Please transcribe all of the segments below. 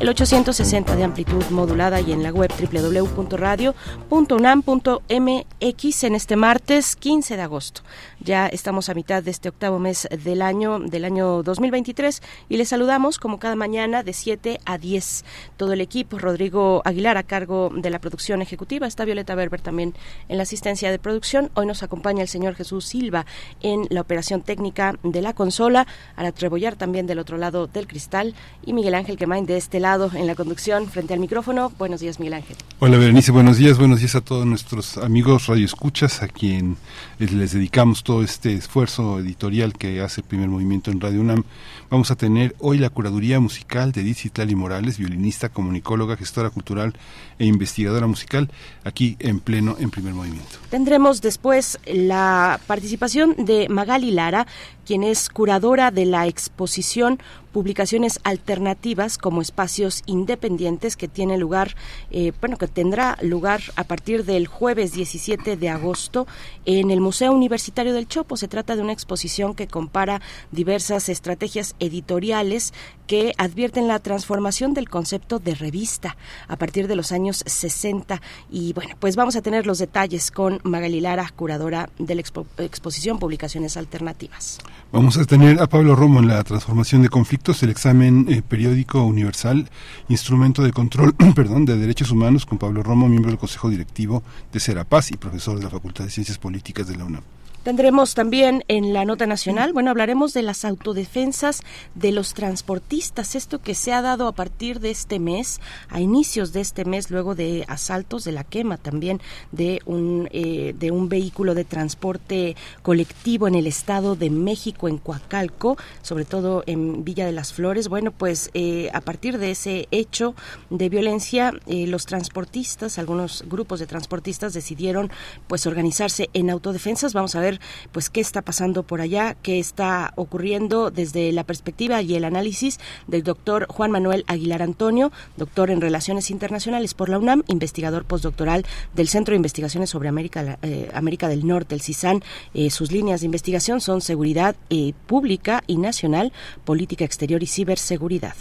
El 860 de amplitud modulada y en la web www.radio.unam.mx en este martes 15 de agosto. Ya estamos a mitad de este octavo mes del año del año 2023 y les saludamos como cada mañana de 7 a 10 todo el equipo. Rodrigo Aguilar a cargo de la producción ejecutiva, está Violeta Berber también en la asistencia de producción. Hoy nos acompaña el señor Jesús Silva en la operación técnica de la consola, a Trebollar también del otro lado del cristal y Miguel Ángel Quemain de este lado en la conducción frente al micrófono. Buenos días, Miguel Ángel. Hola, Berenice, buenos días. Buenos días a todos nuestros amigos radioescuchas, a quien les dedicamos todo este esfuerzo editorial que hace el primer movimiento en Radio UNAM. Vamos a tener hoy la curaduría musical de Edith Citlali Morales, violinista, comunicóloga, gestora cultural e investigadora musical, aquí en pleno en primer movimiento. Tendremos después la participación de Magali Lara, quien es curadora de la exposición publicaciones alternativas como espacios independientes que tiene lugar, eh, bueno, que tendrá lugar a partir del jueves 17 de agosto en el Museo Universitario del Chopo. Se trata de una exposición que compara diversas estrategias editoriales que advierten la transformación del concepto de revista a partir de los años 60. Y bueno, pues vamos a tener los detalles con Magali Lara, curadora de la exposición Publicaciones Alternativas. Vamos a tener a Pablo Romo en la transformación de conflictos, el examen eh, periódico universal, instrumento de control, perdón, de derechos humanos con Pablo Romo, miembro del Consejo Directivo de Serapaz y profesor de la Facultad de Ciencias Políticas de la UNAM. Tendremos también en la nota nacional, bueno, hablaremos de las autodefensas de los transportistas, esto que se ha dado a partir de este mes, a inicios de este mes, luego de asaltos, de la quema también de un, eh, de un vehículo de transporte colectivo en el Estado de México, en Coacalco, sobre todo en Villa de las Flores. Bueno, pues eh, a partir de ese hecho de violencia, eh, los transportistas, algunos grupos de transportistas decidieron pues organizarse en autodefensas. Vamos a ver pues qué está pasando por allá, qué está ocurriendo desde la perspectiva y el análisis del doctor Juan Manuel Aguilar Antonio, doctor en Relaciones Internacionales por la UNAM, investigador postdoctoral del Centro de Investigaciones sobre América, eh, América del Norte, el CISAN. Eh, sus líneas de investigación son seguridad eh, pública y nacional, política exterior y ciberseguridad.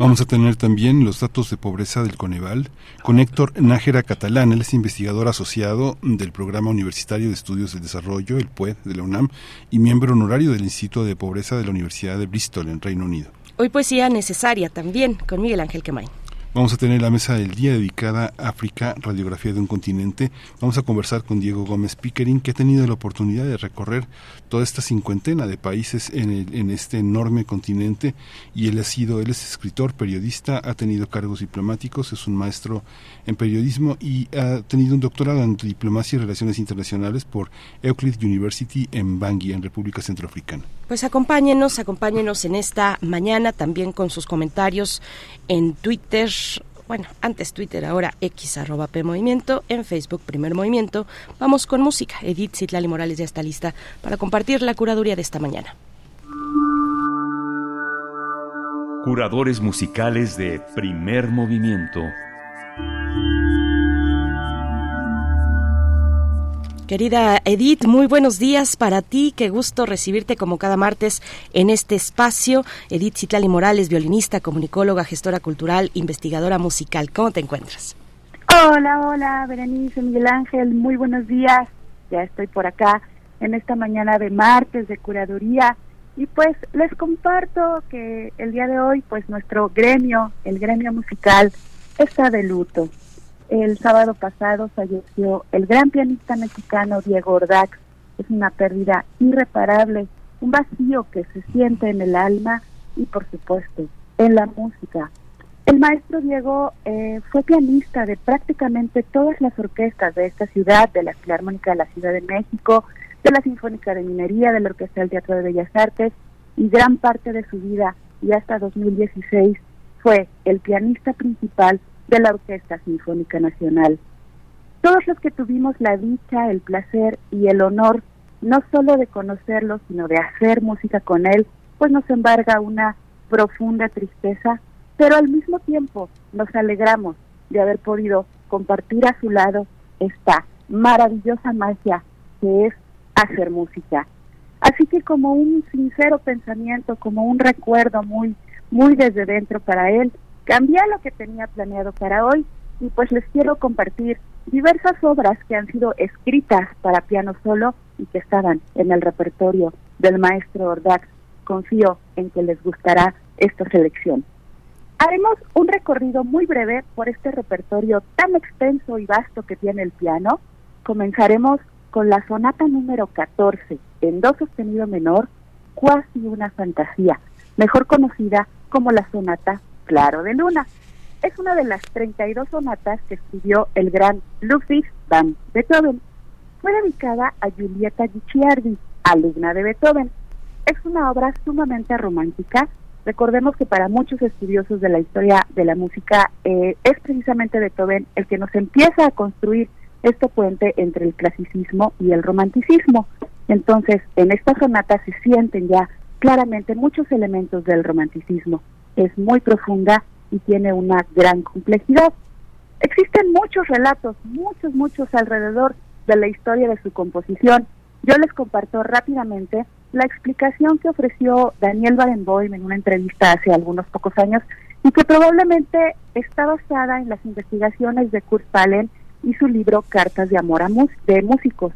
Vamos a tener también los datos de pobreza del Coneval con Héctor Nájera Catalán. Él es investigador asociado del Programa Universitario de Estudios del Desarrollo, el PUED, de la UNAM, y miembro honorario del Instituto de Pobreza de la Universidad de Bristol, en Reino Unido. Hoy poesía necesaria también con Miguel Ángel Quemain. Vamos a tener la mesa del día dedicada a África, radiografía de un continente. Vamos a conversar con Diego Gómez Pickering, que ha tenido la oportunidad de recorrer toda esta cincuentena de países en, en este enorme continente y él ha sido, él es escritor, periodista, ha tenido cargos diplomáticos, es un maestro en periodismo y ha tenido un doctorado en diplomacia y relaciones internacionales por Euclid University en Bangui, en República Centroafricana. Pues acompáñenos, acompáñenos en esta mañana también con sus comentarios en Twitter, bueno, antes Twitter, ahora X arroba P Movimiento, en Facebook Primer Movimiento. Vamos con música. Edith Citlali Morales ya está lista para compartir la curaduría de esta mañana. Curadores musicales de Primer Movimiento. Querida Edith, muy buenos días para ti. Qué gusto recibirte como cada martes en este espacio. Edith Citlali Morales, violinista, comunicóloga, gestora cultural, investigadora musical. ¿Cómo te encuentras? Hola, hola, Berenice, Miguel Ángel. Muy buenos días. Ya estoy por acá en esta mañana de martes de curaduría. Y pues les comparto que el día de hoy, pues nuestro gremio, el gremio musical, está de luto el sábado pasado falleció el gran pianista mexicano Diego Ordax. Es una pérdida irreparable, un vacío que se siente en el alma y por supuesto en la música. El maestro Diego eh, fue pianista de prácticamente todas las orquestas de esta ciudad, de la Filarmónica de la Ciudad de México, de la Sinfónica de Minería, de la Orquesta del Teatro de Bellas Artes, y gran parte de su vida, y hasta 2016, fue el pianista principal de la Orquesta Sinfónica Nacional. todos los que tuvimos la dicha, el placer y el honor no solo de conocerlo, sino de hacer música con él, pues nos embarga una profunda tristeza, pero al mismo tiempo nos alegramos de haber podido compartir a su lado esta maravillosa magia que es hacer música. Así que como un sincero pensamiento, como un recuerdo muy, muy desde dentro para él, cambié lo que tenía planeado para hoy y pues les quiero compartir diversas obras que han sido escritas para piano solo y que estaban en el repertorio del maestro Ordax. Confío en que les gustará esta selección. Haremos un recorrido muy breve por este repertorio tan extenso y vasto que tiene el piano. Comenzaremos con la sonata número 14 en do sostenido menor, cuasi una fantasía, mejor conocida como la sonata Claro de Luna. Es una de las 32 sonatas que escribió el gran Ludwig van Beethoven. Fue dedicada a Giulietta Guicciardi, alumna de Beethoven. Es una obra sumamente romántica. Recordemos que para muchos estudiosos de la historia de la música eh, es precisamente Beethoven el que nos empieza a construir este puente entre el clasicismo y el romanticismo. Entonces, en esta sonata se sienten ya claramente muchos elementos del romanticismo. Es muy profunda y tiene una gran complejidad. Existen muchos relatos, muchos, muchos alrededor de la historia de su composición. Yo les comparto rápidamente la explicación que ofreció Daniel Barenboim en una entrevista hace algunos pocos años y que probablemente está basada en las investigaciones de Kurt Palen y su libro Cartas de Amor a de Músicos.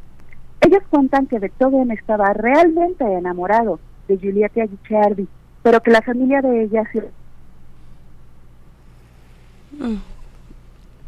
Ellos cuentan que Beethoven estaba realmente enamorado de Giulietta Guicciardi, pero que la familia de ella se Mm.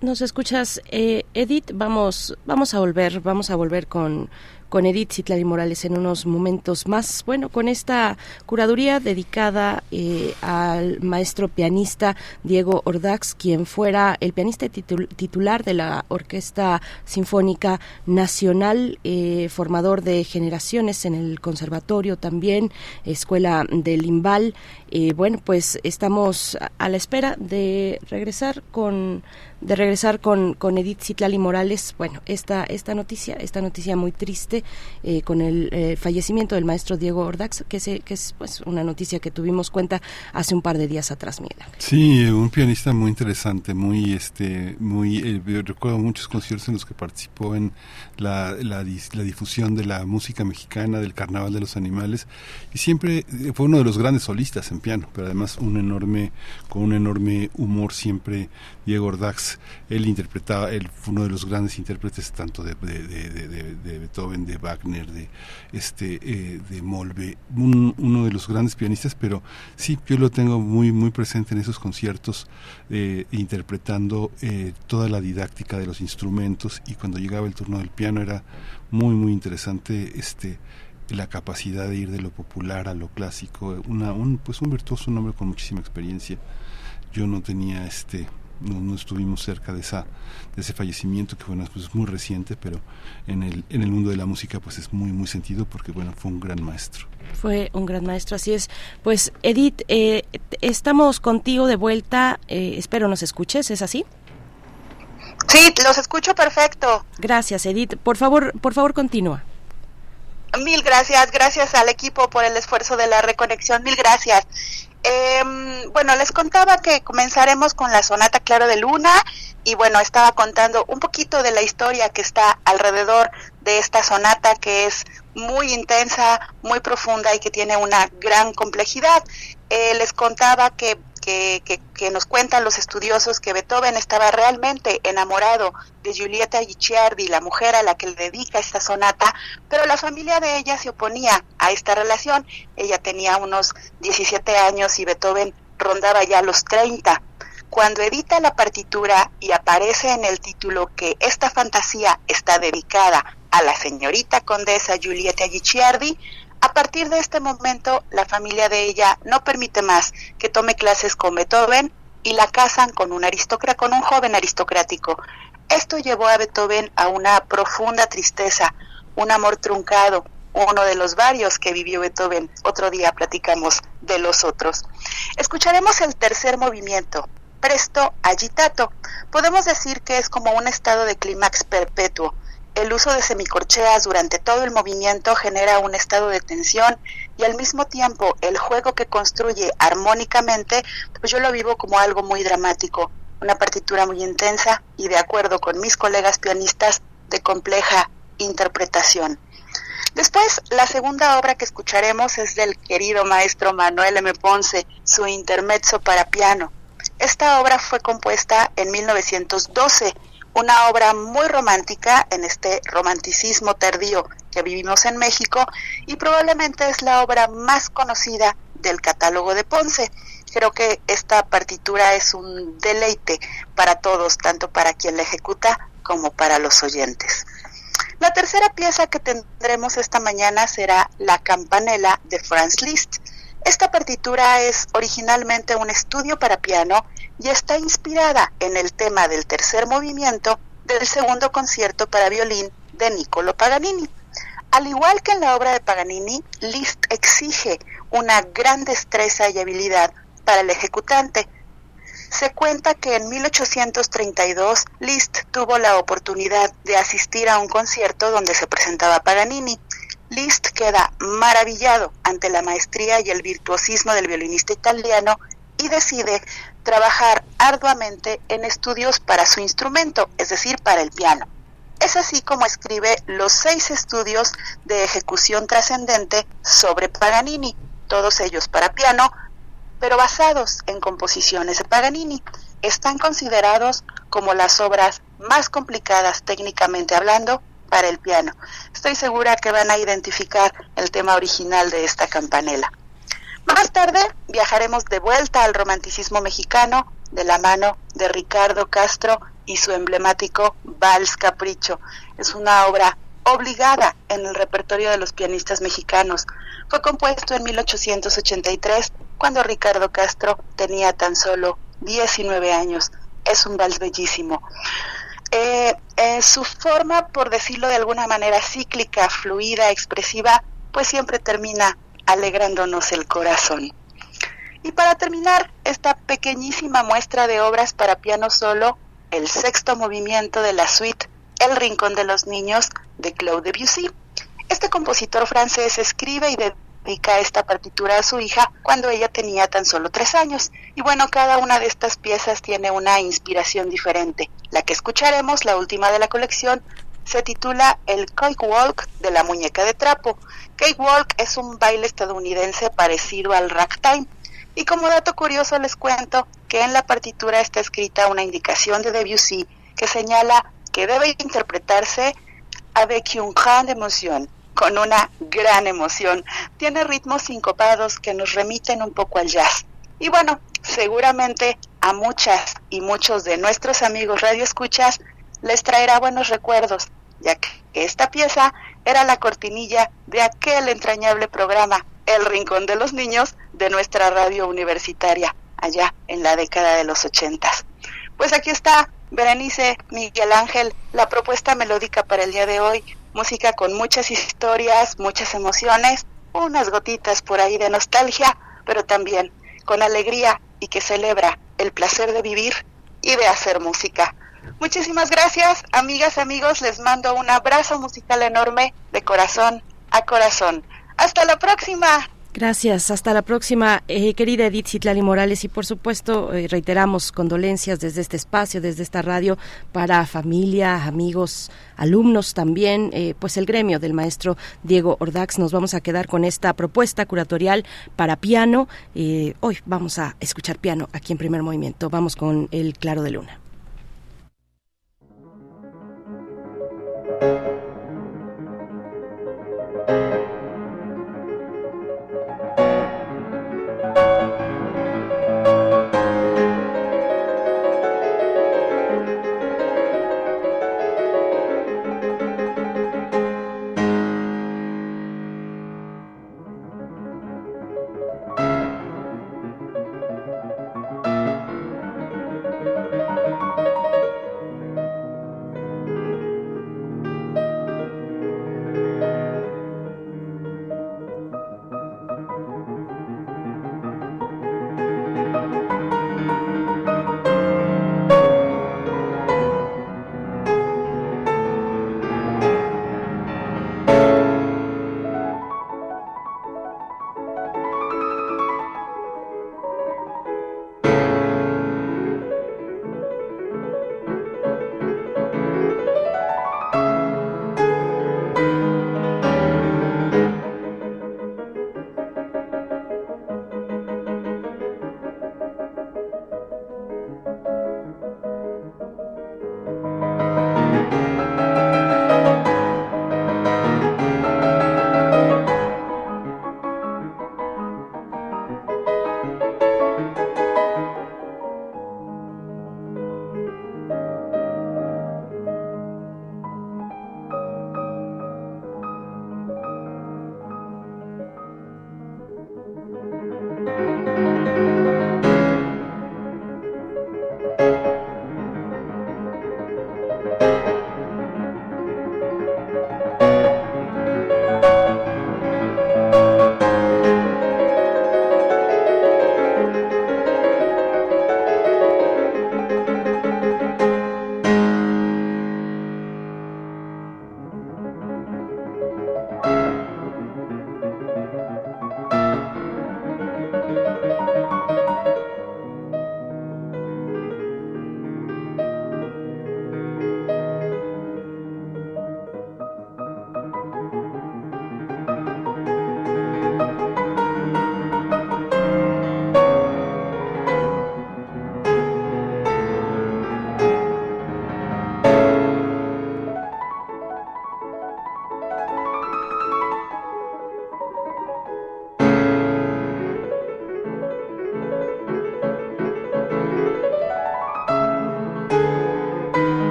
Nos escuchas, eh, Edith. Vamos, vamos a volver, vamos a volver con con Edith Citlali Morales en unos momentos más. Bueno, con esta curaduría dedicada eh, al maestro pianista Diego Ordax, quien fuera el pianista titular de la Orquesta Sinfónica Nacional, eh, formador de generaciones en el conservatorio también, Escuela del Limbal. Eh, bueno, pues estamos a la espera de regresar con de regresar con, con Edith Citlali Morales, bueno, esta, esta noticia, esta noticia muy triste eh, con el eh, fallecimiento del maestro Diego Ordax, que, que es pues una noticia que tuvimos cuenta hace un par de días atrás, Miguel Sí, un pianista muy interesante, muy, este, muy, eh, recuerdo muchos conciertos en los que participó en la, la, la difusión de la música mexicana, del Carnaval de los Animales, y siempre fue uno de los grandes solistas en piano, pero además un enorme, con un enorme humor siempre Diego Ordax, él interpretaba, él fue uno de los grandes intérpretes tanto de, Beethoven, de Wagner, de este eh, de Molve, uno de los grandes pianistas, pero sí, yo lo tengo muy muy presente en esos conciertos, eh, interpretando eh, toda la didáctica de los instrumentos y cuando llegaba el turno del piano era muy muy interesante este la capacidad de ir de lo popular a lo clásico, una, un, pues un virtuoso, un hombre con muchísima experiencia. Yo no tenía este no, estuvimos cerca de esa de ese fallecimiento que bueno pues muy reciente pero en el en el mundo de la música pues es muy muy sentido porque bueno fue un gran maestro. Fue un gran maestro así es. Pues Edith eh, estamos contigo de vuelta eh, espero nos escuches es así sí los escucho perfecto. Gracias Edith. Por favor por favor continúa. Mil gracias, gracias al equipo por el esfuerzo de la reconexión, mil gracias. Eh, bueno, les contaba que comenzaremos con la sonata Claro de Luna y bueno, estaba contando un poquito de la historia que está alrededor de esta sonata que es muy intensa, muy profunda y que tiene una gran complejidad. Eh, les contaba que que, nos cuentan los estudiosos que Beethoven estaba realmente enamorado de Giulietta Guicciardi, la mujer a la que le dedica esta sonata, pero la familia de ella se oponía a esta relación. Ella tenía unos 17 años y Beethoven rondaba ya los 30. Cuando edita la partitura y aparece en el título que esta fantasía está dedicada a la señorita condesa Giulietta Guicciardi, a partir de este momento, la familia de ella no permite más que tome clases con Beethoven y la casan con un con un joven aristocrático. Esto llevó a Beethoven a una profunda tristeza, un amor truncado, uno de los varios que vivió Beethoven. Otro día platicamos de los otros. Escucharemos el tercer movimiento, presto agitato. Podemos decir que es como un estado de clímax perpetuo. El uso de semicorcheas durante todo el movimiento genera un estado de tensión y al mismo tiempo el juego que construye armónicamente, pues yo lo vivo como algo muy dramático, una partitura muy intensa y de acuerdo con mis colegas pianistas de compleja interpretación. Después, la segunda obra que escucharemos es del querido maestro Manuel M. Ponce, su intermezzo para piano. Esta obra fue compuesta en 1912, una obra muy romántica en este romanticismo tardío que vivimos en México y probablemente es la obra más conocida del catálogo de Ponce. Creo que esta partitura es un deleite para todos, tanto para quien la ejecuta como para los oyentes. La tercera pieza que tendremos esta mañana será La Campanela de Franz Liszt. Esta partitura es originalmente un estudio para piano y está inspirada en el tema del tercer movimiento del segundo concierto para violín de Niccolo Paganini. Al igual que en la obra de Paganini, Liszt exige una gran destreza y habilidad para el ejecutante, se cuenta que en 1832 Liszt tuvo la oportunidad de asistir a un concierto donde se presentaba Paganini. Liszt queda maravillado ante la maestría y el virtuosismo del violinista italiano y decide trabajar arduamente en estudios para su instrumento, es decir, para el piano. Es así como escribe los seis estudios de ejecución trascendente sobre Paganini, todos ellos para piano, pero basados en composiciones de Paganini. Están considerados como las obras más complicadas técnicamente hablando para el piano. Estoy segura que van a identificar el tema original de esta campanela. Más tarde viajaremos de vuelta al romanticismo mexicano de la mano de Ricardo Castro y su emblemático Vals Capricho. Es una obra obligada en el repertorio de los pianistas mexicanos. Fue compuesto en 1883 cuando Ricardo Castro tenía tan solo 19 años. Es un vals bellísimo. Eh, su forma, por decirlo de alguna manera, cíclica, fluida, expresiva, pues siempre termina alegrándonos el corazón. Y para terminar esta pequeñísima muestra de obras para piano solo, el sexto movimiento de la suite El Rincón de los Niños de Claude Debussy. Este compositor francés escribe y dedica esta partitura a su hija cuando ella tenía tan solo tres años. Y bueno, cada una de estas piezas tiene una inspiración diferente. La que escucharemos, la última de la colección, se titula El Walk de la muñeca de trapo. Walk es un baile estadounidense parecido al ragtime. Y como dato curioso les cuento que en la partitura está escrita una indicación de Debussy que señala que debe interpretarse avec une grande emoción, con una gran emoción. Tiene ritmos sincopados que nos remiten un poco al jazz. Y bueno, seguramente a muchas y muchos de nuestros amigos radioescuchas les traerá buenos recuerdos, ya que esta pieza era la cortinilla de aquel entrañable programa El Rincón de los Niños de nuestra radio universitaria, allá en la década de los ochentas. Pues aquí está Berenice Miguel Ángel, la propuesta melódica para el día de hoy, música con muchas historias, muchas emociones, unas gotitas por ahí de nostalgia, pero también con alegría y que celebra el placer de vivir y de hacer música. Muchísimas gracias, amigas, amigos, les mando un abrazo musical enorme de corazón a corazón. Hasta la próxima. Gracias, hasta la próxima, eh, querida Edith Citlali Morales, y por supuesto eh, reiteramos condolencias desde este espacio, desde esta radio, para familia, amigos, alumnos también, eh, pues el gremio del maestro Diego Ordax. Nos vamos a quedar con esta propuesta curatorial para piano. hoy vamos a escuchar piano aquí en primer movimiento. Vamos con el Claro de Luna. Thank you.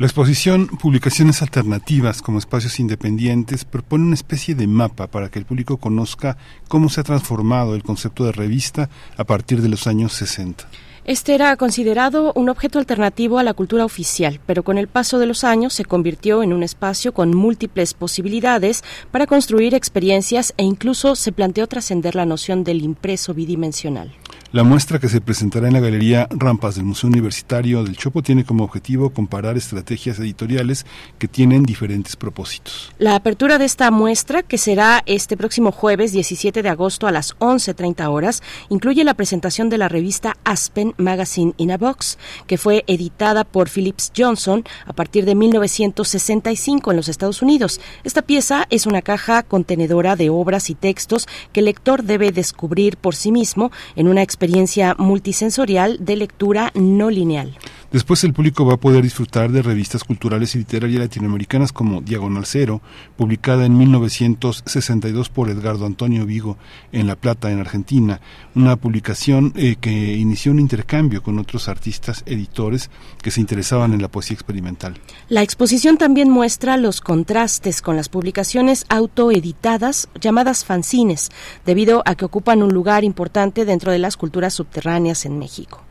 La exposición Publicaciones Alternativas como espacios independientes propone una especie de mapa para que el público conozca cómo se ha transformado el concepto de revista a partir de los años 60. Este era considerado un objeto alternativo a la cultura oficial, pero con el paso de los años se convirtió en un espacio con múltiples posibilidades para construir experiencias e incluso se planteó trascender la noción del impreso bidimensional. La muestra que se presentará en la Galería Rampas del Museo Universitario del Chopo tiene como objetivo comparar estrategias editoriales que tienen diferentes propósitos. La apertura de esta muestra, que será este próximo jueves 17 de agosto a las 11.30 horas, incluye la presentación de la revista Aspen Magazine in a Box, que fue editada por Phillips Johnson a partir de 1965 en los Estados Unidos. Esta pieza es una caja contenedora de obras y textos que el lector debe descubrir por sí mismo en una experiencia multisensorial de lectura no lineal. Después el público va a poder disfrutar de revistas culturales y literarias latinoamericanas como Diagonal Cero, publicada en 1962 por Edgardo Antonio Vigo en La Plata, en Argentina, una publicación eh, que inició un intercambio con otros artistas editores que se interesaban en la poesía experimental. La exposición también muestra los contrastes con las publicaciones autoeditadas llamadas fanzines, debido a que ocupan un lugar importante dentro de las culturas subterráneas en México.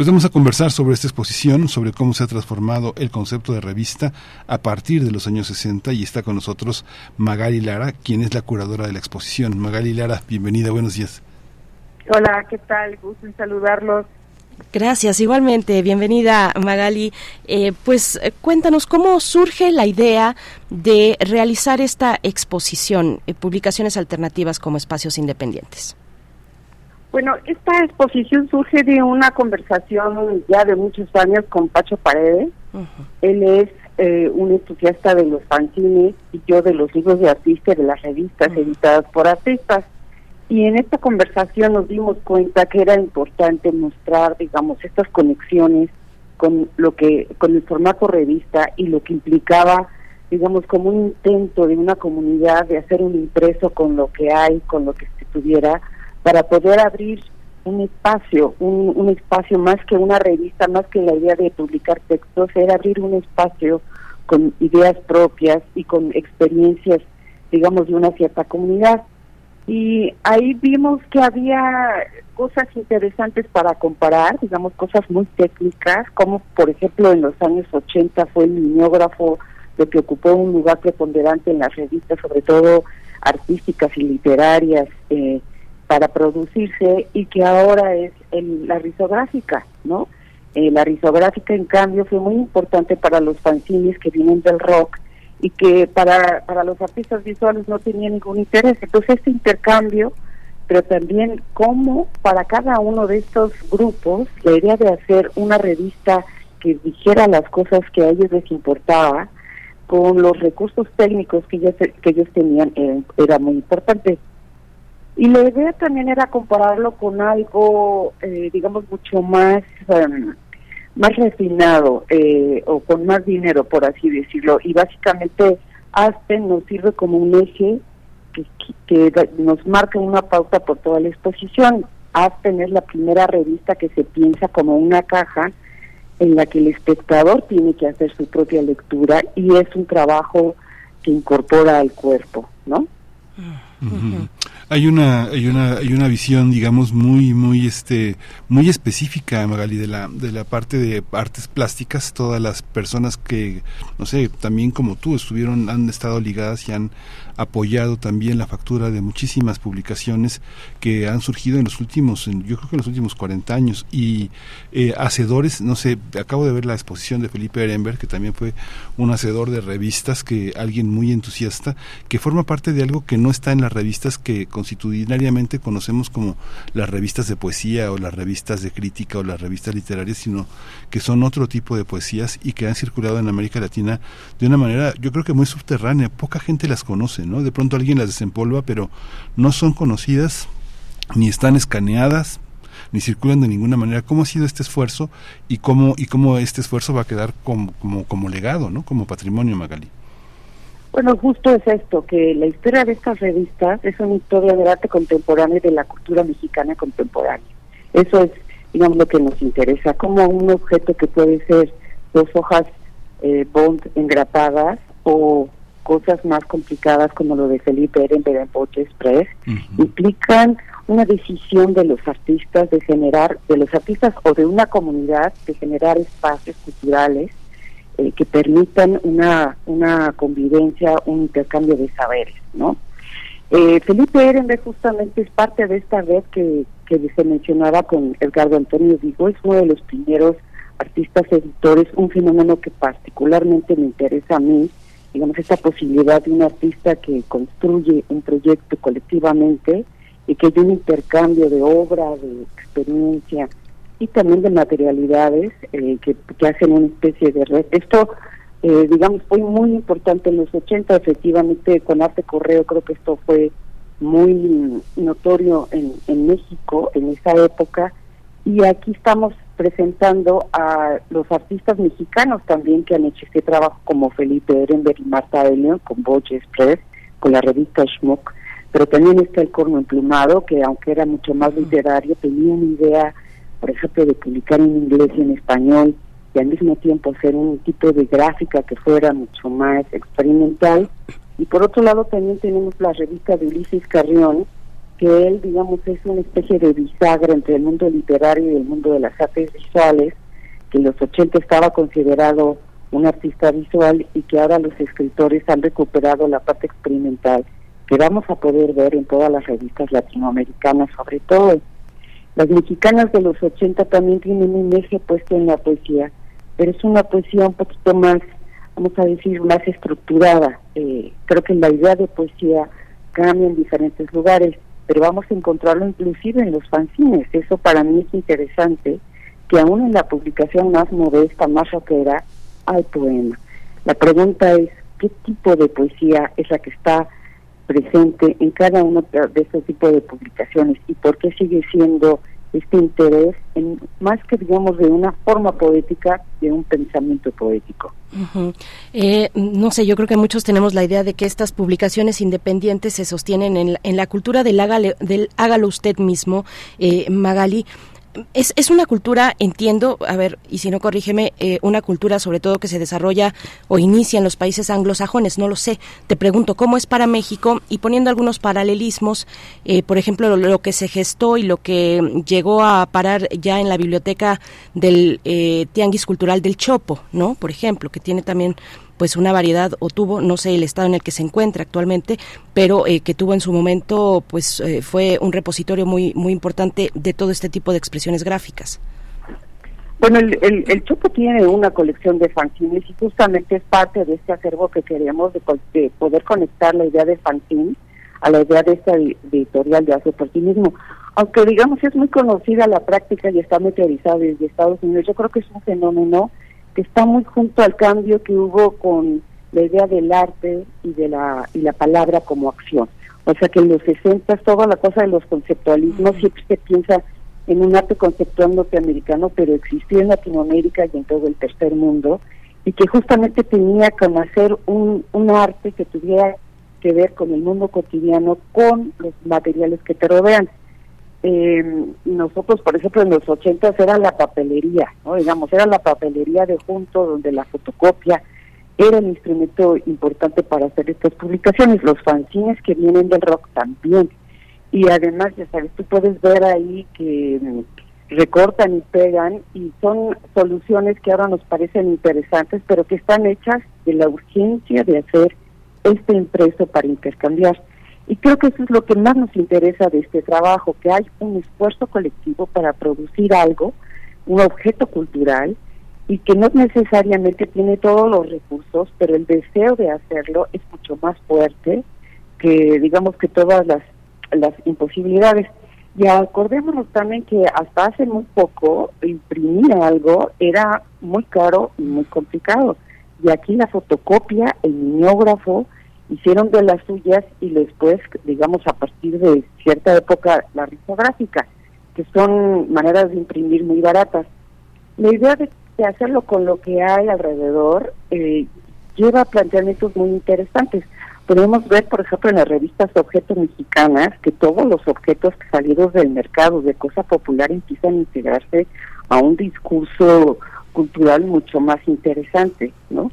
Pues vamos a conversar sobre esta exposición, sobre cómo se ha transformado el concepto de revista a partir de los años 60 y está con nosotros Magali Lara, quien es la curadora de la exposición. Magali Lara, bienvenida, buenos días. Hola, ¿qué tal? Gusto en saludarlos. Gracias, igualmente. Bienvenida, Magali. Eh, pues eh, cuéntanos cómo surge la idea de realizar esta exposición, eh, publicaciones alternativas como espacios independientes. Bueno, esta exposición surge de una conversación ya de muchos años con Pacho Paredes. Él es eh, un entusiasta de los fanzines y yo de los libros de artistas, de las revistas editadas por artistas. Y en esta conversación nos dimos cuenta que era importante mostrar, digamos, estas conexiones con lo que, con el formato revista y lo que implicaba, digamos, como un intento de una comunidad de hacer un impreso con lo que hay, con lo que se tuviera para poder abrir un espacio, un, espacio más que una revista, más que la idea de publicar textos, era abrir un espacio con ideas propias y con experiencias, digamos, de una cierta comunidad. Y ahí vimos que había cosas interesantes para comparar, digamos, cosas muy técnicas, como por ejemplo en los años 80 fue el mimeógrafo lo que ocupó un lugar preponderante en las revistas, sobre todo artísticas y literarias, eh, para producirse y que ahora es la risográfica, ¿no? Eh, la risográfica, en cambio, fue muy importante para los fanzines que vienen del rock y que para, para los artistas visuales no tenía ningún interés. Entonces, este intercambio, pero también cómo para cada uno de estos grupos, la idea de hacer una revista que dijera las cosas que a ellos les importaba, con los recursos técnicos que ellos, que ellos tenían, eh, era muy importante. Y la idea también era compararlo con algo, eh, digamos, mucho más, em, más refinado eh, o con más dinero, por así decirlo. Y básicamente Aspen nos sirve como un eje que, que nos marca una pauta por toda la exposición. Aspen es la primera revista que se piensa como una caja en la que el espectador tiene que hacer su propia lectura y es un trabajo que incorpora al cuerpo, ¿no? Hay una, hay una, hay una visión, digamos, muy, muy, este, muy específica, Magali, de la, de la parte de artes plásticas. Todas las personas que, no sé, también como tú, estuvieron, han estado ligadas y han apoyado también la factura de muchísimas publicaciones que han surgido en los últimos, yo creo que en los últimos 40 años. Y eh, hacedores, no sé, acabo de ver la exposición de Felipe Ehrenberg, que también fue un hacedor de revistas, que alguien muy entusiasta, que forma parte de algo que no está en la las revistas que constitucionalmente conocemos como las revistas de poesía o las revistas de crítica o las revistas literarias, sino que son otro tipo de poesías y que han circulado en América Latina de una manera, yo creo que muy subterránea. Poca gente las conoce, ¿no? De pronto alguien las desempolva, pero no son conocidas ni están escaneadas ni circulan de ninguna manera. ¿Cómo ha sido este esfuerzo y cómo, y cómo este esfuerzo va a quedar como, como, como legado, ¿no? como patrimonio, Magali? Bueno, justo es esto, que la historia de estas revistas es una historia del arte contemporáneo y de la cultura mexicana contemporánea. Eso es, digamos, lo que nos interesa, como un objeto que puede ser dos hojas eh, bond engrapadas o cosas más complicadas como lo de Felipe Ehrenberg en Poche Express, implican una decisión de los artistas de generar, de los artistas o de una comunidad, de generar espacios culturales eh, que permitan una, una convivencia, un intercambio de saberes, ¿no? Eh, Felipe Ehrenberg justamente es parte de esta red que, que se mencionaba con Edgardo Antonio Digo, es uno de los primeros artistas editores, un fenómeno que particularmente me interesa a mí, digamos, esta posibilidad de un artista que construye un proyecto colectivamente, y que hay un intercambio de obra, de experiencia y también de materialidades eh, que, hacen una especie de red. Esto, eh, digamos, fue muy importante en los 80, efectivamente, con Arte Correo creo que esto fue muy notorio en, en México en esa época y aquí estamos presentando a los artistas mexicanos también que han hecho este trabajo como Felipe Ehrenberg y Marta Elio con Boche Express, con la revista Schmuck pero también está el corno emplumado, que aunque era mucho más literario, tenía una idea, por ejemplo, de publicar en inglés y en español, y al mismo tiempo hacer un tipo de gráfica que fuera mucho más experimental. Y por otro lado también tenemos la revista de Ulises Carrión, que él, digamos, es una especie de bisagra entre el mundo literario y el mundo de las artes visuales, que en los 80 estaba considerado un artista visual y que ahora los escritores han recuperado la parte experimental que vamos a poder ver en todas las revistas latinoamericanas, sobre todo. Las mexicanas de los 80 también tienen un eje puesto en la poesía, pero es una poesía un poquito más, vamos a decir, más estructurada. Eh, creo que la idea de poesía cambia en diferentes lugares, pero vamos a encontrarlo inclusive en los fanzines. Eso para mí es interesante, que aún en la publicación más modesta, más rockera, hay poema. La pregunta es, ¿qué tipo de poesía es la que está presente en cada uno de estos tipos de publicaciones y por qué sigue siendo este interés en más que digamos de una forma poética de un pensamiento poético. Eh, no sé, yo creo que muchos tenemos la idea de que estas publicaciones independientes se sostienen en la, en la cultura del hágalo, del hágalo usted mismo, eh, Magali es, es una cultura, entiendo, a ver, y si no corrígeme, eh, una cultura sobre todo que se desarrolla o inicia en los países anglosajones, no lo sé. Te pregunto, ¿cómo es para México? Y poniendo algunos paralelismos, eh, por ejemplo, lo, que se gestó y lo que llegó a parar ya en la biblioteca del eh, Tianguis Cultural del Chopo, ¿no? Por ejemplo, que tiene también pues una variedad o tuvo no sé el estado en el que se encuentra actualmente pero eh, que tuvo en su momento pues eh, fue un repositorio muy muy importante de todo este tipo de expresiones gráficas bueno, el, el, Chopo tiene una colección de fanzines y justamente es parte de este acervo que queremos de, poder conectar la idea de fanzine a la idea de esta editorial de hace por sí mismo. Aunque digamos es muy conocida la práctica y está meteorizada desde Estados Unidos, yo creo que es un fenómeno que está muy junto al cambio que hubo con la idea del arte y de la y la palabra como acción. O sea que en los 60 toda la cosa de los conceptualismos siempre se piensa en un arte conceptual norteamericano, pero existió en Latinoamérica y en todo el tercer mundo, y que justamente tenía que hacer un, un arte que tuviera que ver con el mundo cotidiano, con los materiales que te rodean eh, nosotros, por ejemplo, en los ochentas era la papelería, ¿no? Digamos, era la papelería de junto donde la fotocopia era el instrumento importante para hacer estas publicaciones. Los fanzines que vienen del rock también. Y además, ya sabes, tú puedes ver ahí que mm, recortan y pegan y son soluciones que ahora nos parecen interesantes, pero que están hechas de la urgencia de hacer este impreso para intercambiar. Y creo que eso es lo que más nos interesa de este trabajo, que hay un esfuerzo colectivo para producir algo, un objeto cultural, y que no necesariamente tiene todos los recursos, pero el deseo de hacerlo es mucho más fuerte que digamos que todas las, las imposibilidades. Y acordémonos también que hasta hace muy poco imprimir algo era muy caro y muy complicado. Y aquí la fotocopia, el mimeógrafo, hicieron de las suyas y después, digamos, a partir de cierta época, la risográfica, que son maneras de imprimir muy baratas. La idea de, hacerlo con lo que hay alrededor eh, lleva a planteamientos muy interesantes. Podemos ver, por ejemplo, en las revistas Objetos Mexicanas, que todos los objetos salidos del mercado de cosa popular empiezan a integrarse a un discurso cultural mucho más interesante, ¿no?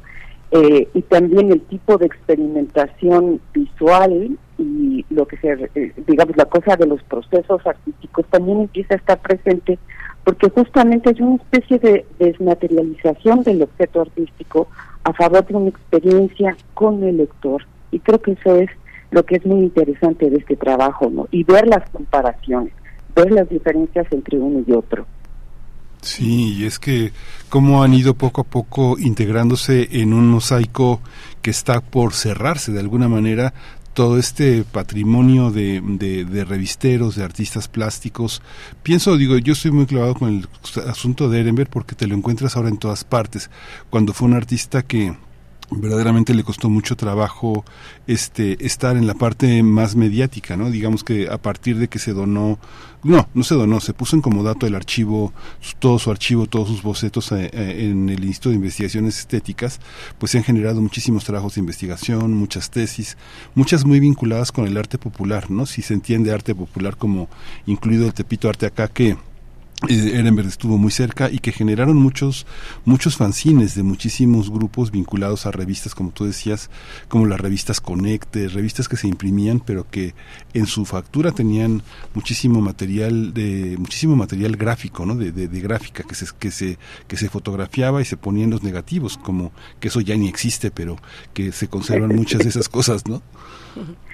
Eh, y también el tipo de experimentación visual y lo que se, eh, digamos, la cosa de los procesos artísticos también empieza a estar presente porque justamente es una especie de desmaterialización del objeto artístico a favor de una experiencia con el lector. Y creo que eso es lo que es muy interesante de este trabajo, ¿no? Y ver las comparaciones, ver las diferencias entre uno y otro. Sí, y es que cómo han ido poco a poco integrándose en un mosaico que está por cerrarse de alguna manera todo este patrimonio de, de, revisteros, de artistas plásticos. Pienso, digo, yo estoy muy clavado con el asunto de Ehrenberg porque te lo encuentras ahora en todas partes. Cuando fue un artista que verdaderamente le costó mucho trabajo este estar en la parte más mediática, ¿no? Digamos que a partir de que se donó, no, no se donó, se puso en comodato el archivo, todo su archivo, todos sus bocetos eh, eh, en el Instituto de Investigaciones Estéticas, pues se han generado muchísimos trabajos de investigación, muchas tesis, muchas muy vinculadas con el arte popular, ¿no? Si se entiende arte popular como incluido el Tepito Arte Acá que Ehrenberg estuvo muy cerca y que generaron muchos muchos fanzines de muchísimos grupos vinculados a revistas como tú decías como las revistas Conecte revistas que se imprimían pero que en su factura tenían muchísimo material de muchísimo material gráfico no de, gráfica que se que se que se fotografiaba y se ponían los negativos como que eso ya ni existe pero que se conservan muchas de esas cosas no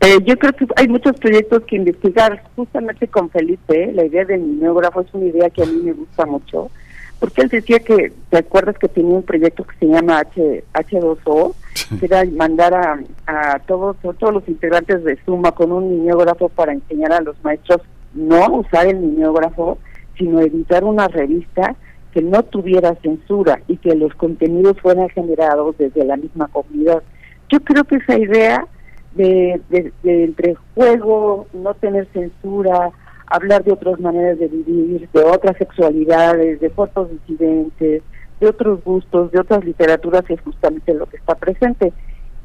eh, yo creo que hay muchos proyectos que investigar justamente con Felipe. La idea del mimeógrafo es una idea que a mí me gusta mucho, porque él decía que, ¿te acuerdas que tenía un proyecto que se llama H, H2O? Que era mandar a, a todos, todos los integrantes de Suma con un mimeógrafo para enseñar a los maestros no usar el mimeógrafo, sino editar una revista que no tuviera censura y que los contenidos fueran generados desde la misma comunidad. Yo creo que esa idea de, entre juego, no tener censura, hablar de otras maneras de vivir, de otras sexualidades, de fotos disidentes, de otros gustos, de otras literaturas, es justamente lo que está presente.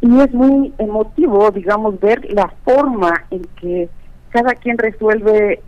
Y es muy emotivo, digamos, ver la forma en que cada quien resuelve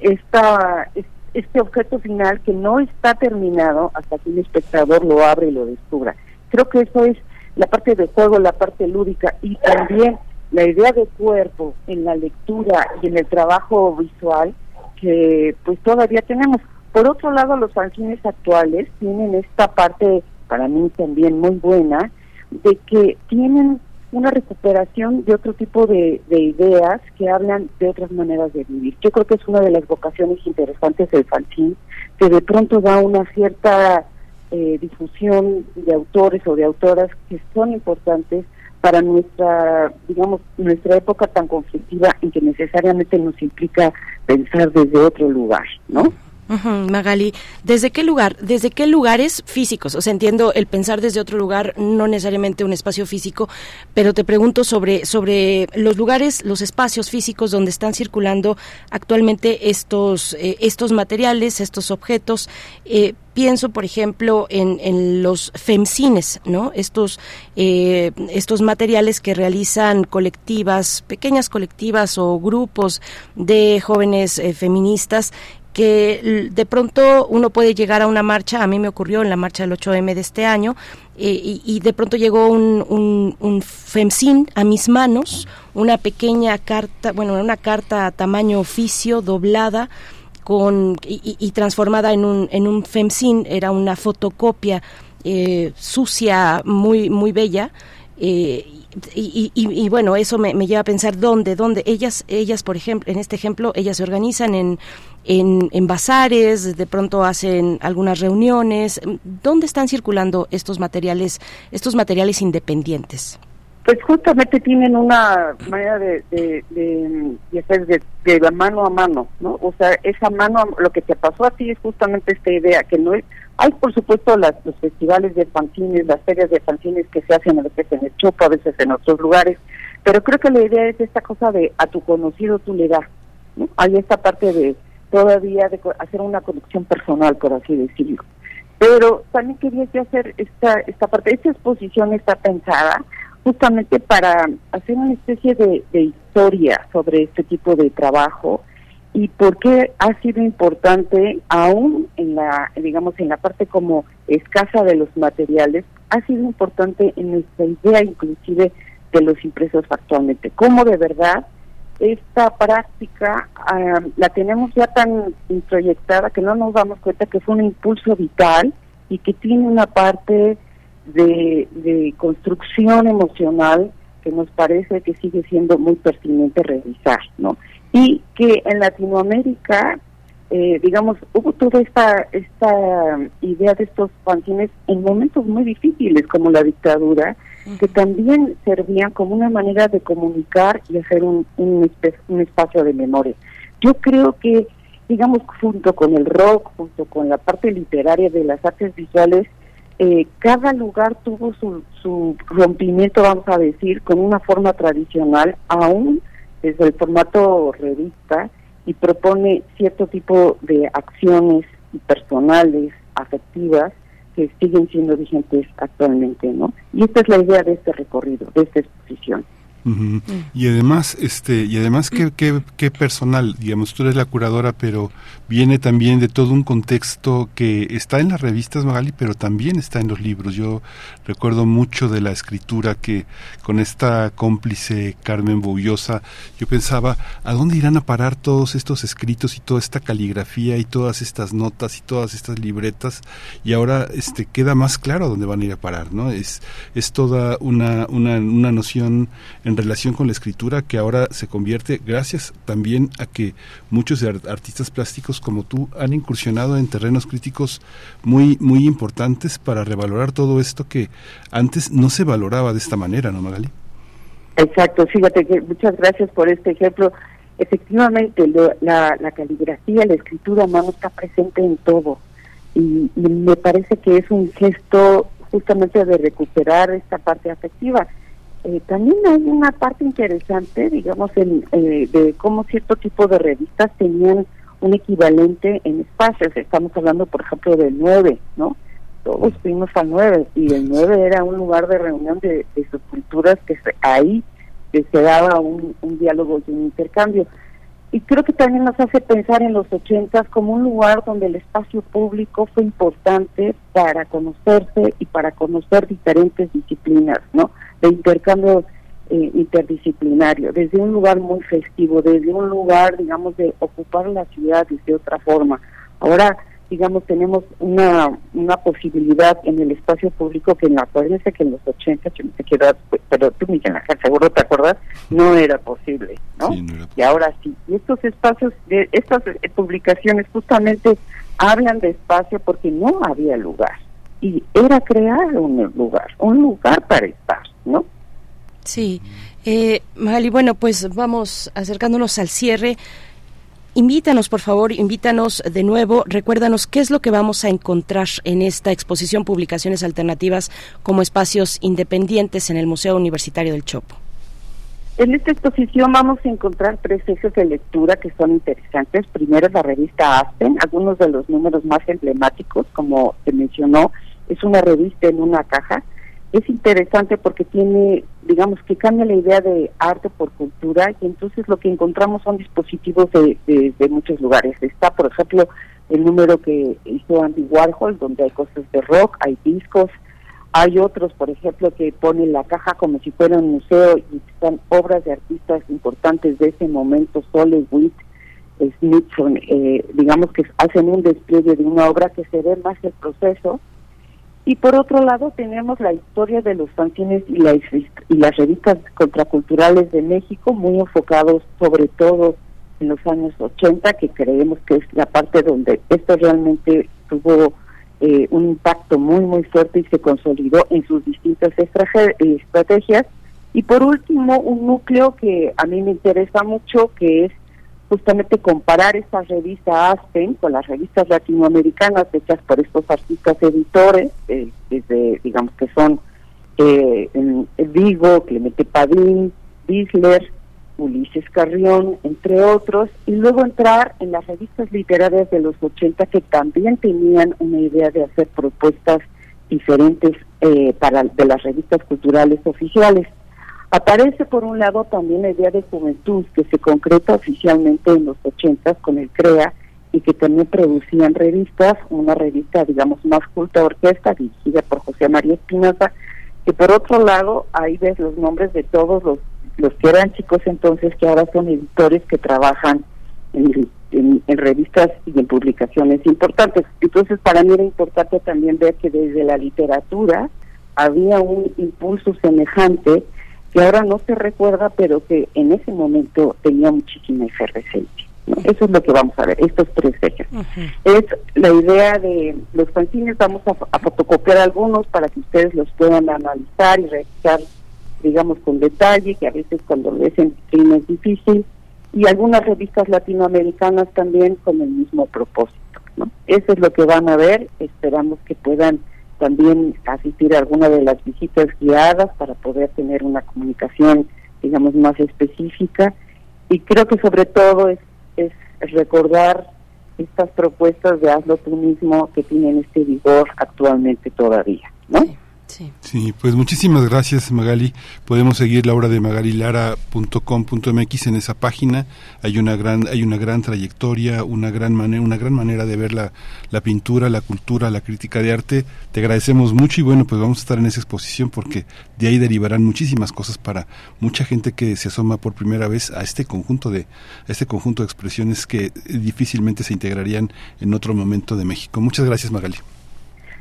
esta, este objeto final que no está terminado hasta que un espectador lo abre y lo descubra. Creo que eso es la parte de juego, la parte lúdica y también la idea de cuerpo en la lectura y en el trabajo visual que pues todavía tenemos. Por otro lado, los fanzines actuales tienen esta parte, para mí también muy buena, de que tienen una recuperación de otro tipo de, ideas que hablan de otras maneras de vivir. Yo creo que es una de las vocaciones interesantes del fanzine, que de pronto da una cierta eh, difusión de autores o de autoras que son importantes para nuestra, digamos, nuestra época tan conflictiva en que necesariamente nos implica pensar desde otro lugar, ¿no? Magali, ¿desde qué lugar? ¿Desde qué lugares físicos? O sea, entiendo el pensar desde otro lugar, no necesariamente un espacio físico, pero te pregunto sobre, sobre los lugares, los espacios físicos donde están circulando actualmente estos, eh, estos materiales, estos objetos. Eh, pienso, por ejemplo, en, en los femcines, ¿no? Estos, eh, estos materiales que realizan colectivas, pequeñas colectivas o grupos de jóvenes feministas que de pronto uno puede llegar a una marcha, a mí me ocurrió en la marcha del 8M de este año, eh, y, de pronto llegó un, un, a mis manos, una pequeña carta, bueno, una carta a tamaño oficio doblada, con, y, transformada en un, en un FEMSIN, era una fotocopia eh, sucia, muy, muy bella, eh, y, y, bueno, eso me, me, lleva a pensar dónde, dónde. Ellas, ellas, por ejemplo, en este ejemplo, ellas se organizan en, en, en bazares, de pronto hacen algunas reuniones. ¿Dónde están circulando estos materiales, estos materiales independientes? Pues justamente tienen una manera de, de, de, hacer de, la mano a mano, ¿no? O sea, esa mano, lo que te pasó a ti es justamente esta idea, que no es... Hay, por supuesto, las, los festivales de fanzines, las ferias de fanzines que se hacen a veces en el Chopo, a veces en otros lugares, pero creo que la idea es esta cosa de a tu conocido tú le das, ¿no? Hay esta parte de todavía de hacer una conducción personal, por así decirlo. Pero también quería hacer esta, esta parte, esta exposición está pensada justamente para hacer una especie de, historia sobre este tipo de trabajo y por qué ha sido importante aún en la digamos en la parte como escasa de los materiales ha sido importante en nuestra idea inclusive de los impresos actualmente cómo de verdad esta práctica ah, la tenemos ya tan introyectada que no nos damos cuenta que fue un impulso vital y que tiene una parte de, construcción emocional que nos parece que sigue siendo muy pertinente revisar, ¿no? Y que en Latinoamérica, eh, digamos, hubo toda esta, esta idea de estos fanzines en momentos muy difíciles como la dictadura, que también servían como una manera de comunicar y hacer un, un, un espacio de memoria. Yo creo que, digamos, junto con el rock, junto con la parte literaria de las artes visuales, eh, cada lugar tuvo su, su rompimiento, vamos a decir, con una forma tradicional, aún desde el formato revista, y propone cierto tipo de acciones personales, afectivas, que siguen siendo vigentes actualmente, ¿no? Y esta es la idea de este recorrido, de esta exposición. Y además, este, y además qué, qué, personal, digamos, tú eres la curadora, pero viene también de todo un contexto que está en las revistas Magali, pero también está en los libros. Yo recuerdo mucho de la escritura que con esta cómplice Carmen Boullosa, yo pensaba, ¿a dónde irán a parar todos estos escritos y toda esta caligrafía y todas estas notas y todas estas libretas? Y ahora este queda más claro a dónde van a ir a parar, ¿no? Es, es toda una, una, una noción en relación con la escritura que ahora se convierte gracias también a que muchos artistas plásticos como tú han incursionado en terrenos críticos muy muy importantes para revalorar todo esto que antes no se valoraba de esta manera, ¿no, Magali? Exacto, fíjate muchas gracias por este ejemplo. Efectivamente, la, la caligrafía, la escritura a mano está presente en todo y, y me parece que es un gesto justamente de recuperar esta parte afectiva eh, también hay una parte interesante, digamos, en, eh, de cómo cierto tipo de revistas tenían un equivalente en espacios. Estamos hablando, por ejemplo, del 9, ¿no? Todos fuimos al 9 y el 9 era un lugar de reunión de, de subculturas que ahí se daba un, un diálogo y un intercambio y creo que también nos hace pensar en los ochentas como un lugar donde el espacio público fue importante para conocerse y para conocer diferentes disciplinas, ¿no? De intercambio eh, interdisciplinario, desde un lugar muy festivo, desde un lugar, digamos, de ocupar la ciudad de otra forma. Ahora digamos, tenemos una, una posibilidad en el espacio público que en la acuérdense que en los 80, yo no sé qué edad, pero tú, Miguel Ángel, seguro te acuerdas, no era posible, ¿no? Y ahora sí. Y estos espacios, de estas eh, publicaciones justamente hablan de espacio porque no había lugar. Y era crear un lugar, un lugar para estar, ¿no? Sí. Eh, Magali, bueno, pues vamos acercándonos al cierre. Invítanos, por favor, invítanos de nuevo, recuérdanos qué es lo que vamos a encontrar en esta exposición Publicaciones Alternativas como espacios independientes en el Museo Universitario del Chopo. En esta exposición vamos a encontrar tres ejes de lectura que son interesantes. Primero la revista Aspen, algunos de los números más emblemáticos, como se mencionó, es una revista en una caja es interesante porque tiene, digamos, que cambia la idea de arte por cultura y entonces lo que encontramos son dispositivos de, de, muchos lugares. Está, por ejemplo, el número que hizo Andy Warhol, donde hay cosas de rock, hay discos, hay otros, por ejemplo, que ponen la caja como si fuera un museo y están obras de artistas importantes de ese momento, Sole, Witt, Smithson, eh, digamos que hacen un despliegue de una obra que se ve más el proceso y por otro lado tenemos la historia de los fanzines y, y las revistas contraculturales de México, muy enfocados sobre todo en los años 80, que creemos que es la parte donde esto realmente tuvo eh, un impacto muy, muy fuerte y se consolidó en sus distintas estrategias. Y por último, un núcleo que a mí me interesa mucho, que es justamente comparar esta revista Aspen con las revistas latinoamericanas hechas por estos artistas editores, eh, desde, digamos que son eh, Vigo, Clemente Padín, Bisler, Ulises Carrión, entre otros, y luego entrar en las revistas literarias de los 80 que también tenían una idea de hacer propuestas diferentes eh, para de las revistas culturales oficiales. Aparece por un lado también la idea de juventud que se concreta oficialmente en los 80 con el CREA y que también producían revistas, una revista digamos más culta orquesta dirigida por José María Espinosa, que por otro lado ahí ves los nombres de todos los los que eran chicos entonces que ahora son editores que trabajan en, revistas y en publicaciones importantes. Entonces para mí era importante también ver que desde la literatura había un impulso semejante que ahora no se recuerda, pero que en ese momento tenía muchísima efervescencia. Eso es lo que vamos a ver, estos tres ejes. Es la idea de los fanzines, vamos a, a, fotocopiar algunos para que ustedes los puedan analizar y revisar digamos, con detalle, que a veces cuando lo ves en vitrina es difícil, y algunas revistas latinoamericanas también con el mismo propósito. ¿no? Eso es lo que van a ver, esperamos que puedan también asistir a alguna de las visitas guiadas para poder tener una comunicación, digamos, más específica, y creo que sobre todo es, es recordar estas propuestas de hazlo tú mismo que tienen este vigor actualmente todavía, ¿no? Pues muchísimas gracias Magali. Podemos seguir la obra de magalilara.com.mx en esa página. Hay una gran hay una gran trayectoria, una gran manera una gran manera de ver la, la pintura, la cultura, la crítica de arte. Te agradecemos mucho y bueno, pues vamos a estar en esa exposición porque de ahí derivarán muchísimas cosas para mucha gente que se asoma por primera vez a este conjunto de a este conjunto de expresiones que difícilmente se integrarían en otro momento de México. Muchas gracias Magali.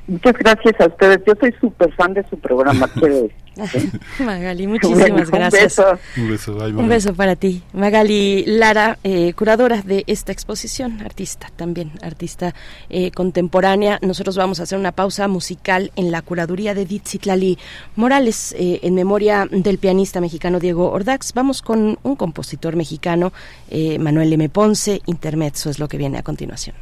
Muchas gracias a ustedes. Yo soy súper fan de su programa, quiero Magali, muchísimas gracias. Un beso. Un beso para ti. Magali Lara, eh, curadora de esta exposición, artista también, artista eh, contemporánea. Nosotros vamos a hacer una pausa musical en la curaduría de Ditzitlali Morales, eh, en memoria del pianista mexicano Diego Ordax. Vamos con un compositor mexicano, Manuel M. Ponce, Intermezzo es lo que viene a continuación.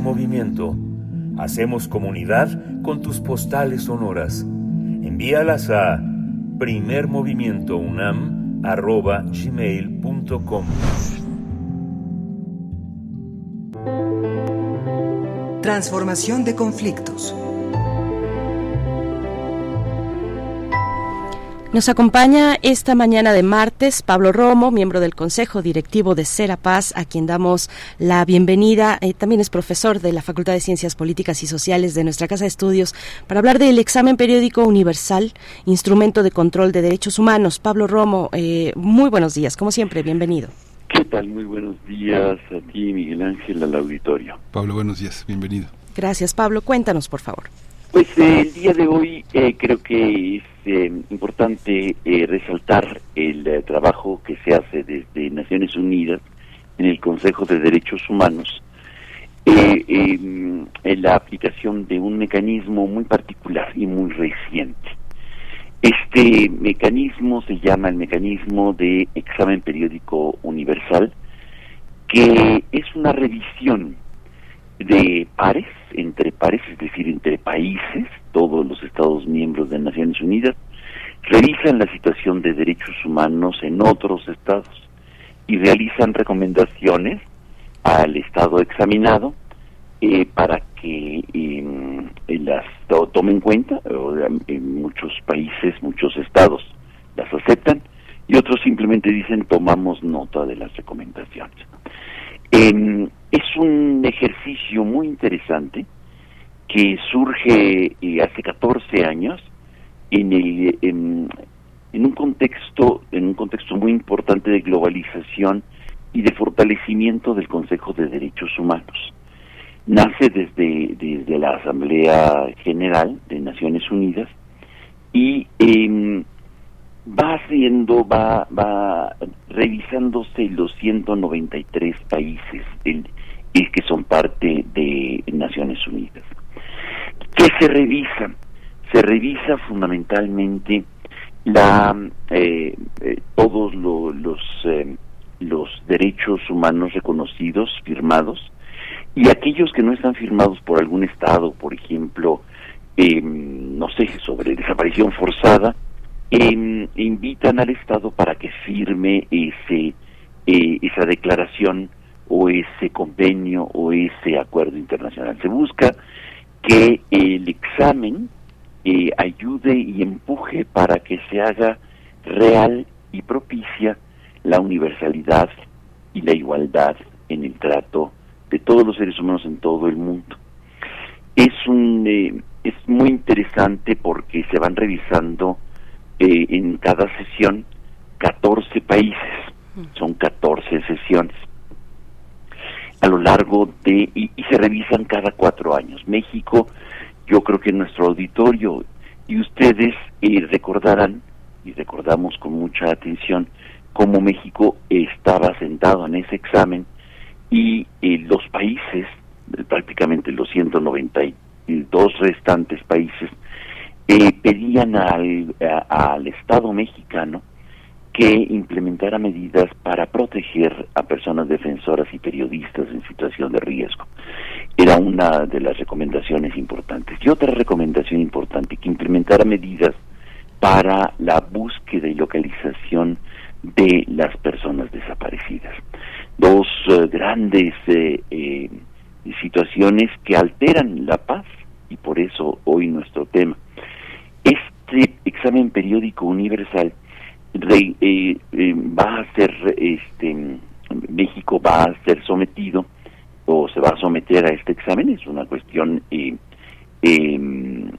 Movimiento. Hacemos comunidad con tus postales sonoras. Envíalas a primermovimientounam.gmail.com Transformación de conflictos. Nos acompaña esta mañana de martes Pablo Romo, miembro del Consejo Directivo de Serapaz, a quien damos la bienvenida. Eh, también es profesor de la Facultad de Ciencias Políticas y Sociales de nuestra Casa de Estudios para hablar del examen periódico universal, instrumento de control de derechos humanos. Pablo Romo, eh, muy buenos días, como siempre, bienvenido. ¿Qué tal? Muy buenos días a ti, Miguel Ángel, al auditorio. Pablo, buenos días, bienvenido. Gracias, Pablo. Cuéntanos, por favor. Pues eh, el día de hoy eh, creo que es eh, importante resaltar el trabajo que se hace desde Naciones Unidas en el Consejo de Derechos Humanos en la aplicación de un mecanismo muy particular y muy reciente. Este mecanismo se llama el mecanismo de examen periódico universal, que es una revisión de pares, entre pares, es decir, entre países, todos los Estados miembros de Naciones Unidas, revisan la situación de derechos humanos en otros estados y realizan recomendaciones al estado examinado eh, para que em, las tomen en cuenta. En muchos países, muchos estados las aceptan y otros simplemente dicen tomamos nota de las recomendaciones. Eh, es un ejercicio muy interesante que surge hace 14 años en, el, en, un contexto en un contexto muy importante de globalización y de fortalecimiento del Consejo de Derechos Humanos. Nace desde, desde la Asamblea General de Naciones Unidas y em, va haciendo, va, va revisándose los 193 países del, que son parte de Naciones Unidas. ¿Qué se revisa? Se revisa fundamentalmente la eh, eh, todos los eh, los derechos humanos reconocidos, firmados, y aquellos que no están firmados por algún estado, por ejemplo, no sé, sobre desaparición forzada, invitan al Estado para que firme ese, eh, esa declaración o ese convenio o ese acuerdo internacional. Se busca que el examen eh, ayude y empuje para que se haga real y propicia la universalidad y la igualdad en el trato de todos los seres humanos en todo el mundo. Es un eh, es muy interesante porque se van revisando eh, en cada sesión 14 países, son 14 sesiones a lo largo de, y, se revisan cada cuatro años. México, yo creo que nuestro auditorio y ustedes eh, recordarán, y recordamos con mucha atención, cómo México estaba sentado en ese examen y eh, los países, prácticamente los 192 restantes países, eh, pedían al, al Estado mexicano que implementara medidas para proteger a personas defensoras y periodistas en situación de riesgo. Era una de las recomendaciones importantes. Y otra recomendación importante, que implementara medidas para la búsqueda y localización de las personas desaparecidas. Dos eh, grandes eh, situaciones que alteran la paz y por eso hoy nuestro tema. Este examen periódico universal eh, eh, va a ser, este, México va a ser sometido o se va a someter a este examen, es una cuestión eh, em,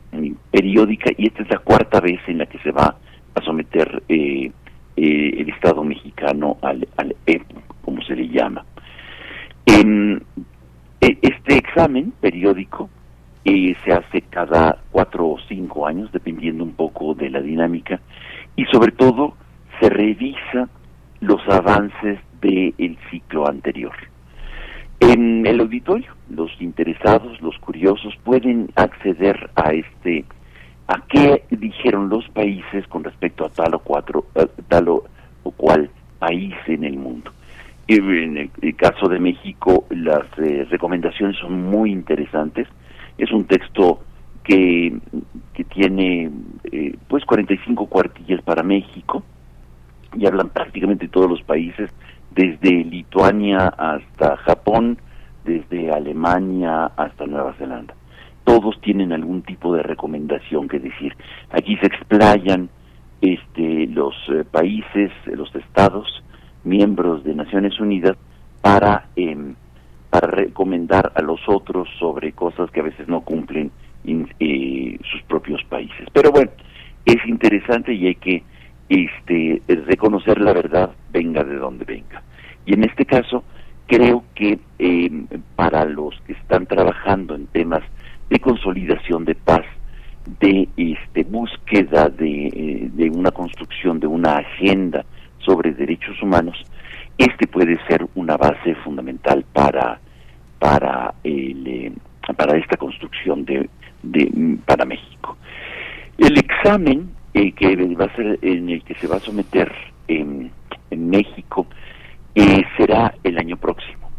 periódica y esta es la cuarta vez en la que se va a someter el Estado mexicano al, al EPU, como se le llama. Em, e, este examen periódico eh, se hace cada cuatro o cinco años, dependiendo un poco de la dinámica, y sobre todo se revisa los avances del ciclo anterior. En el auditorio, los interesados, los curiosos, pueden acceder a este, a qué dijeron los países con respecto a tal o, cuatro, eh, tal o, cual país en el mundo. En el, caso de México, las eh, recomendaciones son muy interesantes es un texto que, que tiene eh, pues 45 cuartillas para México y hablan prácticamente todos los países, desde Lituania hasta Japón, desde Alemania hasta Nueva Zelanda. Todos tienen algún tipo de recomendación que decir. Aquí se explayan este, los eh, países, los estados, miembros de Naciones Unidas, para, em, para recomendar a los otros sobre cosas que a veces no cumplen eh, sus propios países. Pero bueno, es interesante y hay que este, reconocer la verdad, venga de donde venga. Y en este caso, creo que em, para los que están trabajando en temas de consolidación de paz, de este, búsqueda de, eh, de una construcción de una agenda sobre derechos humanos, este puede ser una base fundamental para para el, eh, para esta construcción de, de para México. El examen eh, que va a ser en el que se va a someter en, México eh, será el año próximo.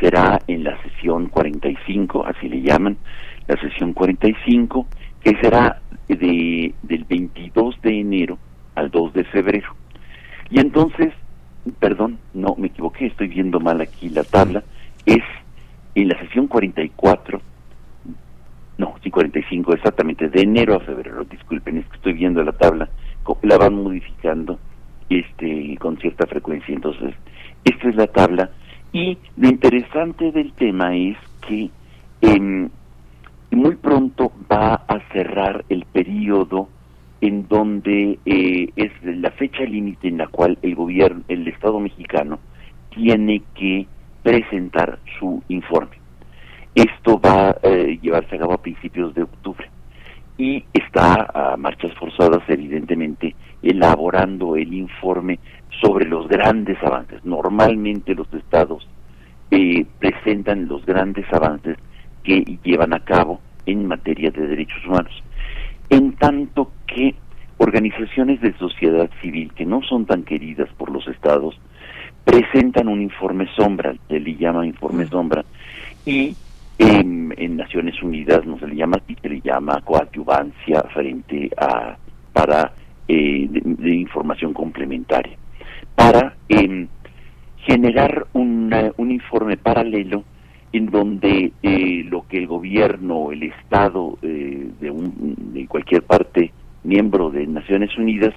Será en la sesión 45, así le llaman, la sesión 45, que será de, del 22 de enero al 2 de febrero. Y entonces, perdón, no, me equivoqué, estoy viendo mal aquí la tabla, es en la sesión 44, no, sí, 45 exactamente, de enero a febrero, disculpen, es que estoy viendo la tabla, la van modificando este con cierta frecuencia, entonces, esta es la tabla, y lo interesante del tema es que eh, muy pronto va a cerrar el periodo en donde eh, es la fecha límite en la cual el gobierno, el Estado mexicano tiene que presentar su informe. Esto va a eh, llevarse a cabo a principios de octubre y está a marchas forzadas, evidentemente, elaborando el informe sobre los grandes avances. Normalmente los estados eh, presentan los grandes avances que llevan a cabo en materia de derechos humanos. En tanto que organizaciones de sociedad civil que no son tan queridas por los estados presentan un informe sombra, se le llama informe sombra, y en, Naciones Unidas no se le llama así, se le llama coadyuvancia frente a para eh, de, información complementaria. Para em, generar un informe paralelo en donde eh, lo que el gobierno, el Estado eh, de, un, de cualquier parte miembro de Naciones Unidas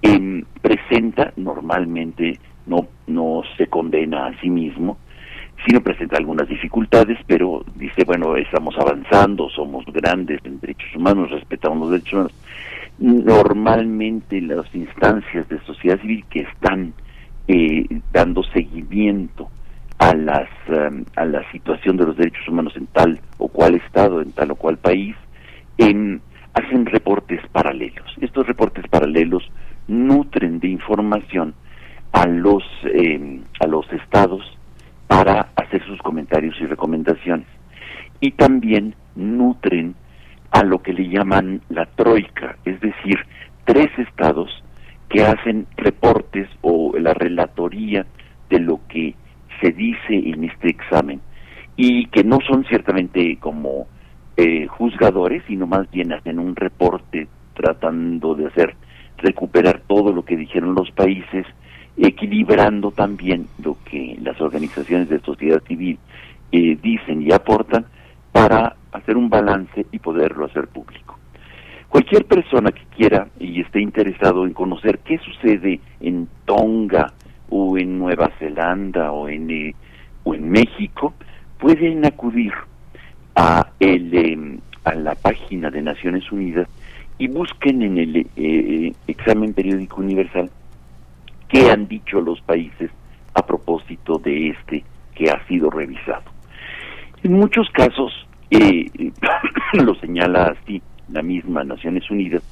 em, presenta normalmente no no se condena a sí mismo sino presenta algunas dificultades pero dice bueno estamos avanzando somos grandes en derechos humanos respetamos los derechos humanos. Normalmente las instancias de sociedad civil que están eh, dando seguimiento a las em, a la situación de los derechos humanos en tal o cual estado en tal o cual país en, hacen reportes paralelos. Estos reportes paralelos nutren de información a los em, a los estados para hacer sus comentarios y recomendaciones. Y también nutren a lo que le llaman la troika es decir tres estados que hacen reportes o la relatoría de lo que se dice en este examen. Y que no son ciertamente como eh, juzgadores, sino más bien hacen un reporte tratando de hacer recuperar todo lo que dijeron los países, equilibrando también lo que las organizaciones de sociedad civil eh, dicen y aportan para hacer un balance y poderlo hacer público. Cualquier persona que quiera y esté interesado en conocer qué sucede en Tonga o en Nueva Zelanda o en eh, o en México, pueden acudir a, el, em, a la página de Naciones Unidas y busquen en el eh, examen periódico universal qué han dicho los países a propósito de este que ha sido revisado. En muchos casos, eh, lo señala así la misma Naciones Unidas,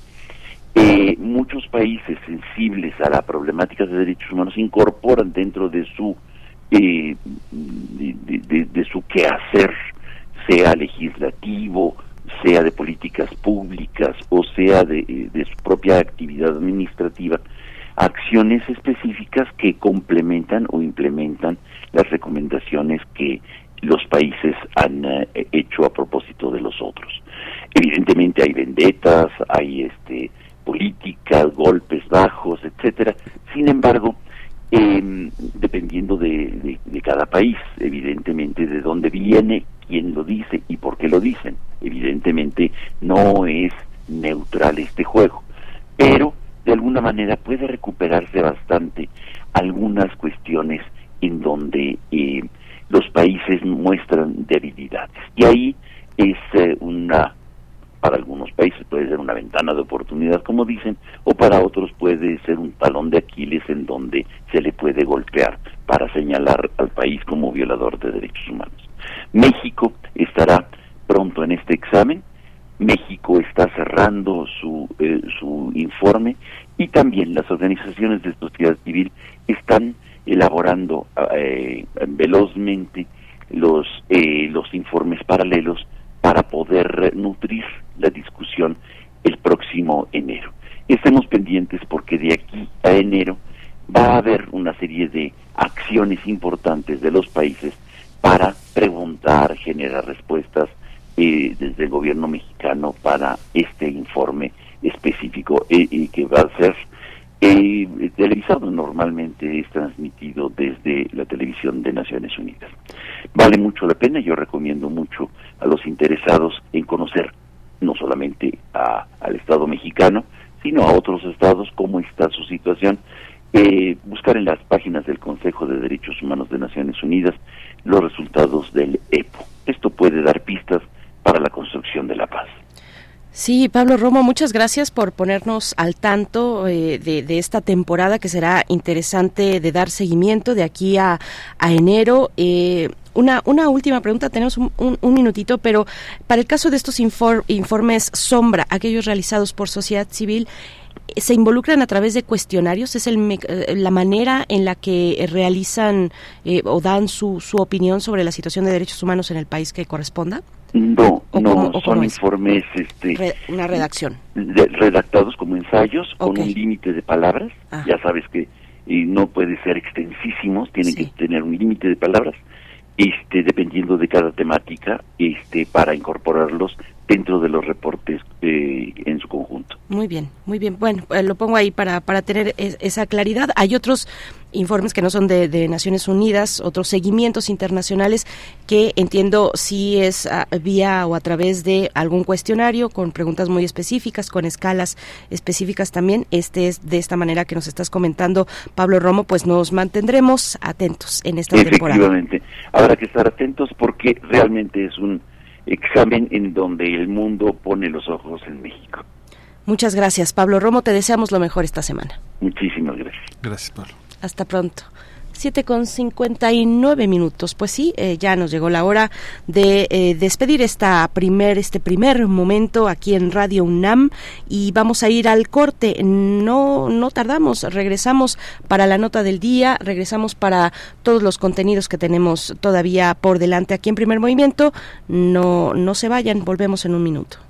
eh, muchos países sensibles a la problemática de derechos humanos incorporan dentro de su eh, de, su quehacer, sea legislativo, sea de políticas públicas o sea de, de su propia actividad administrativa, acciones específicas que complementan o implementan las recomendaciones que los países han eh, hecho a propósito de los otros. Evidentemente hay vendetas, hay este significa golpes bajos, etcétera. Sin embargo, eh, dependiendo de, cada país, evidentemente de dónde viene, quién lo dice y por qué lo dicen. Evidentemente no es neutral este juego, pero de alguna manera puede recuperarse bastante algunas cuestiones en donde eh, los países muestran debilidades. Y ahí es eh, una para algunos países puede ser una ventana de oportunidad, como dicen, o para otros puede ser un talón de Aquiles en donde se le puede golpear para señalar al país como violador de derechos humanos. México estará pronto en este examen. México está cerrando su, eh, su informe y también las organizaciones de sociedad civil están elaborando eh, velozmente los, eh, los informes paralelos para poder nutrir la discusión el próximo enero. Estemos pendientes porque de aquí a enero va a haber una serie de acciones importantes de los países para preguntar, generar respuestas eh, desde el gobierno mexicano para este informe específico eh, y que va a ser eh, televisado normalmente es transmitido desde la televisión de Naciones Unidas. Vale mucho la pena, yo recomiendo mucho a los interesados en conocer no solamente al Estado mexicano, sino a otros estados cómo está su situación, eh, buscar en las páginas del Consejo de Derechos Humanos de Naciones Unidas los resultados del EPO. Esto puede dar pistas para la construcción de la paz. Sí, Pablo Romo, muchas gracias por ponernos al tanto eh, de, esta temporada que será interesante de dar seguimiento de aquí a, enero. Eh, una, una última pregunta, tenemos un, minutito, pero para el caso de estos informes sombra, aquellos realizados por sociedad civil, ¿se involucran a través de cuestionarios? ¿Es el, eh, la manera en la que realizan o dan su, su opinión sobre la situación de derechos humanos en el país que corresponda? No, no, son informes, este, una redacción, redactados como ensayos con un límite de palabras. Ah. Ya sabes que y no puede ser extensísimos, tienen que tener un límite de palabras, este, dependiendo de cada temática, este, para incorporarlos dentro de los reportes eh, en su conjunto. Muy bien, muy bien. Bueno, eh, lo pongo ahí para, para tener esa claridad. Hay otros informes que no son de, Naciones Unidas, otros seguimientos internacionales que entiendo si es vía o a través de algún cuestionario con preguntas muy específicas, con escalas específicas también. Este es de esta manera que nos estás comentando, Pablo Romo, pues nos mantendremos atentos en esta temporada. Efectivamente, habrá que estar atentos porque realmente es un examen en donde el mundo pone los ojos en México. Muchas gracias, Pablo Romo. Te deseamos lo mejor esta semana. Muchísimas gracias. Gracias, Pablo. Hasta pronto. 7 con 59 minutos. Pues sí, eh, ya nos llegó la hora de eh, despedir esta primer, este primer momento aquí en Radio UNAM y vamos a ir al corte. No, no tardamos, regresamos para la nota del día, regresamos para todos los contenidos que tenemos todavía por delante aquí en primer movimiento. No, no se vayan, volvemos en un minuto.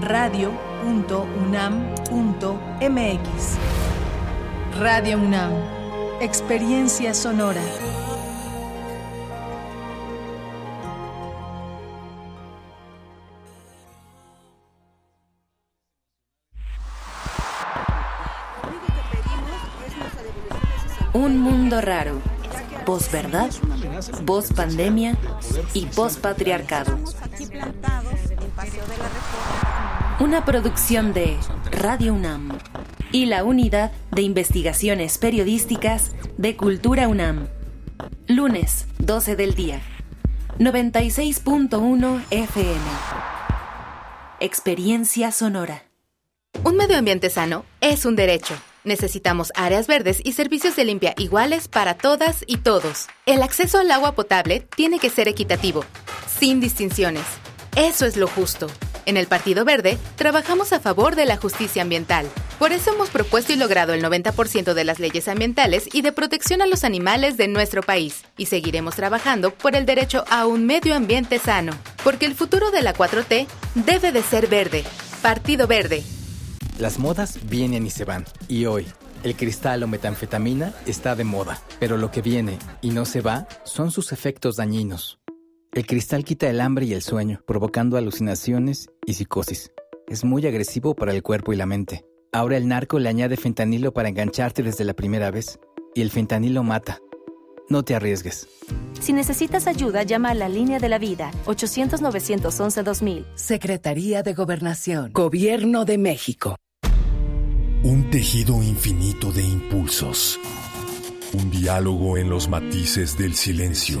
radio.unam.mx. Radio UNAM, experiencia sonora. Un mundo raro. Posverdad, voz pandemia y post patriarcado. Una producción de Radio UNAM y la Unidad de Investigaciones Periodísticas de Cultura UNAM. Lunes, 12 del día. 96.1 FM. Experiencia sonora. Un medio ambiente sano es un derecho. Necesitamos áreas verdes y servicios de limpia iguales para todas y todos. El acceso al agua potable tiene que ser equitativo, sin distinciones. Eso es lo justo. En el Partido Verde, trabajamos a favor de la justicia ambiental. Por eso hemos propuesto y logrado el 90% de las leyes ambientales y de protección a los animales de nuestro país. Y seguiremos trabajando por el derecho a un medio ambiente sano. Porque el futuro de la 4T debe de ser verde. Partido Verde. Las modas vienen y se van. Y hoy, el cristal o metanfetamina está de moda. Pero lo que viene y no se va son sus efectos dañinos. El cristal quita el hambre y el sueño, provocando alucinaciones y psicosis. Es muy agresivo para el cuerpo y la mente. Ahora el narco le añade fentanilo para engancharte desde la primera vez. Y el fentanilo mata. No te arriesgues. Si necesitas ayuda, llama a la línea de la vida 800-911-2000. Secretaría de Gobernación. Gobierno de México. Un tejido infinito de impulsos. Un diálogo en los matices del silencio.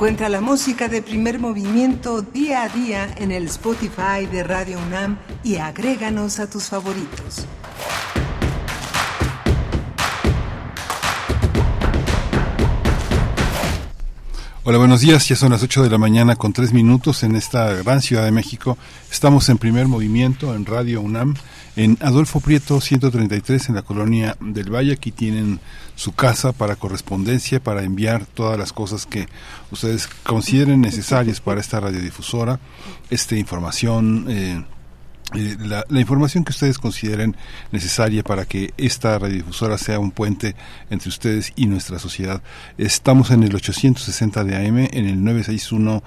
Encuentra la música de primer movimiento día a día en el Spotify de Radio UNAM y agréganos a tus favoritos. Hola, buenos días. Ya son las 8 de la mañana con 3 minutos en esta gran Ciudad de México. Estamos en primer movimiento en Radio UNAM, en Adolfo Prieto 133 en la colonia del Valle. Aquí tienen su casa para correspondencia, para enviar todas las cosas que ustedes consideren necesarias para esta radiodifusora, esta información. Eh, eh, la, la, información que ustedes consideren necesaria para que esta radiodifusora sea un puente entre ustedes y nuestra sociedad. Estamos en el 860 de AM, en el 961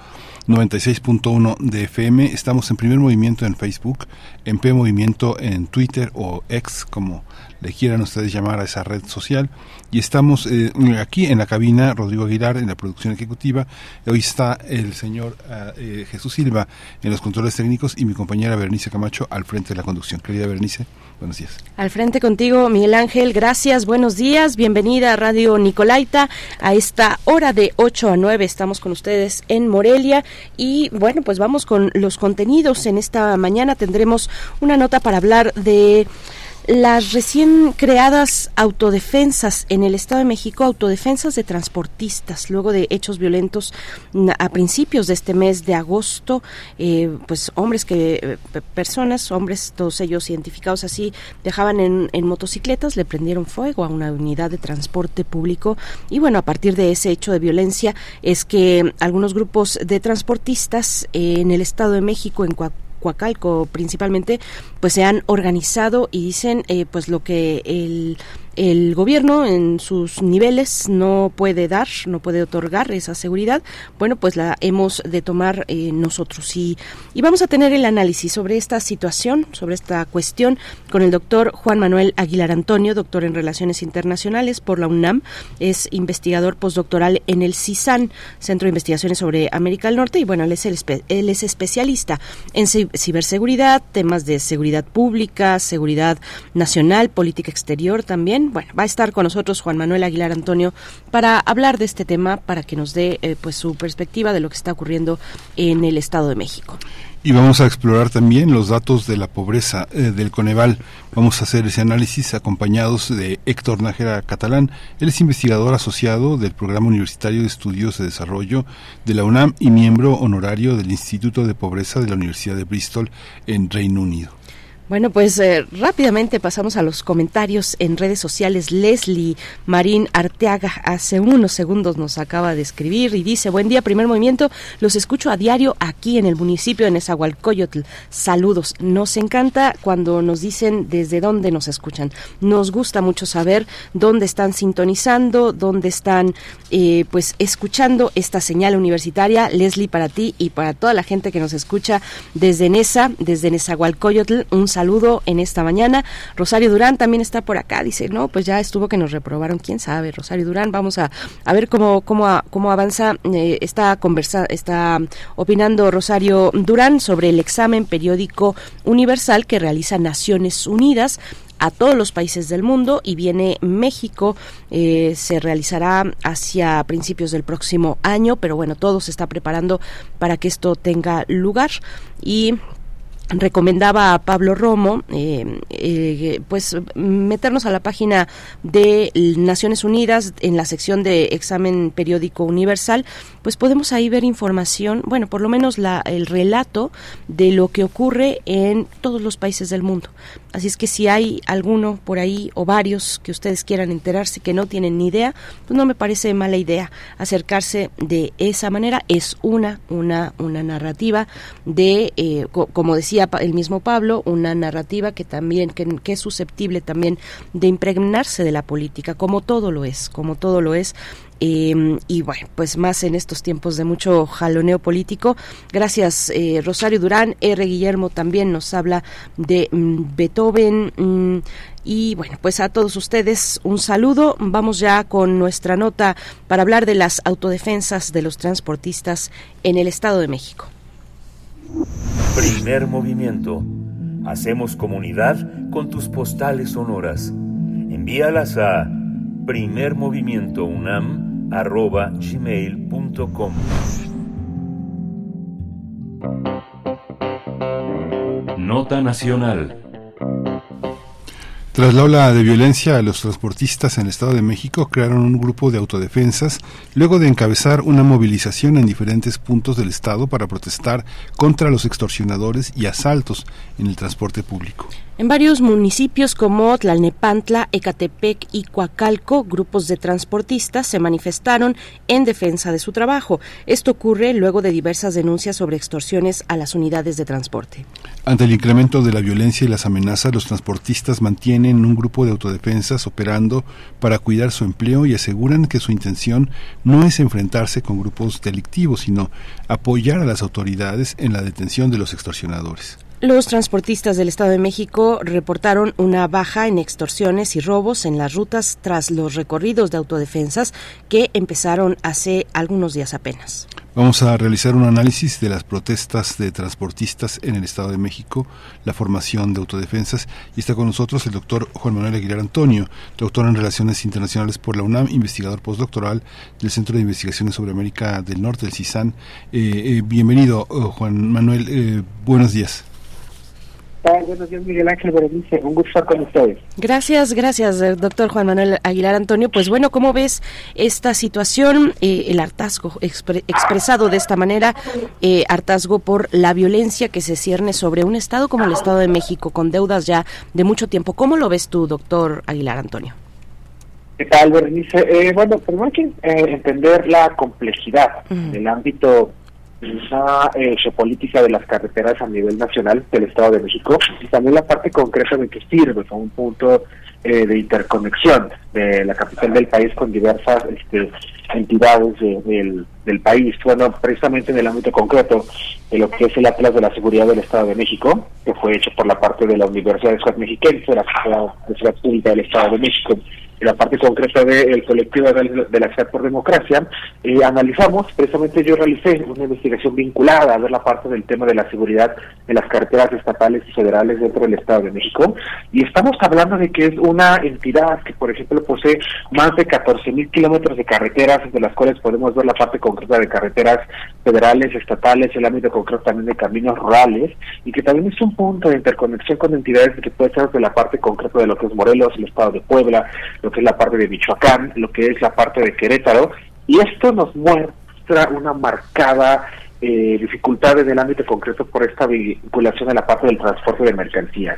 96.1 de FM. Estamos en primer movimiento en Facebook, en P Movimiento en Twitter o X, como le quieran ustedes llamar a esa red social. Y estamos eh, aquí en la cabina, Rodrigo Aguilar en la producción ejecutiva. Hoy está el señor eh, Jesús Silva en los controles técnicos y mi compañera Bernice Camacho al frente de la conducción. Querida Bernice, buenos días. Al frente contigo, Miguel Ángel, gracias, buenos días, bienvenida a Radio Nicolaita. A esta hora de 8 a 9 estamos con ustedes en Morelia y bueno, pues vamos con los contenidos. En esta mañana tendremos una nota para hablar de las recién creadas autodefensas en el Estado de México, autodefensas de transportistas, luego de hechos violentos a principios de este mes de agosto, eh, pues hombres que, eh, personas, hombres, todos ellos identificados así, viajaban en, en, motocicletas, le prendieron fuego a una unidad de transporte público. Y bueno, a partir de ese hecho de violencia es que algunos grupos de transportistas en el Estado de México, en Coacalco principalmente, pues se han organizado y dicen eh, pues lo que el el gobierno en sus niveles no puede dar, no puede otorgar esa seguridad, bueno, pues la hemos de tomar eh, nosotros. Y, y vamos a tener el análisis sobre esta situación, sobre esta cuestión, con el doctor Juan Manuel Aguilar Antonio, doctor en Relaciones Internacionales por la UNAM, es investigador postdoctoral en el CISAN, Centro de Investigaciones sobre América del Norte, y bueno, él es, el él es especialista en ciberseguridad, temas de seguridad pública, seguridad nacional, política exterior también bueno, va a estar con nosotros Juan Manuel Aguilar Antonio para hablar de este tema, para que nos dé eh, pues su perspectiva de lo que está ocurriendo en el Estado de México. Y vamos a explorar también los datos de la pobreza eh, del Coneval. Vamos a hacer ese análisis acompañados de Héctor Nájera Catalán. Él es investigador asociado del Programa Universitario de Estudios de Desarrollo de la UNAM y miembro honorario del Instituto de Pobreza de la Universidad de Bristol en Reino Unido. Bueno, pues eh, rápidamente pasamos a los comentarios en redes sociales. Leslie Marín Arteaga hace unos segundos nos acaba de escribir y dice, buen día, primer movimiento, los escucho a diario aquí en el municipio de Nezahualcóyotl. Saludos. Nos encanta cuando nos dicen desde dónde nos escuchan. Nos gusta mucho saber dónde están sintonizando, dónde están eh, pues escuchando esta señal universitaria. Leslie, para ti y para toda la gente que nos escucha desde Nesa, desde Nezahualcóyotl, un saludo en esta mañana. Rosario Durán también está por acá, dice, no, pues ya estuvo que nos reprobaron, quién sabe, Rosario Durán, vamos a, a ver cómo, cómo, cómo avanza, eh, está conversa, está opinando Rosario Durán sobre el examen periódico universal que realiza Naciones Unidas a todos los países del mundo y viene México. Eh, se realizará hacia principios del próximo año, pero bueno, todo se está preparando para que esto tenga lugar y recomendaba a Pablo Romo eh, eh, pues meternos a la página de Naciones Unidas en la sección de examen periódico universal pues podemos ahí ver información bueno por lo menos la, el relato de lo que ocurre en todos los países del mundo así es que si hay alguno por ahí o varios que ustedes quieran enterarse que no tienen ni idea pues no me parece mala idea acercarse de esa manera es una una una narrativa de eh, como decía el mismo Pablo, una narrativa que también, que, es susceptible también de impregnarse de la política, como todo lo es, como todo lo es. Em, y bueno, pues más en estos tiempos de mucho jaloneo político. Gracias, eh, Rosario Durán. R. Guillermo también nos habla de mm, Beethoven. Mm, y bueno, pues a todos ustedes un saludo. Vamos ya con nuestra nota para hablar de las autodefensas de los transportistas en el Estado de México. Primer movimiento. Hacemos comunidad con tus postales sonoras. Envíalas a primermovimientounam.gmail.com Nota Nacional tras la ola de violencia, los transportistas en el Estado de México crearon un grupo de autodefensas luego de encabezar una movilización en diferentes puntos del Estado para protestar contra los extorsionadores y asaltos en el transporte público. En varios municipios como Tlalnepantla, Ecatepec y Coacalco, grupos de transportistas se manifestaron en defensa de su trabajo. Esto ocurre luego de diversas denuncias sobre extorsiones a las unidades de transporte. Ante el incremento de la violencia y las amenazas, los transportistas mantienen un grupo de autodefensas operando para cuidar su empleo y aseguran que su intención no es enfrentarse con grupos delictivos, sino apoyar a las autoridades en la detención de los extorsionadores. Los transportistas del Estado de México reportaron una baja en extorsiones y robos en las rutas tras los recorridos de autodefensas que empezaron hace algunos días apenas. Vamos a realizar un análisis de las protestas de transportistas en el Estado de México, la formación de autodefensas y está con nosotros el doctor Juan Manuel Aguilar Antonio, doctor en Relaciones Internacionales por la UNAM, investigador postdoctoral del Centro de Investigaciones sobre América del Norte, el CISAN. Eh, eh, bienvenido, eh, Juan Manuel, buenos días. Buenos días, Miguel Ángel Berenice. Un gusto estar con ustedes. Gracias, gracias, eh, doctor Juan Manuel Aguilar Antonio. Pues bueno, ¿cómo ves esta situación, eh, el hartazgo expresado de esta manera, eh, hartazgo por la violencia que se cierne sobre un Estado como el Estado de México, con deudas ya de mucho tiempo? ¿Cómo lo ves tú, doctor Aguilar Antonio? ¿Qué tal, Berenice? Eh, bueno, primero hay que entender la complejidad del ámbito la eh, geopolítica de las carreteras a nivel nacional del Estado de México y también la parte concreta de que sirve como un punto eh, de interconexión de la capital del país con diversas este, entidades del, del país. Bueno, precisamente en el ámbito concreto de lo que es el Atlas de la Seguridad del Estado de México, que fue hecho por la parte de la Universidad de Mexiquense, de la Ciudad Pública del Estado de México, la parte concreta del colectivo de, la Ciudad por Democracia, eh, analizamos, precisamente yo realicé una investigación vinculada a ver la parte del tema de la seguridad de las carreteras estatales y federales dentro del Estado de México, y estamos hablando de que es una entidad que, por ejemplo, posee más de 14 mil kilómetros de carreteras, de las cuales podemos ver la parte concreta de carreteras federales, estatales, el ámbito concreto también de caminos rurales, y que también es un punto de interconexión con entidades que puede ser de la parte concreta de lo que es Morelos, el Estado de Puebla, lo que es la parte de Michoacán, lo que es la parte de Querétaro, y esto nos muestra una marcada eh, dificultades en el ámbito concreto por esta vinculación a la parte del transporte de mercancías.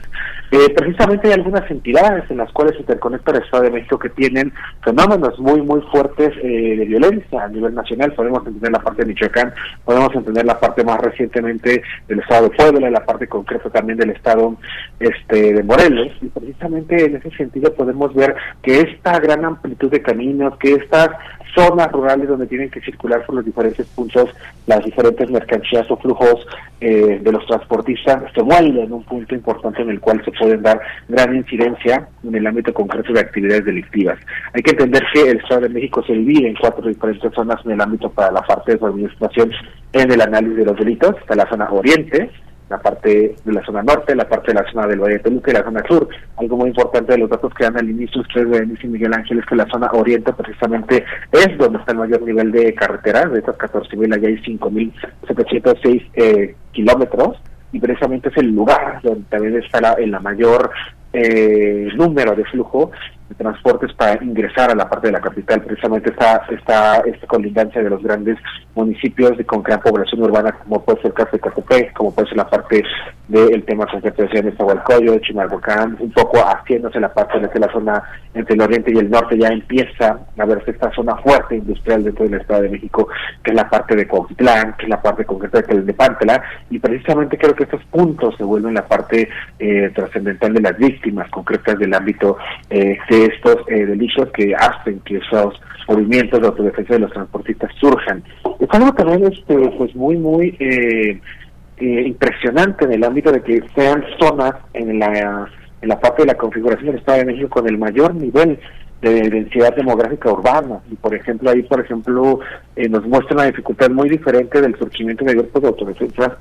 Eh, precisamente hay algunas entidades en las cuales se interconecta el Estado de México que tienen fenómenos muy, muy fuertes eh, de violencia a nivel nacional. Podemos entender la parte de Michoacán, podemos entender la parte más recientemente del Estado de Puebla, la parte concreta también del Estado este, de Morelos. Y precisamente en ese sentido podemos ver que esta gran amplitud de caminos, que estas zonas rurales donde tienen que circular por los diferentes puntos las diferentes mercancías o flujos eh, de los transportistas se vuelven un punto importante en el cual se pueden dar gran incidencia en el ámbito concreto de actividades delictivas. Hay que entender que el Estado de México se divide en cuatro diferentes zonas en el ámbito para la parte de su administración en el análisis de los delitos. Está la zona oriente, la parte de la zona norte, la parte de la zona del Valle de Toluca y la zona sur. Algo muy importante de los datos que dan al inicio ustedes, ven y Miguel Ángel, es que la zona oriente precisamente es donde está el mayor nivel de carreteras, de estas 14.000 allá hay 5.706 eh, kilómetros, y precisamente es el lugar donde también está la, en la mayor eh, número de flujo de transportes para ingresar a la parte de la capital. Precisamente está esta, esta colindancia de los grandes municipios de, con gran población urbana, como puede ser el caso de Catepec, como puede ser la parte del tema concreto de Nezahualcóyotl, de Chimalhuacán, un poco haciéndose la parte de la zona entre el oriente y el norte, ya empieza a verse esta zona fuerte industrial dentro del Estado de México, que es la parte de Cuautitlán, que es la parte concreta de Pantela, y precisamente creo que estos puntos se vuelven la parte eh, trascendental de las víctimas concretas del ámbito eh, estos eh, delitos que hacen que esos movimientos de autodefensa de los transportistas surjan. Es algo también este, pues muy, muy eh, eh, impresionante en el ámbito de que sean zonas en la, en la parte de la configuración del Estado de México con el mayor nivel de densidad demográfica urbana. Y por ejemplo, ahí, por ejemplo, eh, nos muestra una dificultad muy diferente del surgimiento de grupos de autodefensa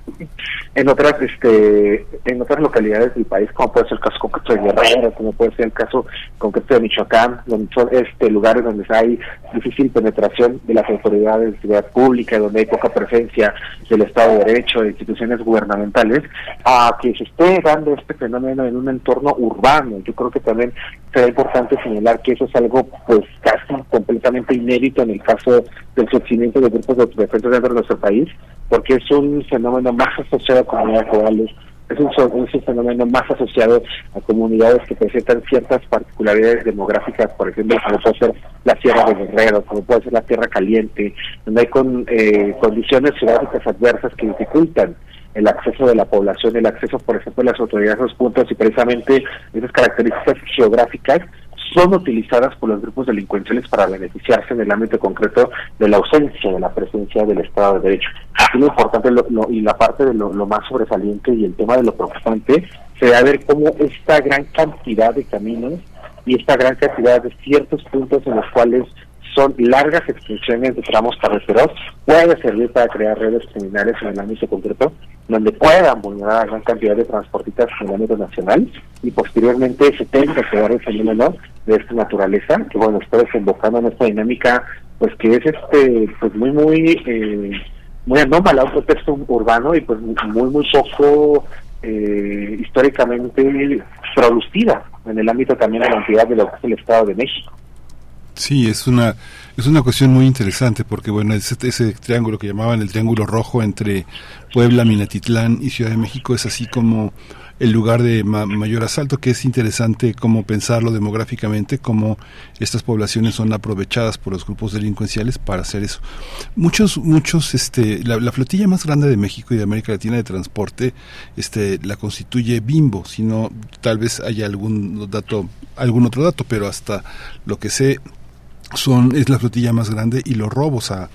en otras este en otras localidades del país, como puede ser el caso concreto de Guerrero, como puede ser el caso concreto de Michoacán, donde son este lugares donde hay difícil penetración de las autoridades de seguridad pública, donde hay poca presencia del Estado de Derecho, de instituciones gubernamentales, a que se esté dando este fenómeno en un entorno urbano. Yo creo que también será importante señalar que eso es algo pues casi completamente inédito en el caso del surgimiento de grupos de autodefensa dentro de nuestro país, porque es un fenómeno más asociado a comunidades rurales, es un, un fenómeno más asociado a comunidades que presentan ciertas particularidades demográficas, por ejemplo, como puede ser la Sierra de Guerrero, como puede ser la Tierra Caliente, donde hay con, eh, condiciones geográficas adversas que dificultan el acceso de la población, el acceso, por ejemplo, de las autoridades a los puntos y precisamente esas características geográficas son utilizadas por los grupos delincuenciales para beneficiarse en el ámbito concreto de la ausencia de la presencia del Estado de Derecho. Aquí lo importante y la parte de lo, más sobresaliente y el tema de lo preocupante será ver cómo esta gran cantidad de caminos y esta gran cantidad de ciertos puntos en los cuales son largas extensiones de tramos carreteros, puede servir para crear redes criminales en el ámbito concreto donde puedan vulnerar gran cantidad de transportistas en el ámbito nacional y posteriormente se tenga que dar el fenómeno de esta naturaleza, que bueno, está desembocando en esta dinámica, pues que es este pues muy, muy, eh, muy anómala, un contexto urbano y pues muy, muy poco eh, históricamente producida en el ámbito también de la entidad de lo que es el Estado de México. Sí, es una es una cuestión muy interesante porque bueno, ese, ese triángulo que llamaban el triángulo rojo entre Puebla, Minatitlán y Ciudad de México es así como el lugar de mayor asalto, que es interesante cómo pensarlo demográficamente, cómo estas poblaciones son aprovechadas por los grupos delincuenciales para hacer eso. Muchos, muchos, este, la, la, flotilla más grande de México y de América Latina de transporte, este, la constituye Bimbo, si no, tal vez haya algún dato, algún otro dato, pero hasta lo que sé, son es la flotilla más grande y los robos a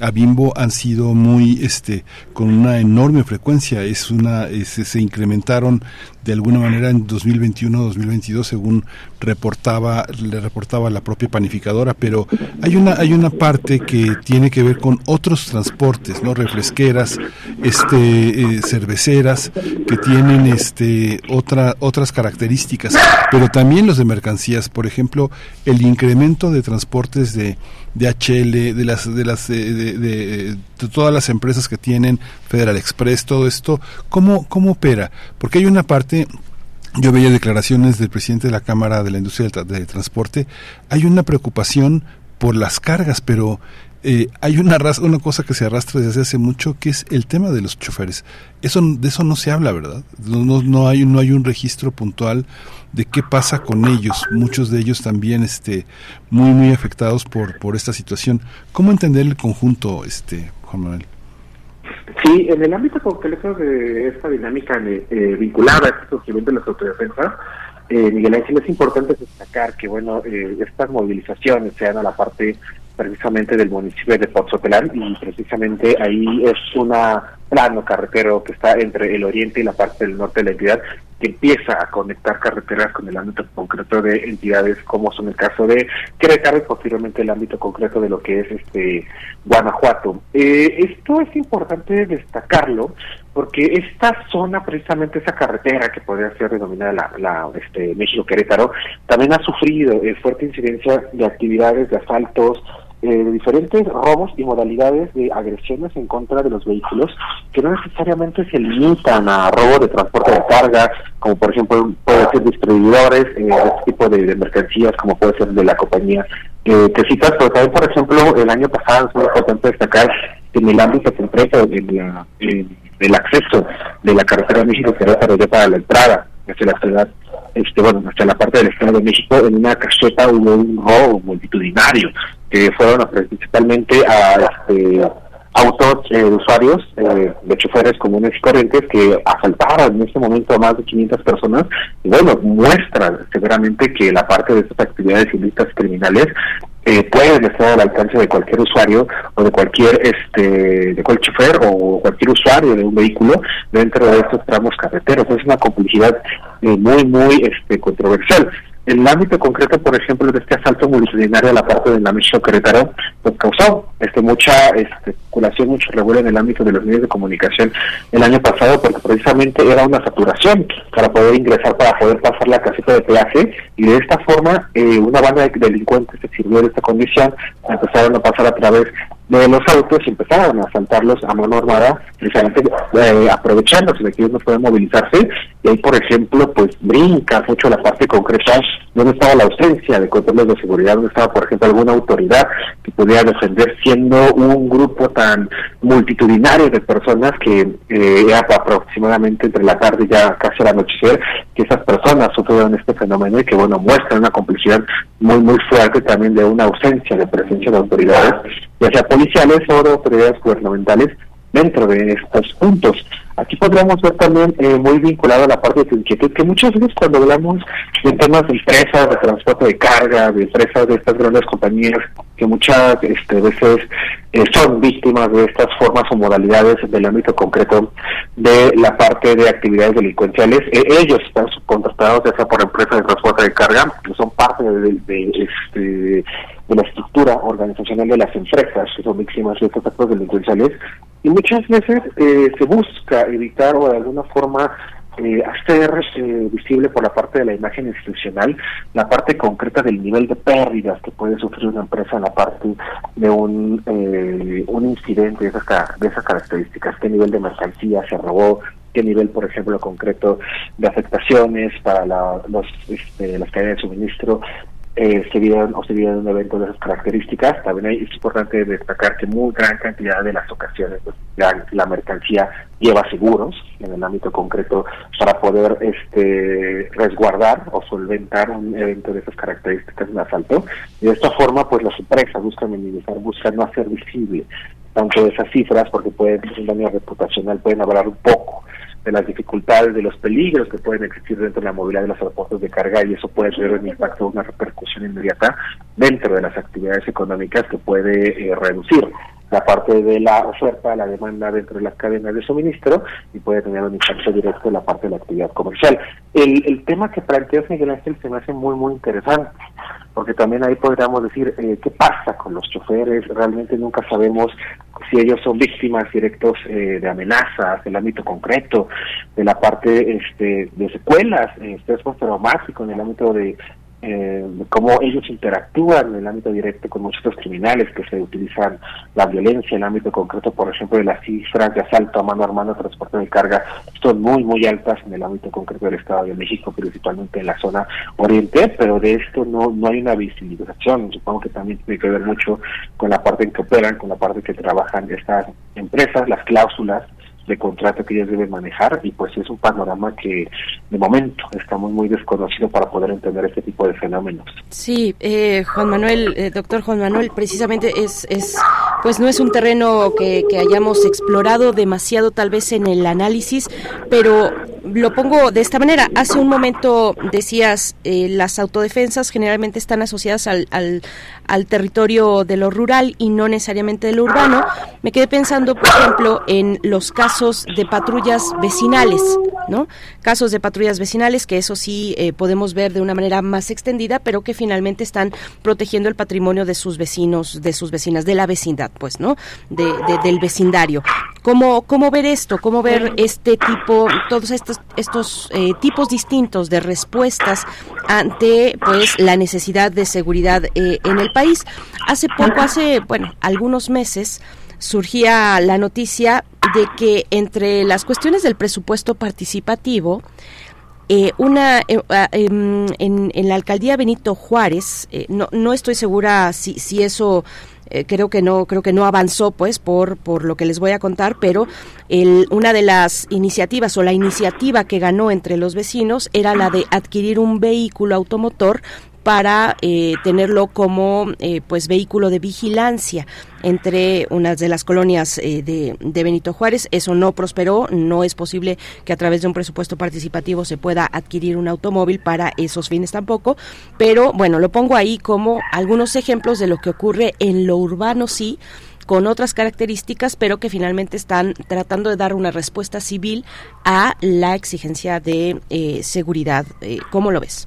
a Bimbo han sido muy este con una enorme frecuencia. Es una se incrementaron de alguna manera en 2021-2022 según reportaba le reportaba la propia panificadora. Pero hay una hay una parte que tiene que ver con otros transportes no refresqueras este eh, cerveceras que tienen este otra otras características. Pero también los de mercancías. Por ejemplo el incremento de transportes de DHL, de las de las de, todas las empresas que tienen Federal Express, todo esto, ¿cómo cómo opera? Porque hay una parte yo veía declaraciones del presidente de la Cámara de la Industria del, Transporte, hay una preocupación por las cargas, pero eh, hay una, una cosa que se arrastra desde hace mucho que es el tema de los choferes. Eso, de eso no se habla, ¿verdad? No, no, hay, no hay un registro puntual de qué pasa con ellos. Muchos de ellos también este, muy, muy afectados por, por esta situación. ¿Cómo entender el conjunto, este, Juan Manuel? Sí, en el ámbito concreto de esta dinámica eh, vinculada a este surgimiento de las autodefensas, eh, Miguel Ángel, es importante destacar que, bueno, eh, estas movilizaciones sean a la parte precisamente del municipio de Pozotlán y precisamente ahí es una plano carretero que está entre el oriente y la parte del norte de la entidad que empieza a conectar carreteras con el ámbito concreto de entidades como son el caso de Querétaro y posteriormente el ámbito concreto de lo que es este Guanajuato. Eh, esto es importante destacarlo porque esta zona, precisamente esa carretera que podría ser denominada la, la este, México-Querétaro, también ha sufrido eh, fuerte incidencia de actividades de asaltos, eh, de diferentes robos y modalidades de agresiones en contra de los vehículos que no necesariamente se limitan a robo de transporte de carga, como por ejemplo puede ser distribuidores eh, de este tipo de, mercancías, como puede ser de la compañía eh, que citas, pero también por ejemplo el año pasado muy importante destacar en el ámbito concreto del acceso de la carretera México-Querétaro ya para la entrada hacia la ciudad este, bueno, hacia la parte del Estado de México, en una caseta hubo un robo multitudinario, que fueron principalmente a este, autos eh, usuarios, eh, de choferes comunes y corrientes, que asaltaron en este momento a más de 500 personas, y bueno, muestran seguramente que la parte de estas actividades ilícitas criminales eh, pueden estar al alcance de cualquier usuario o de cualquier este de cualquier chofer o cualquier usuario de un vehículo dentro de estos tramos carreteros. Es una complejidad eh, muy, muy este, controversial. El ámbito concreto, por ejemplo, de este asalto multitudinario a la parte de la México Querétaro, pues causó este, mucha circulación, mucho revuelo en el ámbito de los medios de comunicación el año pasado, porque precisamente era una saturación para poder ingresar, para poder pasar la caseta de peaje, y de esta forma eh, una banda de delincuentes se sirvió de esta condición, empezaron a pasar a través de los autos y empezaron a asaltarlos a mano armada, precisamente eh, aprovechándose de que ellos no pueden movilizarse, y ahí, por ejemplo, pues brinca mucho la parte concreta donde estaba la ausencia de controles de seguridad, donde estaba, por ejemplo, alguna autoridad que pudiera defender siendo un grupo tan multitudinario de personas que eh, aproximadamente entre la tarde ya casi al anochecer, que esas personas sufrieron este fenómeno y que, bueno, muestran una complicidad muy, muy fuerte también de una ausencia de presencia de autoridades, ya sea policiales o de autoridades gubernamentales dentro de estos puntos. Aquí podríamos ver también eh, muy vinculado a la parte de inquietud, que muchas veces cuando hablamos de temas de empresas, de transporte de carga, de empresas de estas grandes compañías, que muchas este, veces eh, son víctimas de estas formas o modalidades del ámbito concreto de la parte de actividades delincuenciales, eh, ellos están subcontratados ya sea por empresas de transporte de carga, que son parte de, este, de la estructura organizacional de las empresas que son víctimas de estos actos delincuenciales y muchas veces eh, se busca evitar o de alguna forma eh, hacer eh, visible por la parte de la imagen institucional la parte concreta del nivel de pérdidas que puede sufrir una empresa en la parte de un, un incidente de esas, de esas características, qué nivel de mercancía se robó, qué nivel, por ejemplo, concreto de afectaciones para la, los, este, las cadenas de suministro eh, se vieron o se vieron un evento de esas características. También es importante destacar que muy gran cantidad de las ocasiones pues, la, mercancía lleva seguros en el ámbito concreto para poder este resguardar o solventar un evento de esas características de asalto. Y de esta forma, pues las empresas buscan minimizar, buscan no hacer visible tanto esas cifras porque pueden ser un daño reputacional, pueden hablar un poco de las dificultades, de los peligros que pueden existir dentro de la movilidad de los aeropuertos de carga y eso puede tener un impacto, una repercusión inmediata dentro de las actividades económicas que puede eh, reducir la parte de la oferta, la demanda dentro de las cadenas de suministro y puede tener un impacto directo en la parte de la actividad comercial. El, el tema que planteas, Miguel Ángel, se me hace muy, muy interesante, porque también ahí podríamos decir eh, qué pasa con los choferes, realmente nunca sabemos si ellos son víctimas directos eh, de amenazas, del ámbito concreto, de la parte este, de secuelas, eh, estrés postraumático en el ámbito de eh, cómo ellos interactúan en el ámbito directo con muchos criminales que se utilizan la violencia en el ámbito concreto, por ejemplo, de las cifras de asalto a mano a mano, transporte de carga, son muy, muy altas en el ámbito concreto del Estado de México, principalmente en la zona oriente, pero de esto no, no hay una visibilización. Supongo que también tiene que ver mucho con la parte en que operan, con la parte que trabajan estas empresas, las cláusulas de contrato que ellos deben manejar y pues es un panorama que de momento estamos muy desconocido para poder entender este tipo de fenómenos. Sí, eh, Juan Manuel, eh, doctor Juan Manuel, precisamente es, es, pues no es un terreno que, que hayamos explorado demasiado tal vez en el análisis, pero lo pongo de esta manera. Hace un momento decías, eh, las autodefensas generalmente están asociadas al, al, territorio de lo rural y no necesariamente de lo urbano. Me quedé pensando, por ejemplo, en los casos de patrullas vecinales, ¿no? Casos de patrullas vecinales que eso sí eh, podemos ver de una manera más extendida, pero que finalmente están protegiendo el patrimonio de sus vecinos, de sus vecinas, de la vecindad, pues, ¿no? De, del vecindario. ¿Cómo, ¿Cómo ver esto? ¿Cómo ver este tipo, todos estos, estos eh, tipos distintos de respuestas ante pues la necesidad de seguridad eh, en el país? Hace poco, hace, bueno, algunos meses, surgía la noticia de que entre las cuestiones del presupuesto participativo, eh, una em, en, en, la alcaldía Benito Juárez, no, no estoy segura si, si eso eh, creo que no creo que no avanzó pues por por lo que les voy a contar pero el, una de las iniciativas o la iniciativa que ganó entre los vecinos era la de adquirir un vehículo automotor para eh, tenerlo como eh, pues vehículo de vigilancia entre unas de las colonias eh, de, de, Benito Juárez. Eso no prosperó, no es posible que a través de un presupuesto participativo se pueda adquirir un automóvil para esos fines tampoco, pero bueno, lo pongo ahí como algunos ejemplos de lo que ocurre en lo urbano sí con otras características, pero que finalmente están tratando de dar una respuesta civil a la exigencia de seguridad. ¿Cómo lo ves?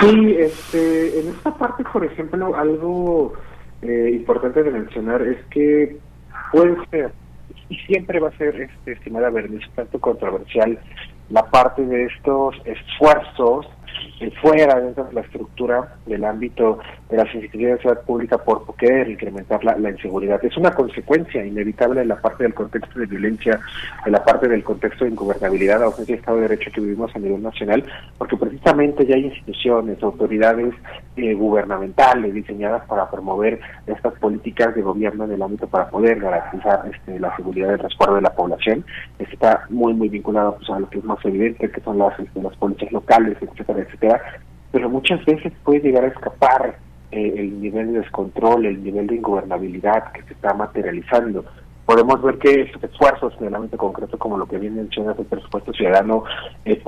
Sí, este, en esta parte, por ejemplo, algo eh, importante de mencionar es que puede ser, y siempre va a ser, este, estimada Bernice, tanto controversial, la parte de estos esfuerzos fuera dentro de la estructura del ámbito de las instituciones de ciudad pública por poder incrementar la, inseguridad. Es una consecuencia inevitable de la parte del contexto de violencia, de la parte del contexto de ingobernabilidad, ausencia de Estado de Derecho que vivimos a nivel nacional, porque precisamente ya hay instituciones, autoridades eh, gubernamentales diseñadas para promover estas políticas de gobierno en el ámbito para poder garantizar este, la seguridad y el resguardo de la población. está muy, muy vinculado pues, a lo que es más evidente, que son las, este, las policías locales, etcétera, etcétera pero muchas veces puede llegar a escapar eh, el nivel de descontrol, el nivel de ingobernabilidad que se está materializando podemos ver que estos esfuerzos en el ámbito concreto, como lo que viene mencionando el presupuesto ciudadano, eh,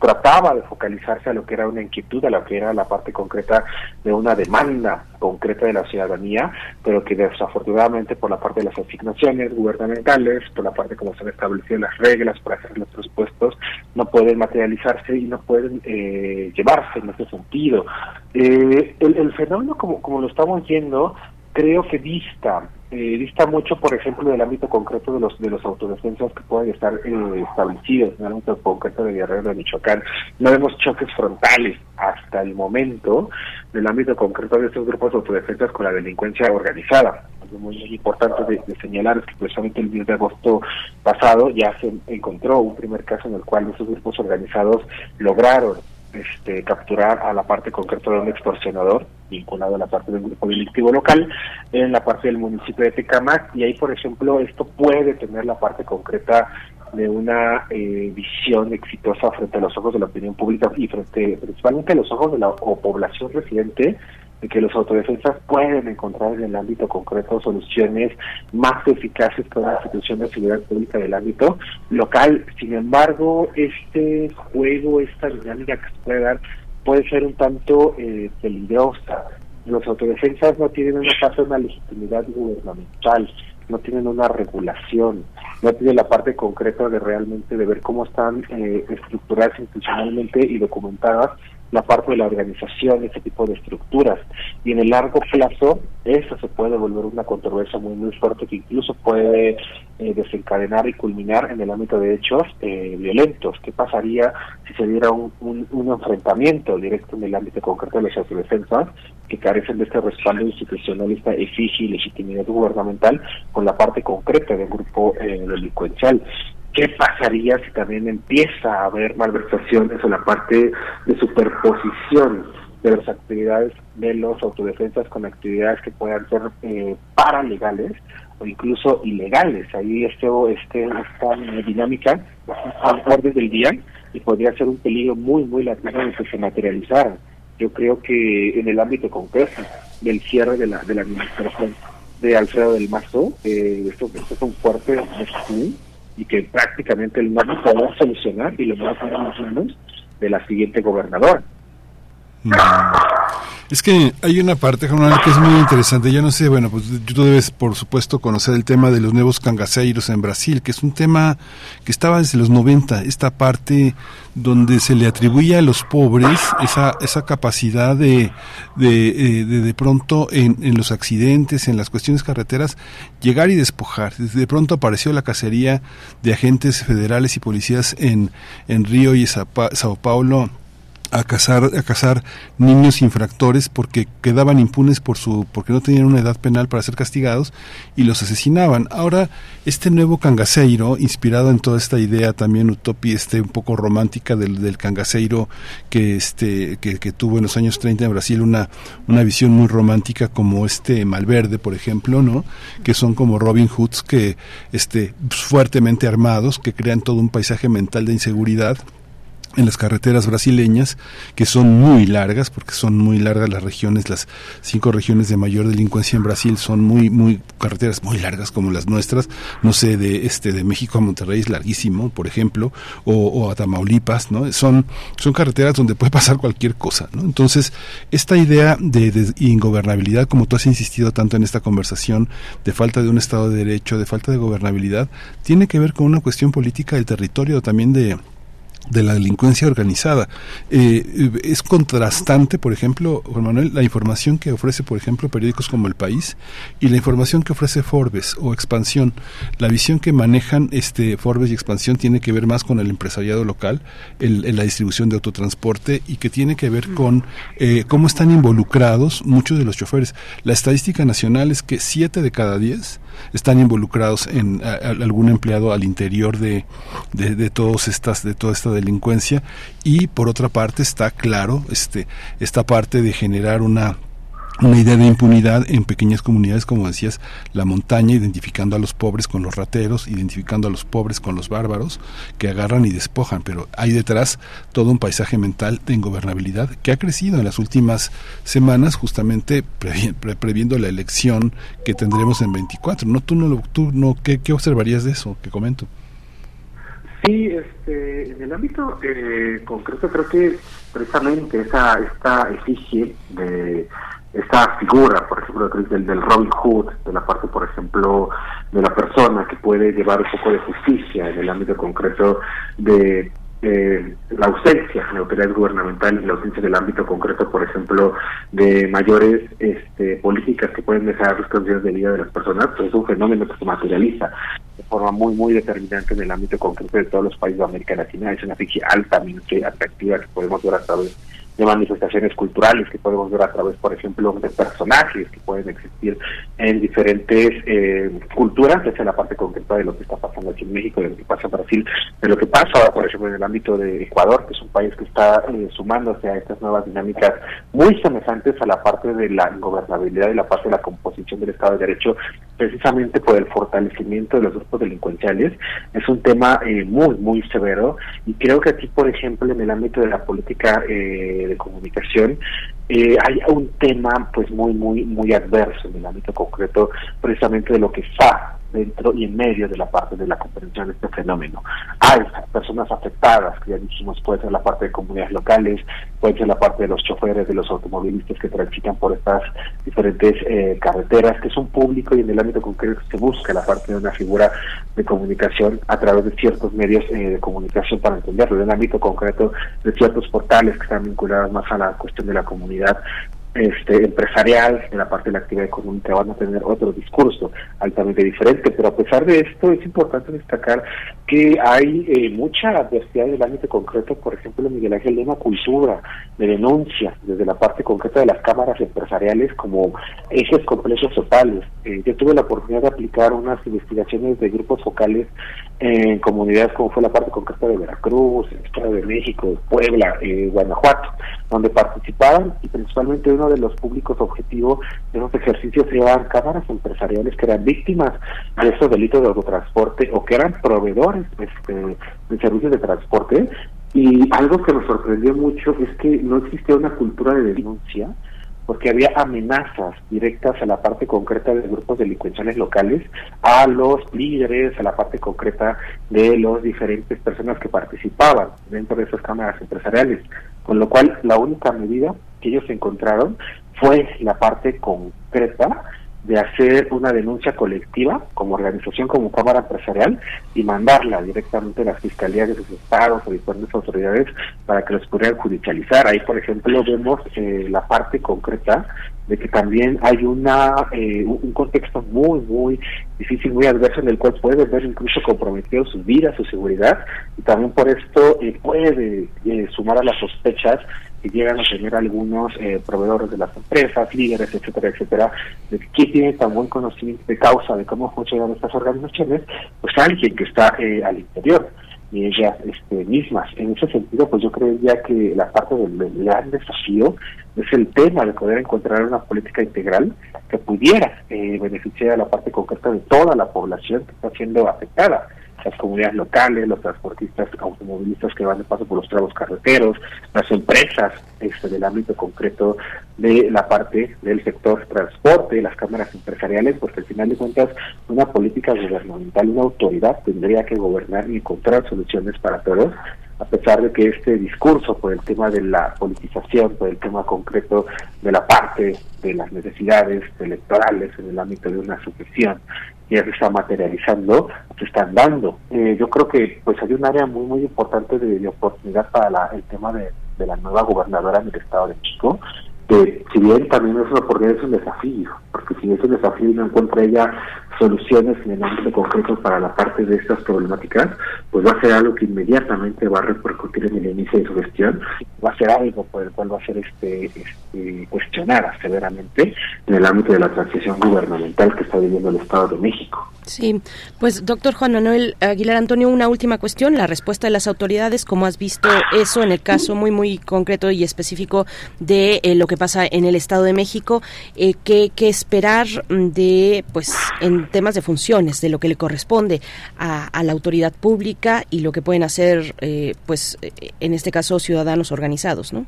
trataba de focalizarse a lo que era una inquietud, a lo que era la parte concreta de una demanda concreta de la ciudadanía, pero que desafortunadamente por la parte de las asignaciones gubernamentales, por la parte como se han establecido las reglas para hacer los presupuestos, no pueden materializarse y no pueden eh, llevarse en ese sentido. Eh, el, el fenómeno, como, como lo estamos viendo, creo que dista eh, dista mucho, por ejemplo, del ámbito concreto de los de los autodefensas que pueden estar eh, establecidos en el ámbito concreto de Guerrero de Michoacán. No vemos choques frontales hasta el momento del ámbito concreto de estos grupos de autodefensas con la delincuencia organizada. Algo muy, importante de, señalar es que precisamente el 10 de agosto pasado ya se encontró un primer caso en el cual esos grupos organizados lograron este, capturar a la parte concreta de un extorsionador vinculado a la parte del grupo delictivo local en la parte del municipio de Tecamac y ahí por ejemplo esto puede tener la parte concreta de una eh, visión exitosa frente a los ojos de la opinión pública y frente principalmente a los ojos de la población residente de que los autodefensas pueden encontrar en el ámbito concreto soluciones más eficaces con la institución de seguridad pública del ámbito local. Sin embargo, este juego, esta dinámica que se puede dar, puede ser un tanto eh, peligrosa. Los autodefensas no tienen una parte de una legitimidad gubernamental, no tienen una regulación, no tienen la parte concreta de realmente de ver cómo están eh, estructuradas institucionalmente y documentadas la parte de la organización, ese tipo de estructuras. Y en el largo plazo, eso se puede volver una controversia muy, muy fuerte que incluso puede eh, desencadenar y culminar en el ámbito de hechos eh, violentos. ¿Qué pasaría si se diera un, un, enfrentamiento directo en el ámbito concreto de las autodefensas que carecen de este respaldo institucionalista, exige y legitimidad gubernamental con la parte concreta del grupo eh, delincuencial? ¿Qué pasaría si también empieza a haber malversaciones en la parte de superposición de las actividades de los autodefensas con actividades que puedan ser eh, paralegales o incluso ilegales? Ahí este, este, esta dinámica a orden del día y podría ser un peligro muy, muy latino de que se materializara. Yo creo que en el ámbito concreto del cierre de la, de la administración de Alfredo del Mazo, eh, esto, esto es un fuerte y que prácticamente el no podrá solucionar y lo va a poner en las manos de la siguiente gobernadora. Mm. Es que hay una parte, que es muy interesante. Yo no sé, bueno, pues tú debes, por supuesto, conocer el tema de los nuevos cangaceiros en Brasil, que es un tema que estaba desde los 90, esta parte donde se le atribuye a los pobres esa, esa capacidad de, de, eh, de, de pronto en, en los accidentes, en las cuestiones carreteras, llegar y despojar. De pronto apareció la cacería de agentes federales y policías en, en Río y Sao Paulo a cazar a cazar niños infractores porque quedaban impunes por su porque no tenían una edad penal para ser castigados y los asesinaban. Ahora este nuevo cangaceiro, inspirado en toda esta idea también utopía este un poco romántica del, del cangaceiro que este que, que, tuvo en los años 30 en Brasil una una visión muy romántica como este Malverde, por ejemplo, ¿no? Que son como Robin Hoods que este fuertemente armados, que crean todo un paisaje mental de inseguridad en las carreteras brasileñas, que son muy largas, porque son muy largas las regiones, las cinco regiones de mayor delincuencia en Brasil son muy, muy carreteras muy largas como las nuestras, no sé, de este de México a Monterrey es larguísimo, por ejemplo, o, o a Tamaulipas, ¿no? Son, son carreteras donde puede pasar cualquier cosa, ¿no? Entonces, esta idea de, de ingobernabilidad, como tú has insistido tanto en esta conversación, de falta de un Estado de Derecho, de falta de gobernabilidad, tiene que ver con una cuestión política del territorio, también de de la delincuencia organizada. Eh, es contrastante, por ejemplo, Juan Manuel, la información que ofrece, por ejemplo, periódicos como El País y la información que ofrece Forbes o Expansión. La visión que manejan este Forbes y Expansión tiene que ver más con el empresariado local, el, la distribución de autotransporte y que tiene que ver con eh, cómo están involucrados muchos de los choferes. La estadística nacional es que siete de cada diez están involucrados en algún empleado al interior de, de, de todos estas de toda esta delincuencia. Y por otra parte está claro este esta parte de generar una una idea de impunidad en pequeñas comunidades, como decías, la montaña, identificando a los pobres con los rateros, identificando a los pobres con los bárbaros, que agarran y despojan, pero hay detrás todo un paisaje mental de ingobernabilidad que ha crecido en las últimas semanas, justamente previendo la elección que tendremos en 24. ¿No? ¿Tú no, tú no ¿qué, qué observarías de eso que comento? Sí, este, en el ámbito eh, concreto creo que precisamente esa esta efigie de esta figura, por ejemplo, del, del Robin Hood, de la parte, por ejemplo, de la persona que puede llevar un poco de justicia en el ámbito concreto de eh, la ausencia de autoridad gubernamental y la ausencia del ámbito concreto, por ejemplo, de mayores este, políticas que pueden mejorar las condiciones de vida de las personas, pues es un fenómeno que se materializa de forma muy, muy determinante en el ámbito concreto de todos los países de América Latina. Es una ficción altamente atractiva que podemos ver a través de manifestaciones culturales que podemos ver a través, por ejemplo, de personajes que pueden existir en diferentes eh, culturas, desde la parte concreta de lo que está pasando aquí en México, de lo que pasa en Brasil, de lo que pasa, por ejemplo, en el ámbito de Ecuador, que es un país que está eh, sumándose a estas nuevas dinámicas muy semejantes a la parte de la gobernabilidad y la parte de la composición del Estado de Derecho, precisamente por el fortalecimiento de los grupos delincuenciales. Es un tema eh, muy, muy severo y creo que aquí, por ejemplo, en el ámbito de la política eh, de comunicación, eh, hay un tema pues muy, muy, muy adverso en el ámbito concreto precisamente de lo que está dentro y en medio de la parte de la comprensión de este fenómeno. Hay personas afectadas, que ya dijimos, puede ser la parte de comunidades locales, puede ser la parte de los choferes, de los automovilistas que transitan por estas diferentes eh, carreteras, que es un público y en el ámbito concreto se busca la parte de una figura de comunicación a través de ciertos medios eh, de comunicación para entenderlo, en el ámbito concreto de ciertos portales que están vinculados más a la cuestión de la comunidad este, empresarial, en la parte de la actividad económica van a tener otro discurso altamente diferente, pero a pesar de esto es importante destacar que hay eh, mucha adversidad en el ámbito concreto, por ejemplo, Miguel Ángel, una cultura de denuncia desde la parte concreta de las cámaras empresariales como ejes complejos totales. Eh, yo tuve la oportunidad de aplicar unas investigaciones de grupos focales en comunidades como fue la parte concreta de Veracruz, el Estado de México, Puebla, eh, Guanajuato, donde participaban y principalmente uno de los públicos objetivos de esos ejercicios eran cámaras empresariales que eran víctimas de esos delitos de autotransporte o que eran proveedores este, de servicios de transporte. Y algo que nos sorprendió mucho es que no existía una cultura de denuncia porque había amenazas directas a la parte concreta de grupos delincuenciales locales, a los líderes, a la parte concreta de los diferentes personas que participaban dentro de esas cámaras empresariales. Con lo cual, la única medida que ellos encontraron fue la parte concreta de hacer una denuncia colectiva como organización, como Cámara Empresarial y mandarla directamente a las fiscalías de sus estados o diferentes autoridades para que los pudieran judicializar. Ahí, por ejemplo, vemos eh, la parte concreta de que también hay una eh, un contexto muy, muy difícil, muy adverso en el cual puede ver incluso comprometido su vida, su seguridad y también por esto eh, puede sumar a las sospechas que llegan a tener algunos eh, proveedores de las empresas, líderes, etcétera, etcétera, de que tiene tan buen conocimiento de causa de cómo funcionan estas organizaciones, pues alguien que está eh, al interior y ellas este, mismas. En ese sentido, pues yo creo ya que la parte del gran desafío es el tema de poder encontrar una política integral que pudiera eh, beneficiar a la parte concreta de toda la población que está siendo afectada las comunidades locales, los transportistas automovilistas que van de paso por los tramos carreteros, las empresas este, del ámbito concreto de la parte del sector transporte, las cámaras empresariales, porque al final de cuentas una política gubernamental, una autoridad tendría que gobernar y encontrar soluciones para todos a pesar de que este discurso por el tema de la politización, por el tema concreto de la parte de las necesidades electorales en el ámbito de una sucesión, ya se está materializando, se están dando. Eh, yo creo que pues hay un área muy muy importante de, oportunidad para el tema de, de la nueva gobernadora del Estado de México, que si bien también es una oportunidad, es un desafío, porque si es un desafío y no encuentra ella soluciones en el ámbito concreto para la parte de estas problemáticas, pues va a ser algo que inmediatamente va a repercutir en el inicio de su gestión, va a ser algo por el cual va a ser este, este cuestionada severamente en el ámbito de la transición gubernamental que está viviendo el Estado de México. Sí, pues doctor Juan Manuel Aguilar Antonio, una última cuestión, la respuesta de las autoridades, ¿cómo has visto eso en el caso muy, muy concreto y específico de eh, lo que pasa en el Estado de México? Eh, ¿qué, ¿Qué esperar de, pues, en temas de funciones, de lo que le corresponde a, la autoridad pública y lo que pueden hacer, eh, pues, en este caso, ciudadanos organizados, ¿no?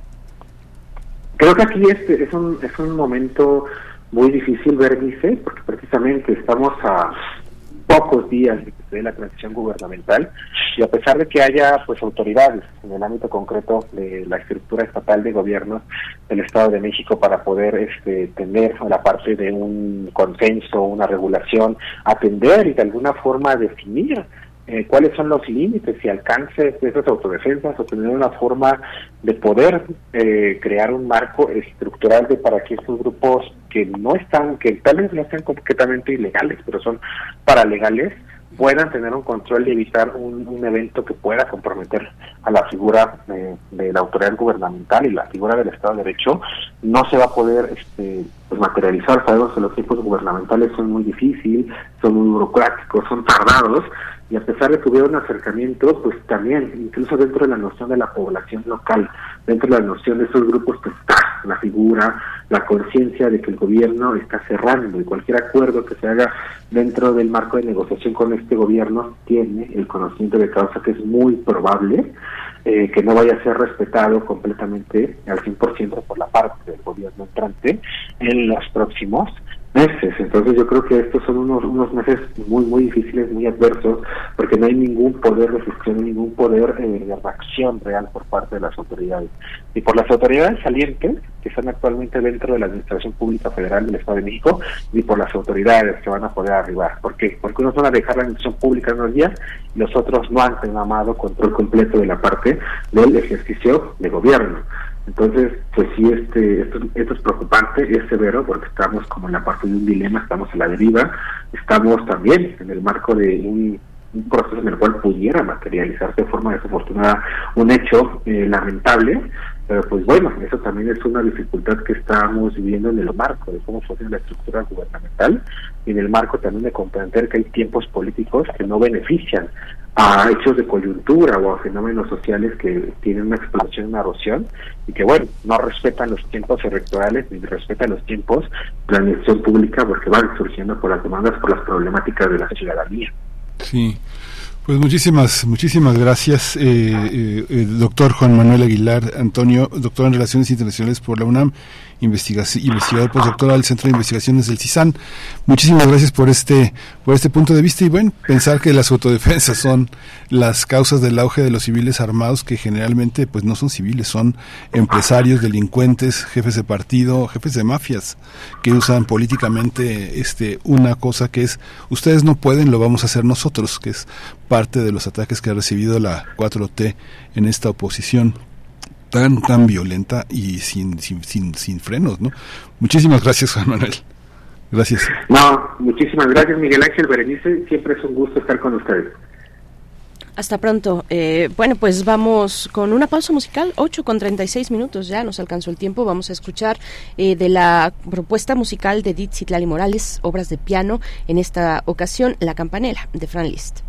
Creo que aquí este es un, es un momento muy difícil, Bernice, porque precisamente estamos a pocos días de dé la transición gubernamental y a pesar de que haya pues autoridades en el ámbito concreto de la estructura estatal de gobierno del Estado de México para poder este, tener la parte de un consenso, una regulación, atender y de alguna forma definir eh, cuáles son los límites y alcances de esas autodefensas o tener una forma de poder eh, crear un marco estructural de para que estos grupos que no están, que tal vez no sean completamente ilegales, pero son paralegales, puedan tener un control y evitar un, evento que pueda comprometer a la figura de, la autoridad gubernamental y la figura del Estado de Derecho, no se va a poder este, pues, materializar. Sabemos que los tiempos gubernamentales son muy difíciles, son muy burocráticos, son tardados, y a pesar de que hubiera un acercamiento, pues también, incluso dentro de la noción de la población local, dentro de la noción de esos grupos, pues está la figura, la conciencia de que el gobierno está cerrando y cualquier acuerdo que se haga dentro del marco de negociación con este gobierno tiene el conocimiento de causa que es muy probable eh, que no vaya a ser respetado completamente al 100% por la parte del gobierno entrante en los próximos meses. Entonces yo creo que estos son unos, unos meses muy, muy difíciles, muy adversos, porque no hay ningún poder de gestión, ningún poder eh, de reacción real por parte de las autoridades. Y por las autoridades salientes, que están actualmente dentro de la Administración Pública Federal del Estado de México, y por las autoridades que van a poder arribar. ¿Por qué? Porque unos van a dejar la Administración Pública en unos días y los otros no han tomado control completo de la parte del ejercicio de gobierno. Entonces, pues sí, este, esto, esto es preocupante, es severo, porque estamos como en la parte de un dilema, estamos en la deriva, estamos también en el marco de un, proceso en el cual pudiera materializarse de forma desafortunada un hecho eh, lamentable, pero pues bueno, eso también es una dificultad que estamos viviendo en el marco de cómo funciona la estructura gubernamental y en el marco también de comprender que hay tiempos políticos que no benefician a hechos de coyuntura o a fenómenos sociales que tienen una explosión, una erosión y que bueno, no respetan los tiempos electorales ni respetan los tiempos de la administración pública porque van surgiendo por las demandas, por las problemáticas de la ciudadanía. Sí. Pues muchísimas, muchísimas gracias, eh, eh, doctor Juan Manuel Aguilar Antonio, doctor en Relaciones Internacionales por la UNAM investigador postdoctoral del Centro de Investigaciones del CISAN. Muchísimas gracias por este, por este punto de vista y bueno, pensar que las autodefensas son las causas del auge de los civiles armados que generalmente pues no son civiles, son empresarios, delincuentes, jefes de partido, jefes de mafias que usan políticamente este una cosa que es ustedes no pueden, lo vamos a hacer nosotros, que es parte de los ataques que ha recibido la 4T en esta oposición tan tan violenta y sin sin, sin, sin frenos, ¿no? Muchísimas gracias, Juan Manuel. Gracias. No, muchísimas gracias, Miguel Ángel Berenice. Siempre es un gusto estar con ustedes. Hasta pronto. Eh, bueno, pues vamos con una pausa musical, 8 con 36 minutos, ya nos alcanzó el tiempo. Vamos a escuchar eh, de la propuesta musical de Edith Citlali Morales, obras de piano, en esta ocasión La Campanela, de Fran Liszt.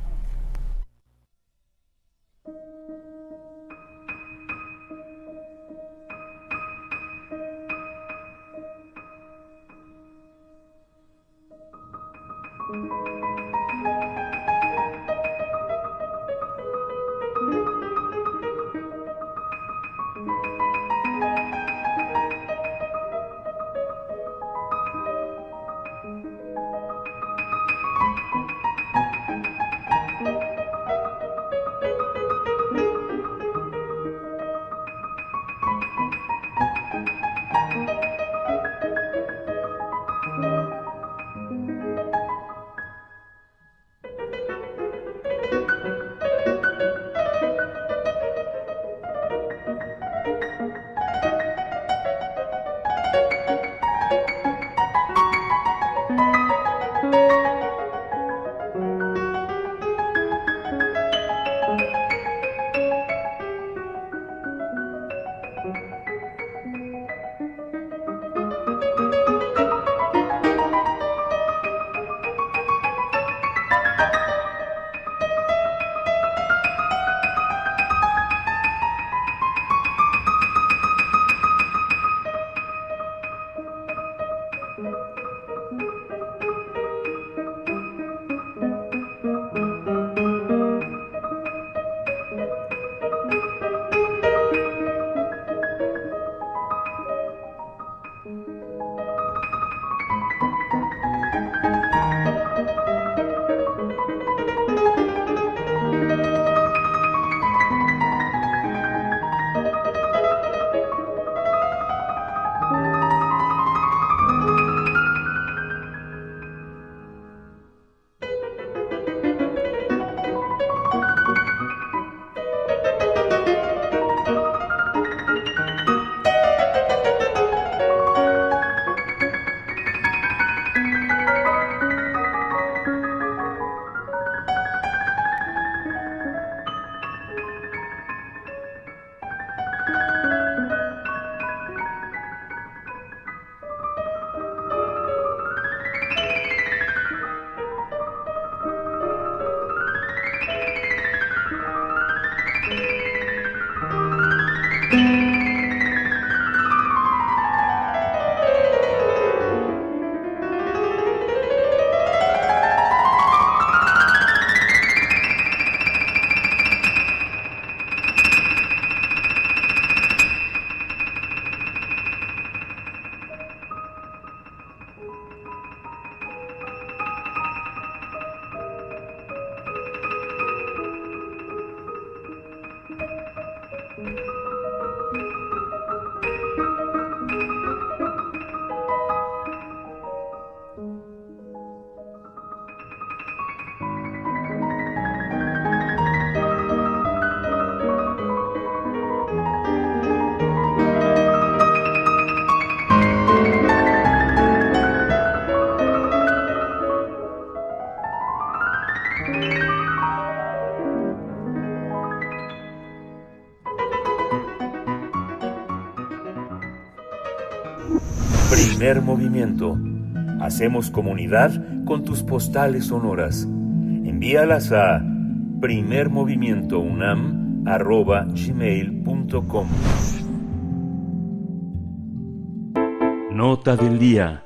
Hacemos comunidad con tus postales sonoras. Envíalas a primermovimientounam.gmail.com Nota del día.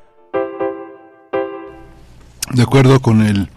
De acuerdo con el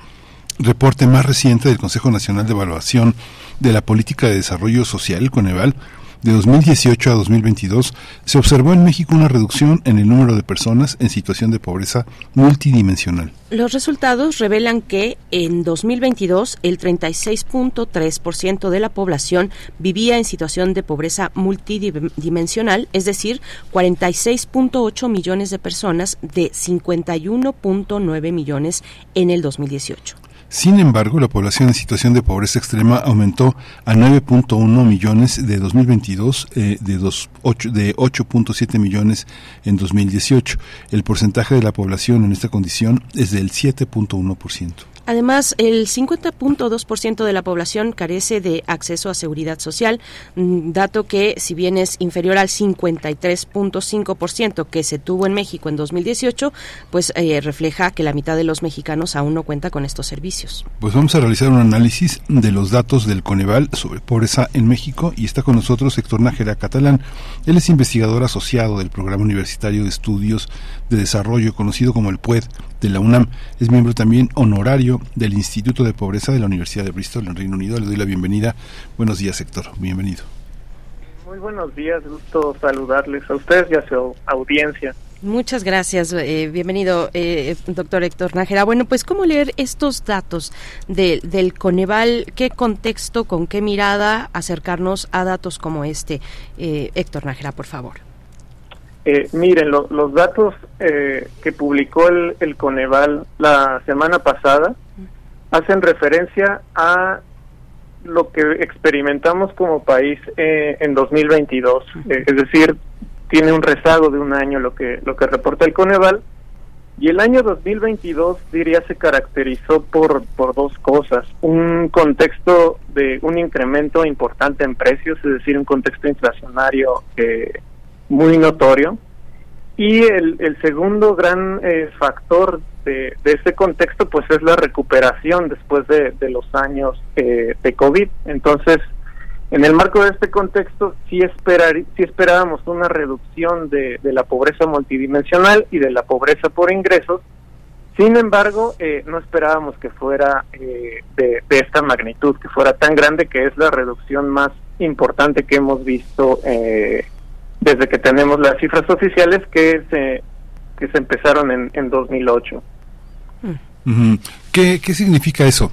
reporte más reciente del Consejo Nacional de Evaluación de la Política de Desarrollo Social, Coneval, de 2018 a 2022, se observó en México una reducción en el número de personas en situación de pobreza multidimensional. Los resultados revelan que en 2022 el 36.3% de la población vivía en situación de pobreza multidimensional, es decir, 46.8 millones de personas de 51.9 millones en el 2018. Sin embargo, la población en situación de pobreza extrema aumentó a 9.1 millones de 2022 eh, de, de 8.7 millones en 2018. El porcentaje de la población en esta condición es del 7.1%. Además, el 50.2% de la población carece de acceso a seguridad social, mm, dato que, si bien es inferior al 53.5% que se tuvo en México en 2018, pues eh, refleja que la mitad de los mexicanos aún no cuenta con estos servicios. Pues vamos a realizar un análisis de los datos del Coneval sobre pobreza en México y está con nosotros Héctor Nájera Catalán. Él es investigador asociado del Programa Universitario de Estudios de Desarrollo, conocido como el PUED de la UNAM. Es miembro también honorario del Instituto de Pobreza de la Universidad de Bristol en Reino Unido. Le doy la bienvenida. Buenos días, Héctor. Bienvenido. Muy buenos días. Gusto saludarles a ustedes y a su audiencia. Muchas gracias. Eh, bienvenido, eh, doctor Héctor Nájera. Bueno, pues, ¿cómo leer estos datos del Coneval? ¿Qué contexto, con qué mirada acercarnos a datos como este? Eh, Héctor Nájera, por favor. Eh, miren, los datos eh, que publicó el, el, Coneval la semana pasada hacen referencia a lo que experimentamos como país eh, en 2022. Eh, es decir, tiene un rezago de un año lo que, lo que reporta el Coneval. Y el año 2022, diría, se caracterizó por, por dos cosas. Un contexto de un incremento importante en precios, es decir, un contexto inflacionario eh, muy notorio. Y el, el segundo gran eh, factor de, de, este contexto pues es la recuperación después de, de los años eh, de COVID. Entonces, en el marco de este contexto sí, esperar, sí esperábamos una reducción de, de la pobreza multidimensional y de la pobreza por ingresos. Sin embargo, eh, no esperábamos que fuera eh, de, de, esta magnitud, que fuera tan grande, que es la reducción más importante que hemos visto eh, desde que tenemos las cifras oficiales que se, que se empezaron en, en 2008. ¿Qué, ¿Qué significa eso?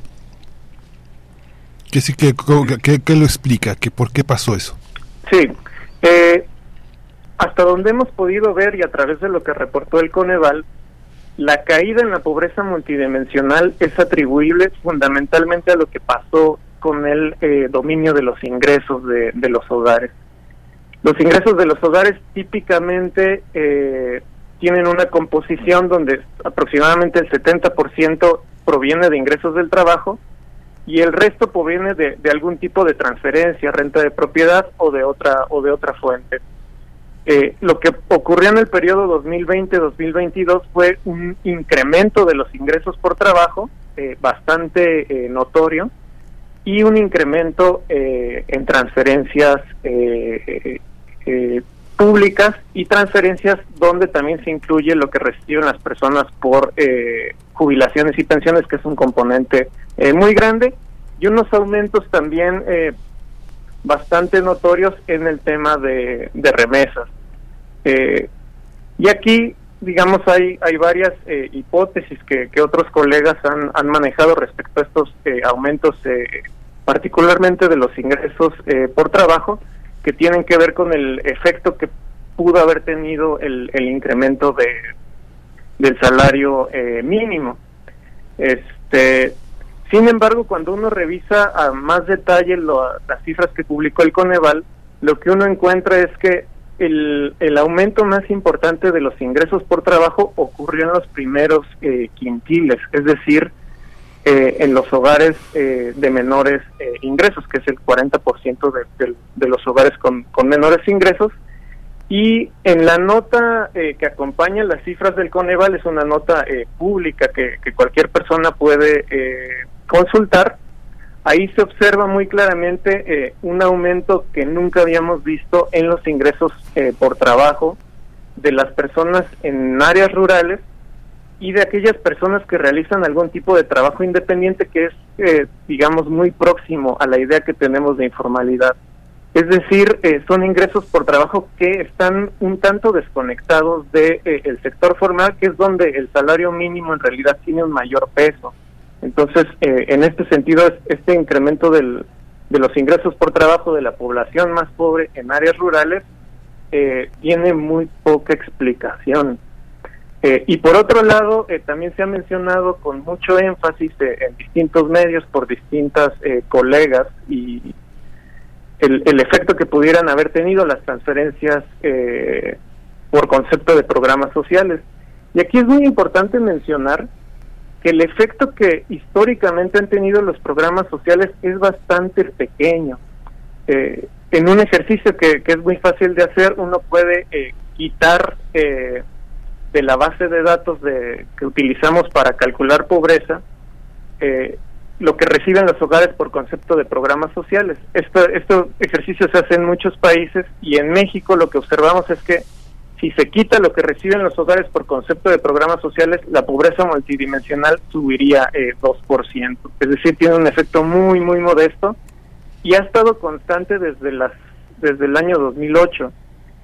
¿Qué, qué, qué, qué lo explica? ¿Qué, ¿Por qué pasó eso? Sí, eh, hasta donde hemos podido ver y a través de lo que reportó el Coneval, la caída en la pobreza multidimensional es atribuible fundamentalmente a lo que pasó con el eh, dominio de los ingresos de, de los hogares. Los ingresos de los hogares típicamente eh, tienen una composición donde aproximadamente el 70% proviene de ingresos del trabajo y el resto proviene de, algún tipo de transferencia, renta de propiedad o de otra o de otra fuente. Eh, lo que ocurrió en el periodo 2020-2022 fue un incremento de los ingresos por trabajo eh, bastante eh, notorio y un incremento eh, en transferencias eh, públicas y transferencias donde también se incluye lo que reciben las personas por eh, jubilaciones y pensiones, que es un componente eh, muy grande, y unos aumentos también eh, bastante notorios en el tema de, de remesas. Eh, y aquí, digamos, hay, hay varias eh, hipótesis que, que otros colegas han, han manejado respecto a estos aumentos, particularmente de los ingresos por trabajo, que tienen que ver con el efecto que pudo haber tenido el, el incremento de del salario eh, mínimo. Este, sin embargo, cuando uno revisa a más detalle lo, las cifras que publicó el Coneval, lo que uno encuentra es que el, el aumento más importante de los ingresos por trabajo ocurrió en los primeros eh, quintiles, es decir, eh, en los hogares eh, de menores eh, ingresos, que es el 40% de, de, los hogares con, menores ingresos. Y en la nota eh, que acompaña las cifras del Coneval, es una nota pública que, que, cualquier persona puede consultar, ahí se observa muy claramente un aumento que nunca habíamos visto en los ingresos por trabajo de las personas en áreas rurales y de aquellas personas que realizan algún tipo de trabajo independiente que es, eh, digamos, muy próximo a la idea que tenemos de informalidad. Es decir, eh, son ingresos por trabajo que están un tanto desconectados del de, el sector formal, que es donde el salario mínimo en realidad tiene un mayor peso. Entonces, en este sentido, este incremento del, de los ingresos por trabajo de la población más pobre en áreas rurales eh, tiene muy poca explicación. Eh, y por otro lado, eh, también se ha mencionado con mucho énfasis en distintos medios por distintas colegas y el, efecto que pudieran haber tenido las transferencias por concepto de programas sociales. Y aquí es muy importante mencionar que el efecto que históricamente han tenido los programas sociales es bastante pequeño. Eh, en un ejercicio que, es muy fácil de hacer, uno puede eh, quitar eh, de la base de datos de, que utilizamos para calcular pobreza lo que reciben los hogares por concepto de programas sociales. Esto, estos ejercicios se hacen en muchos países y en México lo que observamos es que si se quita lo que reciben los hogares por concepto de programas sociales, la pobreza multidimensional subiría eh, 2%. Es decir, tiene un efecto muy, muy modesto y ha estado constante desde, las, desde el año 2008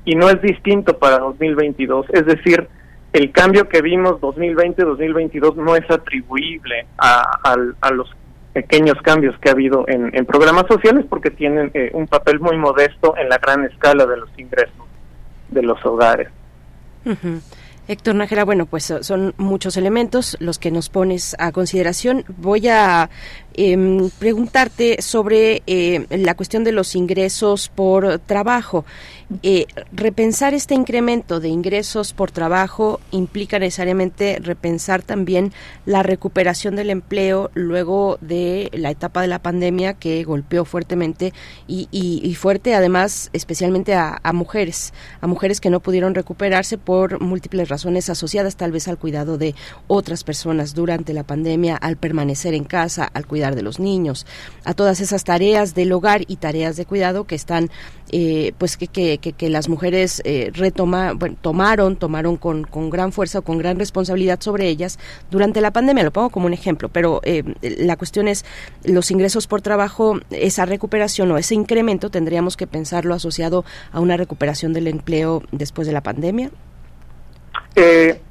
y no es distinto para 2022. Es decir, el cambio que vimos 2020-2022 no es atribuible a, los pequeños cambios que ha habido en, en programas sociales porque tienen eh, un papel muy modesto en la gran escala de los ingresos de los hogares. Héctor Nájera, bueno, pues son muchos elementos los que nos pones a consideración. Voy a eh, preguntarte sobre eh, la cuestión de los ingresos por trabajo. Eh, repensar este incremento de ingresos por trabajo implica necesariamente repensar también la recuperación del empleo luego de la etapa de la pandemia que golpeó fuertemente y, fuerte además especialmente a, a, mujeres, a mujeres que no pudieron recuperarse por múltiples razones asociadas tal vez al cuidado de otras personas durante la pandemia, al permanecer en casa, al de los niños, a todas esas tareas del hogar y tareas de cuidado que están eh, pues que, que, que, las mujeres eh, retoma, bueno, tomaron, tomaron con, con gran fuerza o con gran responsabilidad sobre ellas durante la pandemia. Lo pongo como un ejemplo, pero eh, la cuestión es los ingresos por trabajo, esa recuperación o ese incremento tendríamos que pensarlo asociado a una recuperación del empleo después de la pandemia. Eh,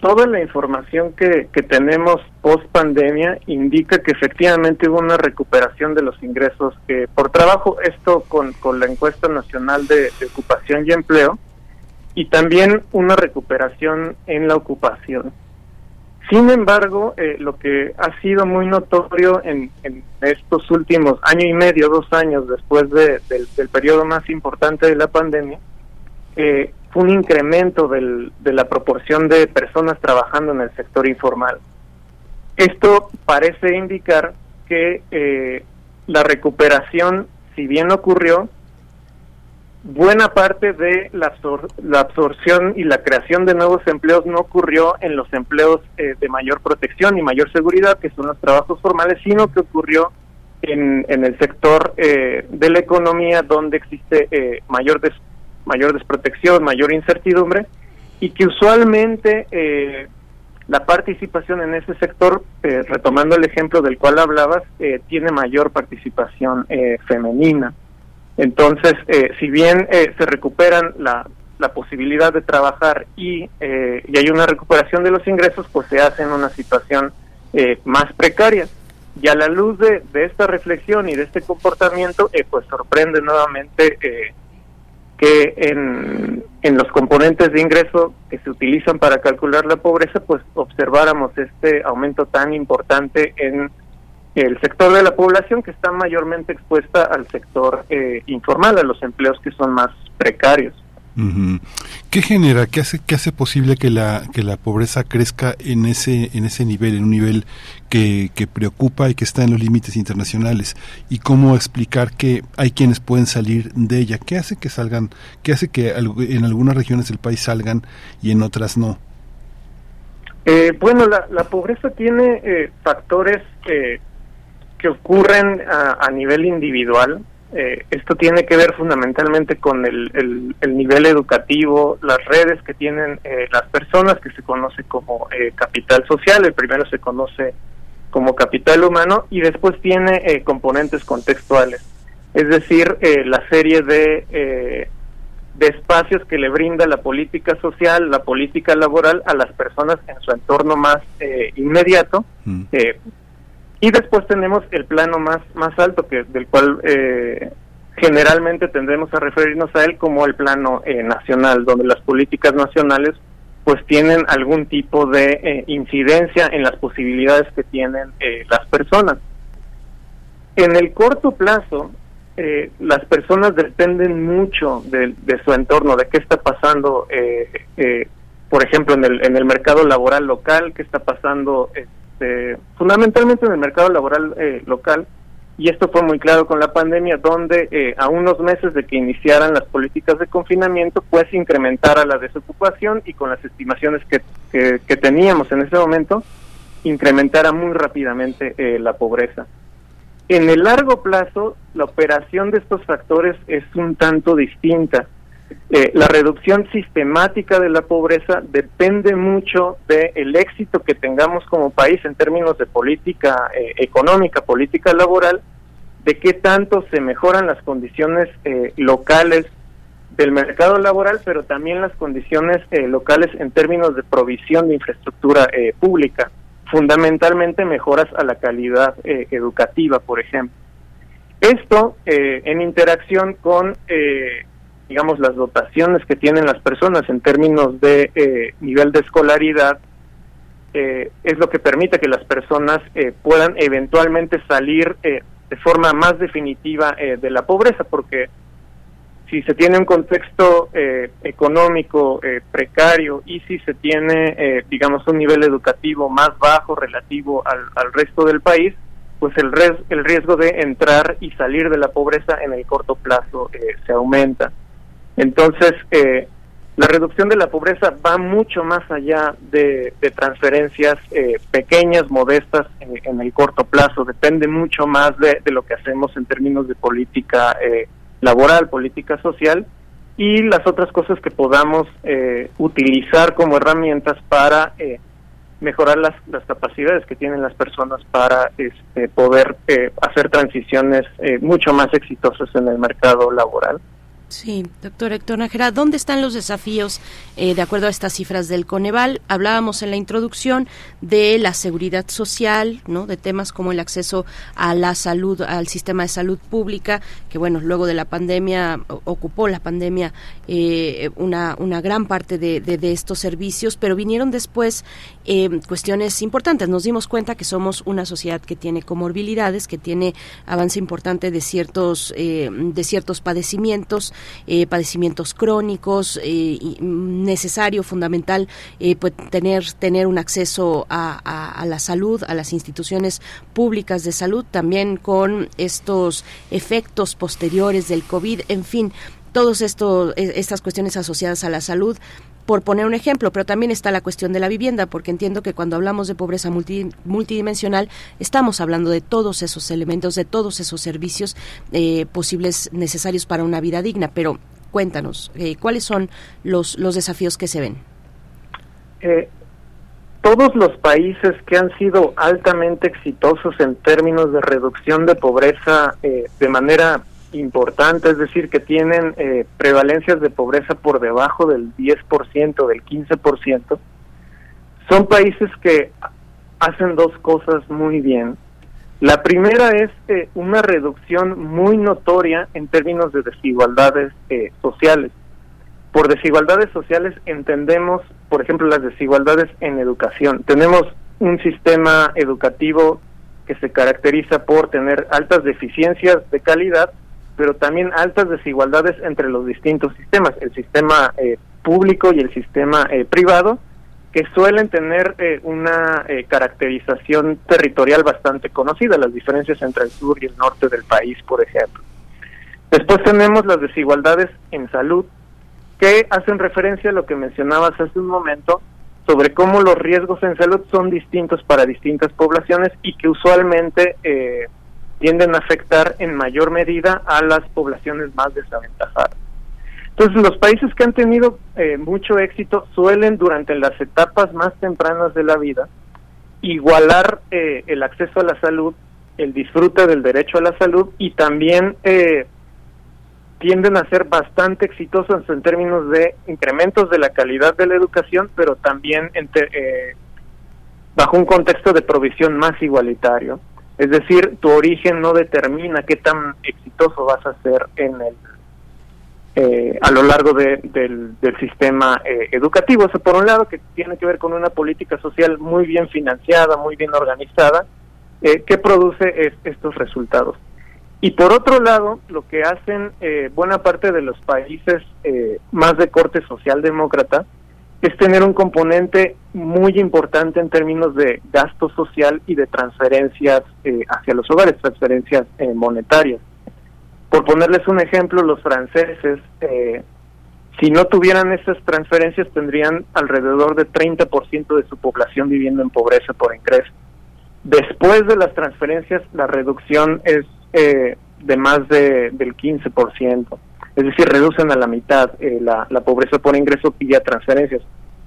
toda la información que, que tenemos post pandemia indica que efectivamente hubo una recuperación de los ingresos que por trabajo, esto con, con la encuesta nacional de, ocupación y empleo, y también una recuperación en la ocupación. Sin embargo, eh, lo que ha sido muy notorio en, en, estos últimos año y medio, dos años después de, del, del periodo más importante de la pandemia, eh, fue un incremento del, de la proporción de personas trabajando en el sector informal. Esto parece indicar que eh, la recuperación, si bien ocurrió, buena parte de la, absorción y la creación de nuevos empleos no ocurrió en los empleos eh, de mayor protección y mayor seguridad, que son los trabajos formales, sino que ocurrió en, el sector eh, de la economía donde existe mayor des mayor desprotección, mayor incertidumbre, y que usualmente eh, la participación en ese sector, eh, retomando el ejemplo del cual hablabas, eh, tiene mayor participación femenina. Entonces, si bien se recuperan la, la, posibilidad de trabajar y, y, hay una recuperación de los ingresos, pues se hace en una situación más precaria. Y a la luz de, de, esta reflexión y de este comportamiento, pues sorprende nuevamente que en, en los componentes de ingreso que se utilizan para calcular la pobreza, pues observáramos este aumento tan importante en el sector de la población que está mayormente expuesta al sector eh, informal, a los empleos que son más precarios. ¿Qué genera, qué hace, qué hace posible que la, que la pobreza crezca en ese, en ese nivel, en un nivel que, preocupa y que está en los límites internacionales? ¿Y cómo explicar que hay quienes pueden salir de ella? ¿Qué hace que salgan, qué hace que en algunas regiones del país salgan y en otras no? Eh, bueno, la, la, pobreza tiene eh, factores eh, que ocurren a, a nivel individual, eh, esto tiene que ver fundamentalmente con el, el, nivel educativo, las redes que tienen eh, las personas, que se conoce como eh, capital social, el primero se conoce como capital humano y después tiene componentes contextuales. es decir, eh, la serie de, eh, de espacios que le brinda la política social, la política laboral a las personas en su entorno más eh, inmediato. Y después tenemos el plano más, más alto, que del cual generalmente tendremos a referirnos a él como el plano nacional, donde las políticas nacionales pues tienen algún tipo de incidencia en las posibilidades que tienen las personas. En el corto plazo, eh, las personas dependen mucho de, su entorno, de qué está pasando, eh, eh, por ejemplo, en el, en el mercado laboral local, qué está pasando este, fundamentalmente en el mercado laboral local. Y esto fue muy claro con la pandemia, donde a unos meses de que iniciaran las políticas de confinamiento, pues incrementara la desocupación y con las estimaciones que, que teníamos en ese momento, incrementara muy rápidamente la pobreza. En el largo plazo, la operación de estos factores es un tanto distinta. Eh, la reducción sistemática de la pobreza depende mucho del éxito que tengamos como país en términos de política eh, económica, política laboral, de qué tanto se mejoran las condiciones eh, locales del mercado laboral, pero también las condiciones locales en términos de provisión de infraestructura pública fundamentalmente mejoras a la calidad eh, educativa, por ejemplo. Esto eh, en interacción con, eh, digamos, las dotaciones que tienen las personas en términos de nivel de escolaridad, es lo que permite que las personas puedan eventualmente salir de forma más definitiva de la pobreza, porque si se tiene un contexto eh, económico eh, precario y si se tiene, eh, digamos, un nivel educativo más bajo relativo al, al resto del país, pues el, res, el riesgo de entrar y salir de la pobreza en el corto plazo se aumenta. Entonces, la reducción de la pobreza va mucho más allá de, de transferencias pequeñas, modestas en, el corto plazo, depende mucho más de, lo que hacemos en términos de política laboral, política social y las otras cosas que podamos eh, utilizar como herramientas para eh, mejorar las, capacidades que tienen las personas para este, poder eh, hacer transiciones mucho más exitosas en el mercado laboral. Sí, doctor Héctor Nájera, ¿dónde están los desafíos eh, de acuerdo a estas cifras del Coneval? Hablábamos en la introducción de la seguridad social, ¿no? De temas como el acceso a la salud, al sistema de salud pública, que bueno, luego de la pandemia, ocupó la pandemia eh, una, una gran parte de, de, estos servicios, pero vinieron después eh, cuestiones importantes. Nos dimos cuenta que somos una sociedad que tiene comorbilidades, que tiene avance importante de ciertos, de ciertos padecimientos, eh, padecimientos crónicos, eh, necesario, fundamental, eh, pues, tener, tener un acceso a, la salud, a las instituciones públicas de salud, también con estos efectos posteriores del COVID, en fin, todas estas cuestiones asociadas a la salud por poner un ejemplo, pero también está la cuestión de la vivienda, porque entiendo que cuando hablamos de pobreza multidimensional estamos hablando de todos esos elementos, de todos esos servicios eh, posibles necesarios para una vida digna. Pero cuéntanos, eh, ¿cuáles son los, los desafíos que se ven? Eh, todos los países que han sido altamente exitosos en términos de reducción de pobreza de manera importante, es decir, que tienen eh, prevalencias de pobreza por debajo del 10%, del 15%, son países que hacen dos cosas muy bien. La primera es eh, una reducción muy notoria en términos de desigualdades eh, sociales. Por desigualdades sociales entendemos, por ejemplo, las desigualdades en educación. Tenemos un sistema educativo que se caracteriza por tener altas deficiencias de calidad, pero también altas desigualdades entre los distintos sistemas, el sistema eh, público y el sistema eh, privado, que suelen tener eh, una caracterización territorial bastante conocida, las diferencias entre el sur y el norte del país, por ejemplo. Después tenemos las desigualdades en salud, que hacen referencia a lo que mencionabas hace un momento, sobre cómo los riesgos en salud son distintos para distintas poblaciones y que usualmente eh, tienden a afectar en mayor medida a las poblaciones más desaventajadas. Entonces, los países que han tenido eh, mucho éxito suelen durante las etapas más tempranas de la vida igualar eh, el acceso a la salud el disfrute del derecho a la salud y también eh, tienden a ser bastante exitosos en términos de incrementos de la calidad de la educación, pero también eh, bajo un contexto de provisión más igualitario. Es decir, tu origen no determina qué tan exitoso vas a ser en el eh, a lo largo del, sistema eh, educativo. Eso por un lado que tiene que ver con una política social muy bien financiada, muy bien organizada, eh, que produce estos resultados. Y por otro lado, lo que hacen buena parte de los países más de corte socialdemócrata es tener un componente muy importante en términos de gasto social y de transferencias hacia los hogares, transferencias monetarias. Por ponerles un ejemplo, los franceses, eh, si no tuvieran esas transferencias, tendrían alrededor de 30% de su población viviendo en pobreza por ingreso. Después de las transferencias, la reducción es eh, de más de, del 15%. Es decir, reducen a la mitad eh, la, pobreza por ingreso vía transferencias.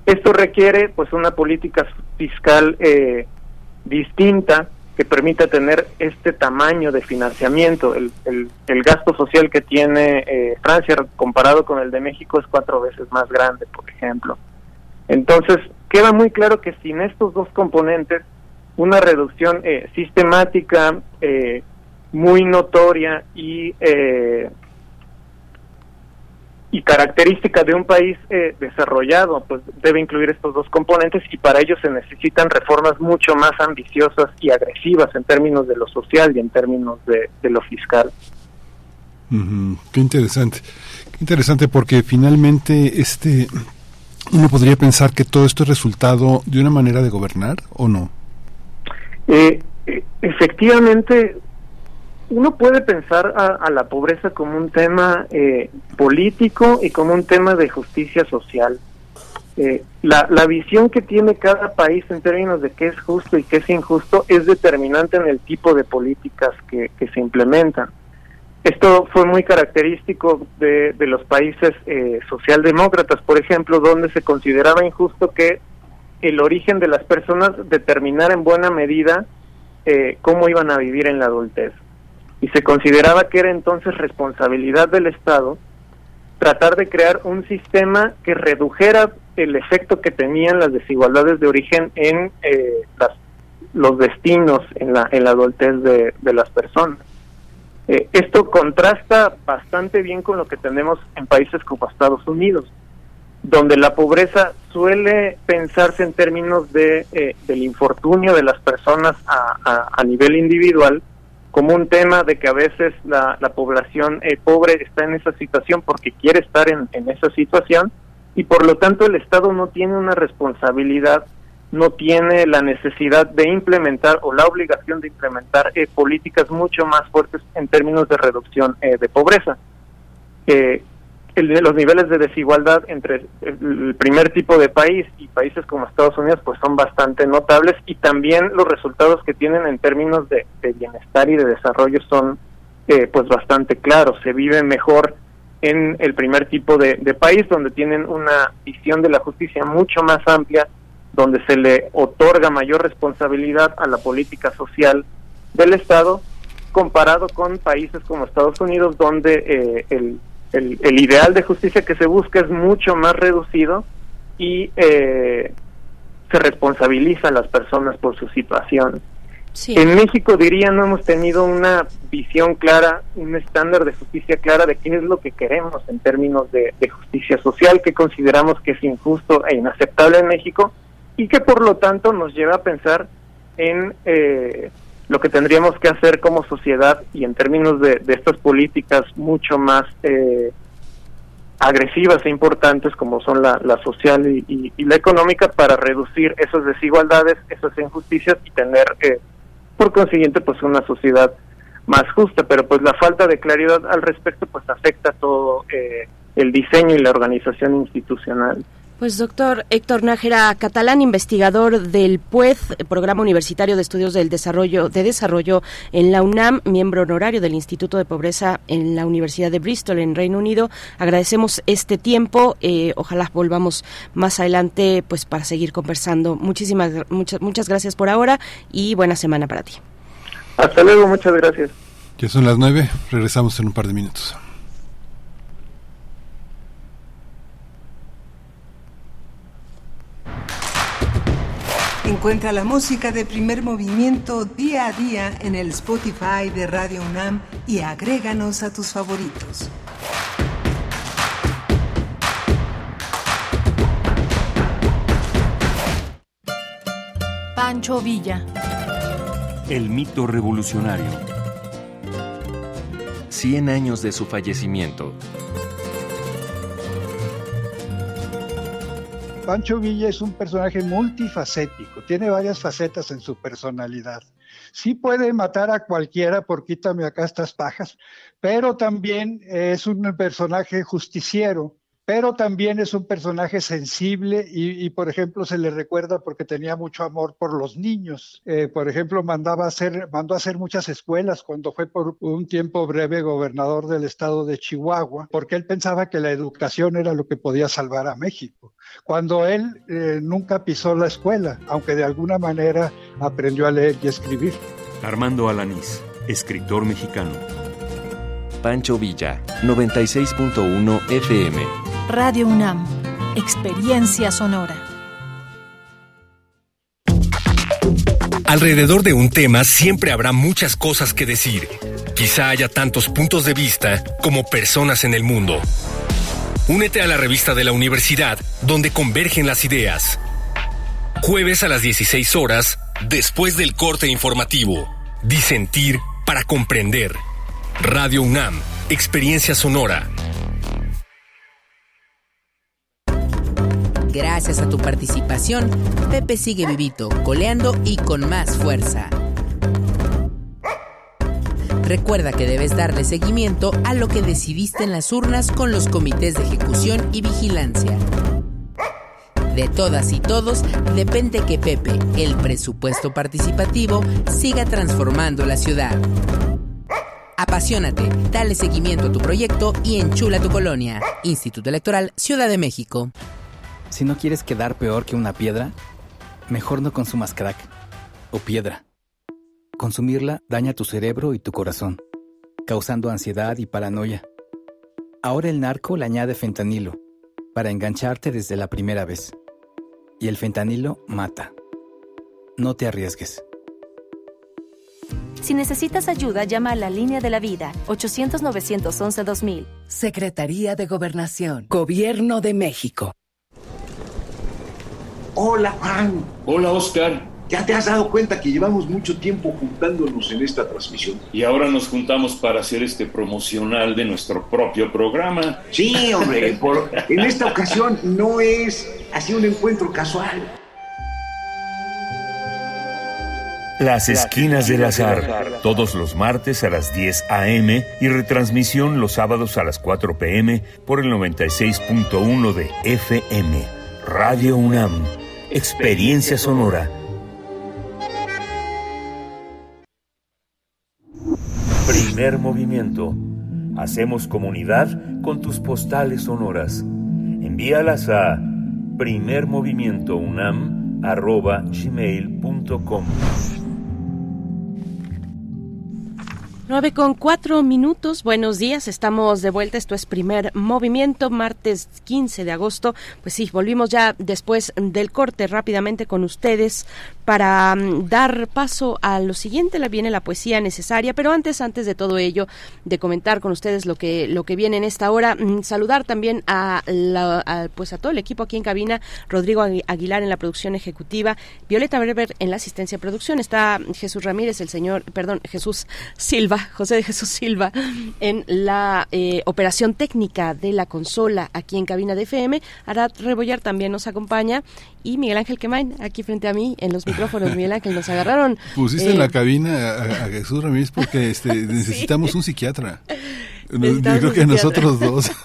Esto requiere pues una política fiscal distinta que permita tener este tamaño de financiamiento. El, el, gasto social que tiene eh, Francia comparado con el de México es cuatro veces más grande, por ejemplo. Entonces, queda muy claro que sin estos dos componentes, una reducción eh, sistemática, eh, muy notoria y y característica de un país eh, desarrollado, pues debe incluir estos dos componentes y para ello se necesitan reformas mucho más ambiciosas y agresivas en términos de lo social y en términos de, lo fiscal. Qué interesante, qué interesante porque finalmente este uno podría pensar que todo esto es resultado de una manera de gobernar o no. Eh, eh efectivamente, uno puede pensar a, la pobreza como un tema eh, político y como un tema de justicia social. Eh, la, visión que tiene cada país en términos de qué es justo y qué es injusto es determinante en el tipo de políticas que, se implementan. Esto fue muy característico de, los países eh, socialdemócratas, por ejemplo, donde se consideraba injusto que el origen de las personas determinara en buena medida cómo iban a vivir en la adultez y se consideraba que era entonces responsabilidad del Estado tratar de crear un sistema que redujera el efecto que tenían las desigualdades de origen en eh, los destinos en la, en la adultez de, las personas. Eh, esto contrasta bastante bien con lo que tenemos en países como Estados Unidos, donde la pobreza suele pensarse en términos de, eh, del infortunio de las personas a nivel individual, como un tema de que a veces la, población eh, pobre está en esa situación porque quiere estar en, esa situación y por lo tanto el Estado no tiene una responsabilidad, no tiene la necesidad de implementar o la obligación de implementar eh, políticas mucho más fuertes en términos de reducción eh, de pobreza los niveles de desigualdad entre el primer tipo de país y países como Estados Unidos pues son bastante notables y también los resultados que tienen en términos de, bienestar y de desarrollo son eh, pues bastante claros. Se vive mejor en el primer tipo de, país donde tienen una visión de la justicia mucho más amplia donde se le otorga mayor responsabilidad a la política social del Estado comparado con países como Estados Unidos donde eh, el el, el, ideal de justicia que se busca es mucho más reducido y eh, se responsabiliza a las personas por su situación. En México diría no hemos tenido una visión clara, un estándar de justicia clara de qué es lo que queremos en términos de, justicia social, que consideramos que es injusto e inaceptable en México y que por lo tanto nos lleva a pensar en eh, lo que tendríamos que hacer como sociedad y en términos de, estas políticas mucho más eh, agresivas e importantes como son la, social y, la económica para reducir esas desigualdades, esas injusticias y tener eh, por consiguiente pues una sociedad más justa, pero pues la falta de claridad al respecto pues afecta todo eh, el diseño y la organización institucional. Pues doctor Héctor Nájera Catalán, investigador del PUED, Programa Universitario de Estudios del Desarrollo de Desarrollo en la UNAM, miembro honorario del Instituto de Pobreza en la Universidad de Bristol en Reino Unido. Agradecemos este tiempo, eh, ojalá volvamos más adelante pues para seguir conversando. Muchísimas muchas muchas gracias por ahora y buena semana para ti. Hasta luego, muchas gracias. Ya son las nueve, regresamos en un par de minutos. Encuentra la música de primer movimiento día a día en el Spotify de Radio UNAM y agréganos a tus favoritos. Pancho Villa. El mito revolucionario. 100 años de su fallecimiento. Pancho Villa es un personaje multifacético, tiene varias facetas en su personalidad. Sí puede matar a cualquiera por quítame acá estas pajas, pero también es un personaje justiciero, pero también es un personaje sensible y, por ejemplo, se le recuerda porque tenía mucho amor por los niños. Eh, por ejemplo, mandaba hacer, mandó a hacer muchas escuelas cuando fue por un tiempo breve gobernador del estado de Chihuahua, porque él pensaba que la educación era lo que podía salvar a México. Cuando él eh, nunca pisó la escuela, aunque de alguna manera aprendió a leer y escribir. Armando Alanís, escritor mexicano. Pancho Villa, 96.1 FM. Radio UNAM, Experiencia Sonora. Alrededor de un tema siempre habrá muchas cosas que decir. Quizá haya tantos puntos de vista como personas en el mundo. Únete a la revista de la universidad donde convergen las ideas. Jueves a las 16 horas, después del corte informativo. Disentir para comprender. Radio UNAM, Experiencia Sonora. Gracias a tu participación, Pepe sigue vivito, coleando y con más fuerza. Recuerda que debes darle seguimiento a lo que decidiste en las urnas con los comités de ejecución y vigilancia. De todas y todos depende que Pepe, el presupuesto participativo, siga transformando la ciudad. Apasionate, dale seguimiento a tu proyecto y enchula tu colonia. Instituto Electoral Ciudad de México. Si no quieres quedar peor que una piedra, mejor no consumas crack o piedra. Consumirla daña tu cerebro y tu corazón, causando ansiedad y paranoia. Ahora el narco le añade fentanilo para engancharte desde la primera vez. Y el fentanilo mata. No te arriesgues. Si necesitas ayuda, llama a la línea de la vida 800-911-2000. Secretaría de Gobernación. Gobierno de México. Hola Juan. Hola Oscar. ¿Ya te has dado cuenta que llevamos mucho tiempo juntándonos en esta transmisión? Y ahora nos juntamos para hacer este promocional de nuestro propio programa. Sí, hombre, en esta ocasión no es así un encuentro casual. Las Esquinas del Azar, todos los martes a las 10 a.m. y retransmisión los sábados a las 4 p.m. por el 96.1 de FM. Radio UNAM, Experiencia Sonora. Primer movimiento. Hacemos comunidad con tus postales sonoras. Envíalas a primermovimientounam.gmail.com 9 con cuatro minutos. Buenos días, estamos de vuelta. Esto es primer movimiento, martes 15 de agosto. Pues sí, volvimos ya después del corte rápidamente con ustedes para mm, dar paso a lo siguiente. La viene la poesía necesaria, pero antes, antes de todo ello, de comentar con ustedes lo que lo que viene en esta hora, mm, saludar también a, la, pues a todo el equipo aquí en cabina. Rodrigo Aguilar en la producción ejecutiva, Violeta Berber en la asistencia de producción. Está Jesús Ramírez, el señor, perdón, Jesús Silva José de Jesús Silva, en la eh, operación técnica de la consola aquí en cabina de FM. Arad Rebollar también nos acompaña y Miguel Ángel Quemain aquí frente a mí en los micrófonos. Miguel Ángel, nos agarraron. Pusiste en la eh, cabina a, Jesús Ramírez porque este, necesitamos un psiquiatra. Yo creo que nosotros dos.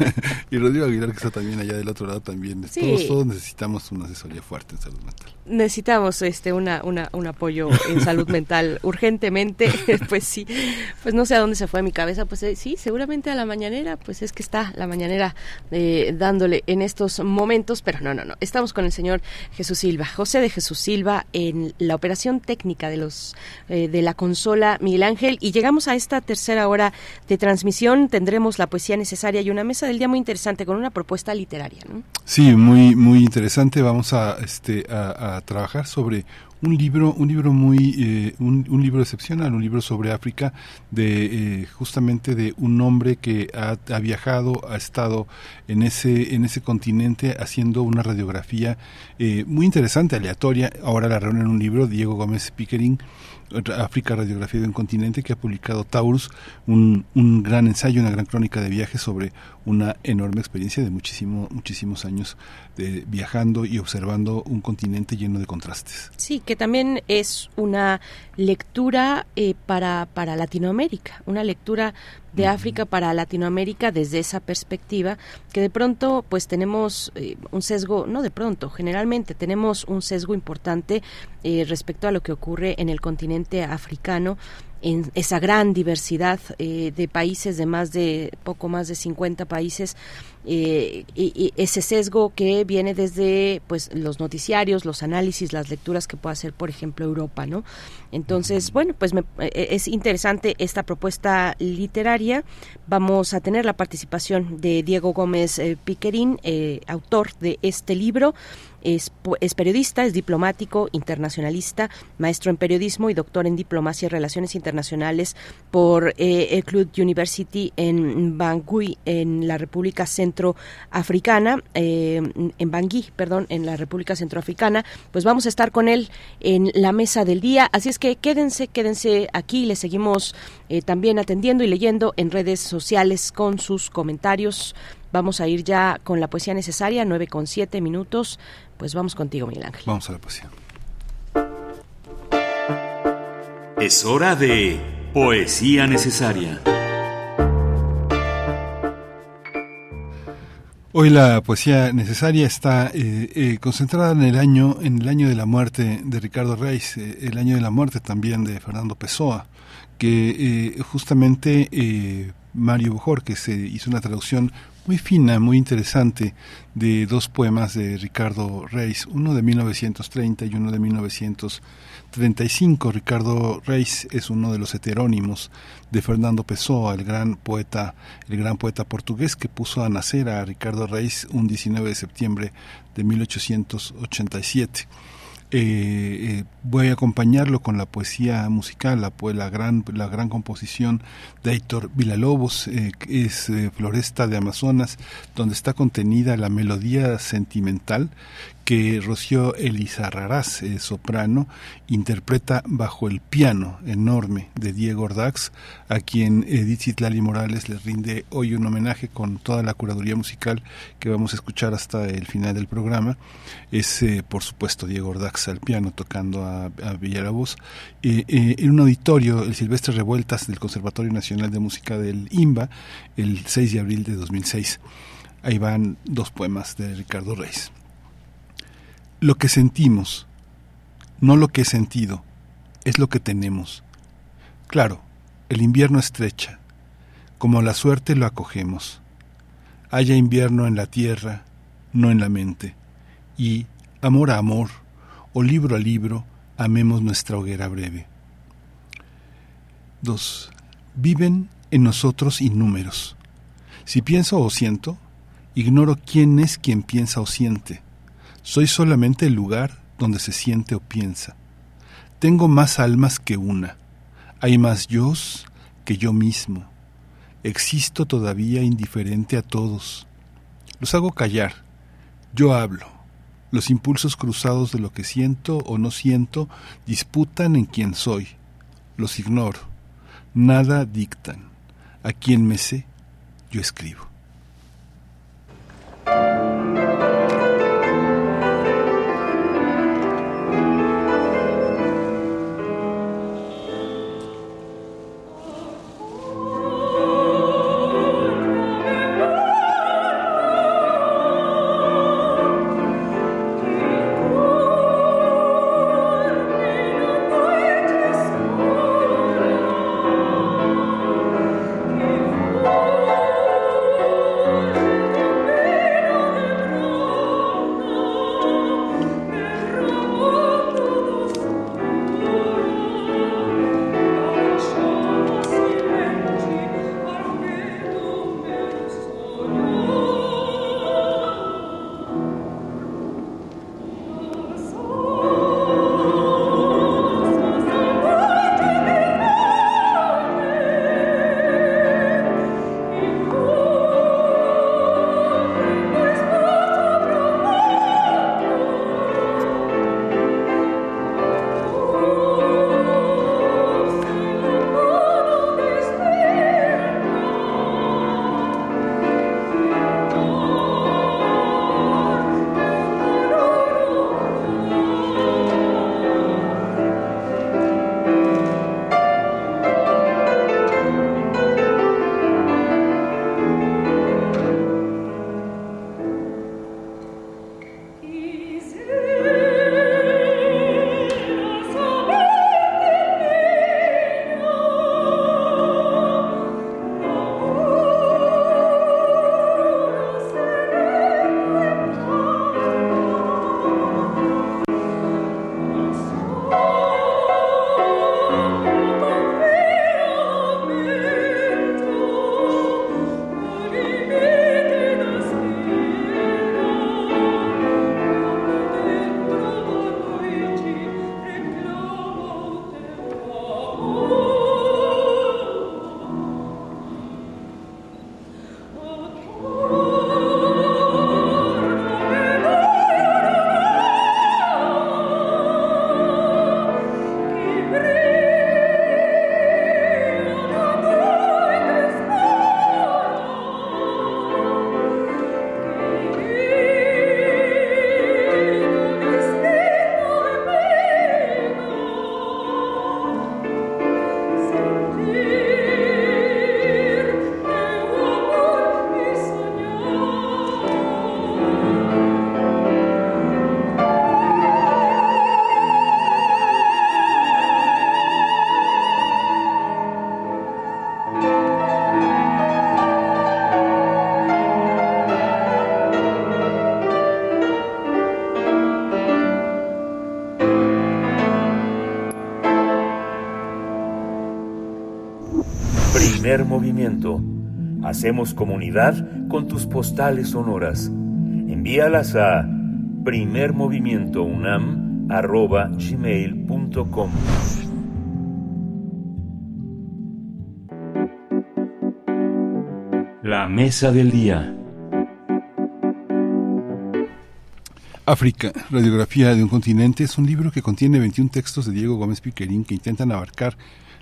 Y Rodrigo Aguilar que está también allá del otro lado también. Todos, todos necesitamos una asesoría fuerte en salud mental. Necesitamos este una, una un apoyo en salud mental urgentemente. Pues sí. Pues no sé a dónde se fue mi cabeza. Pues eh, sí seguramente a la mañanera. Pues es que está la mañanera eh, dándole en estos momentos. Pero no no no. Estamos con el señor Jesús Silva José de Jesús Silva en la operación técnica de los eh, de la consola Miguel Ángel. Y llegamos a esta tercera hora de transmisión tendremos la poesía necesaria y una mesa del día muy interesante con una propuesta literaria. ¿no? Sí, muy muy interesante. Vamos a este a, trabajar sobre un libro un libro muy eh, un, libro excepcional un libro sobre África de eh, justamente de un hombre que ha, ha, viajado ha estado en ese en ese continente haciendo una radiografía eh, muy interesante aleatoria ahora la reúne en un libro Diego Gómez Pickering África, Radiografía de un Continente, que ha publicado Taurus, un, un, gran ensayo, una gran crónica de viaje sobre una enorme experiencia de muchísimo, muchísimos años de viajando y observando un continente lleno de contrastes. Sí, que también es una lectura eh, para, para Latinoamérica, una lectura de África para Latinoamérica desde esa perspectiva, que de pronto pues tenemos eh, un sesgo, no de pronto, generalmente tenemos un sesgo importante eh, respecto a lo que ocurre en el continente africano, en esa gran diversidad eh, de países, de más de poco más de 50 países, eh, y, ese sesgo que viene desde pues los noticiarios, los análisis, las lecturas que puede hacer, por ejemplo, Europa, ¿no? Entonces, bueno, pues me, eh, es interesante esta propuesta literaria. Vamos a tener la participación de Diego Gómez Piquerín, autor de este libro. Es, periodista, es diplomático, internacionalista, maestro en periodismo y doctor en diplomacia y relaciones internacionales por eh, University en Bangui, en la República Centroafricana, eh, en Bangui, perdón, en la República Centroafricana. Pues vamos a estar con él en la mesa del día, así es que quédense, quédense aquí, le seguimos eh, también atendiendo y leyendo en redes sociales con sus comentarios. Vamos a ir ya con la poesía necesaria, nueve con siete minutos. Pues vamos contigo, Miguel Ángel. Vamos a la poesía. Es hora de poesía necesaria. Hoy la poesía necesaria está eh, eh, concentrada en el año en el año de la muerte de Ricardo Reis, eh, el año de la muerte también de Fernando Pessoa, que justamente Mario Bujor, que se hizo una traducción muy fina, muy interesante, de dos poemas de Ricardo Reis, uno de 1930 y uno de 1935. Ricardo Reis es uno de los heterónimos de Fernando Pessoa, el gran poeta, el gran poeta portugués que puso a nacer a Ricardo Reis un 19 de septiembre de 1887. Eh, eh, voy a acompañarlo con la poesía musical, la, gran, la gran composición de Héctor Villalobos, eh, es Floresta de Amazonas, donde está contenida la melodía sentimental que Rocío Elizarrarás, eh, soprano, interpreta bajo el piano enorme de Diego Ordax, a quien Edith Zitlali Morales le rinde hoy un homenaje con toda la curaduría musical que vamos a escuchar hasta el final del programa. Es, eh, por supuesto, Diego Ordax al piano tocando a, a Villalobos. Eh, en un auditorio, el Silvestre Revueltas del Conservatorio Nacional de Música del IMBA, el 6 de abril de 2006. Ahí van dos poemas de Ricardo Reis lo que sentimos, no lo que he sentido, es lo que tenemos. Claro, el invierno estrecha, como la suerte lo acogemos. Haya invierno en la tierra, no en la mente, y, amor a amor, o libro a libro, amemos nuestra hoguera breve. 2. Viven en nosotros innúmeros. Si pienso o siento, ignoro quién es quien piensa o siente. Soy solamente el lugar donde se siente o piensa. Tengo más almas que una. Hay más yo que yo mismo. Existo todavía indiferente a todos. Los hago callar. Yo hablo. Los impulsos cruzados de lo que siento o no siento disputan en quién soy. Los ignoro. Nada dictan. A quien me sé, yo escribo. Primer movimiento. Hacemos comunidad con tus postales sonoras. Envíalas a primermovimientounam.gmail.com La mesa del día. África, radiografía de un continente, es un libro que contiene 21 textos de Diego Gómez Piquerín que intentan abarcar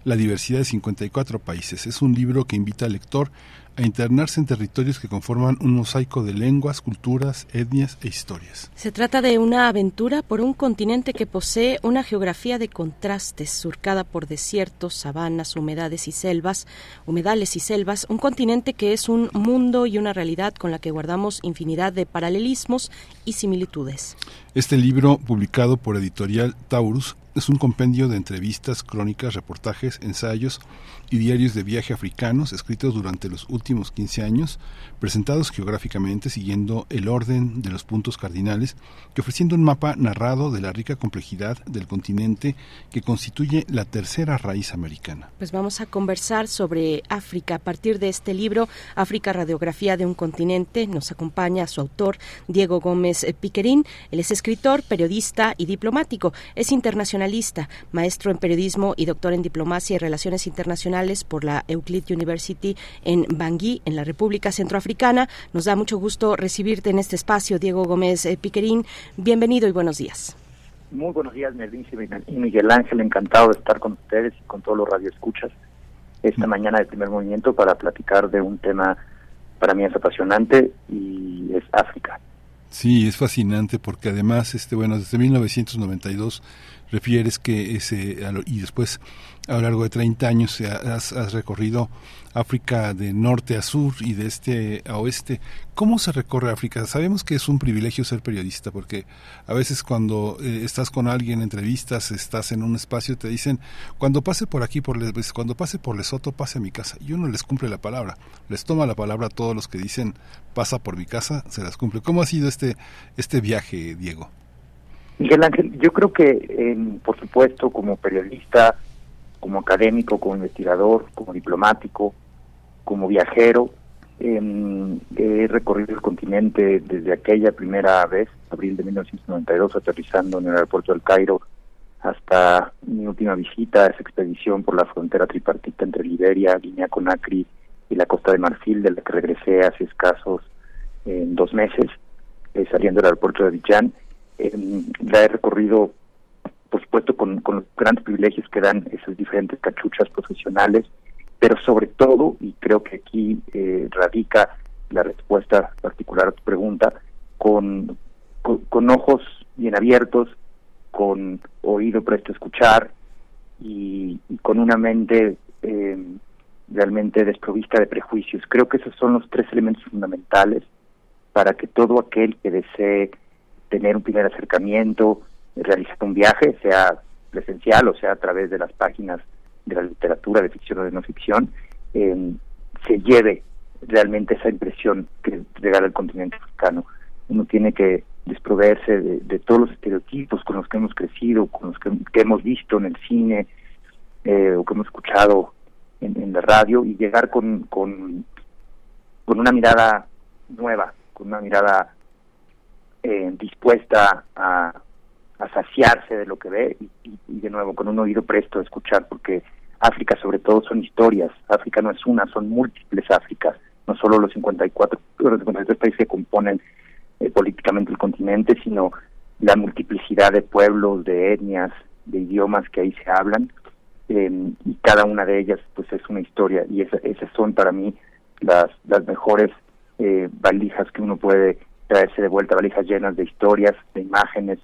la diversidad de 54 países. Es un libro que invita al lector a internarse en territorios que conforman un mosaico de lenguas, culturas, etnias e historias. Se trata de una aventura por un continente que posee una geografía de contrastes, surcada por desiertos, sabanas, humedades y selvas, humedales y selvas, un continente que es un mundo y una realidad con la que guardamos infinidad de paralelismos y similitudes. Este libro, publicado por editorial Taurus, es un compendio de entrevistas, crónicas, reportajes, ensayos y diarios de viaje africanos escritos durante los últimos 15 años, presentados geográficamente siguiendo el orden de los puntos cardinales que ofreciendo un mapa narrado de la rica complejidad del continente que constituye la tercera raíz americana. Pues vamos a conversar sobre África a partir de este libro, África Radiografía de un Continente. Nos acompaña su autor, Diego Gómez Piquerín. Él es escritor, periodista y diplomático. Es internacionalista, maestro en periodismo y doctor en diplomacia y relaciones internacionales por la Euclid University en Bangui, en la República Centroafricana. Nos da mucho gusto recibirte en este espacio, Diego Gómez eh, Piquerín. Bienvenido y buenos días. Muy buenos días, Mervinci y Miguel Ángel. Encantado de estar con ustedes y con todos los radioescuchas esta mañana de primer movimiento para platicar de un tema para mí es apasionante y es África. Sí, es fascinante porque además, este bueno, desde 1992 refieres que ese y después a lo largo de 30 años has, has, recorrido África de norte a sur y de este a oeste. ¿Cómo se recorre África? Sabemos que es un privilegio ser periodista porque a veces cuando eh, estás con alguien, entrevistas, estás en un espacio, te dicen, cuando pase por aquí, por Les, cuando pase por Lesoto, pase a mi casa. Y uno les cumple la palabra, les toma la palabra a todos los que dicen, pasa por mi casa, se las cumple. ¿Cómo ha sido este, este viaje, Diego? Miguel Ángel, yo creo que, por supuesto, como periodista, como académico, como investigador, como diplomático, como viajero, eh, he recorrido el continente desde aquella primera vez, abril de 1992, aterrizando en el aeropuerto del Cairo, hasta mi última visita, esa expedición por la frontera tripartita entre Liberia, Guinea-Conakry y la Costa de Marfil, de la que regresé hace escasos eh, dos meses, eh, saliendo del aeropuerto de Abidjan. Eh, la he recorrido, por supuesto, con, los grandes privilegios que dan esas diferentes cachuchas profesionales, pero sobre todo, y creo que aquí eh, radica la respuesta particular a tu pregunta, con, con, ojos bien abiertos, con oído presto a escuchar y, y con una mente eh, realmente desprovista de prejuicios. Creo que esos son los tres elementos fundamentales para que todo aquel que desee tener un primer acercamiento, realizar un viaje, sea presencial o sea a través de las páginas de la literatura de ficción o de no ficción, eh, se lleve realmente esa impresión que regala el continente africano. Uno tiene que desproveerse de, todos los estereotipos con los que hemos crecido, con los que, hemos visto en el cine eh, o que hemos escuchado en, en la radio y llegar con, con, con una mirada nueva, con una mirada eh, dispuesta a, a, saciarse de lo que ve y, de nuevo con un oído presto a escuchar porque África sobre todo son historias, África no es una, son múltiples Áfricas, no solo los 54, los 53 países que componen eh, políticamente el continente, sino la multiplicidad de pueblos, de etnias, de idiomas que ahí se hablan, eh, y cada una de ellas pues es una historia, y esa, esas son para mí las, las mejores eh, valijas que uno puede traerse de vuelta valijas llenas de historias, de imágenes,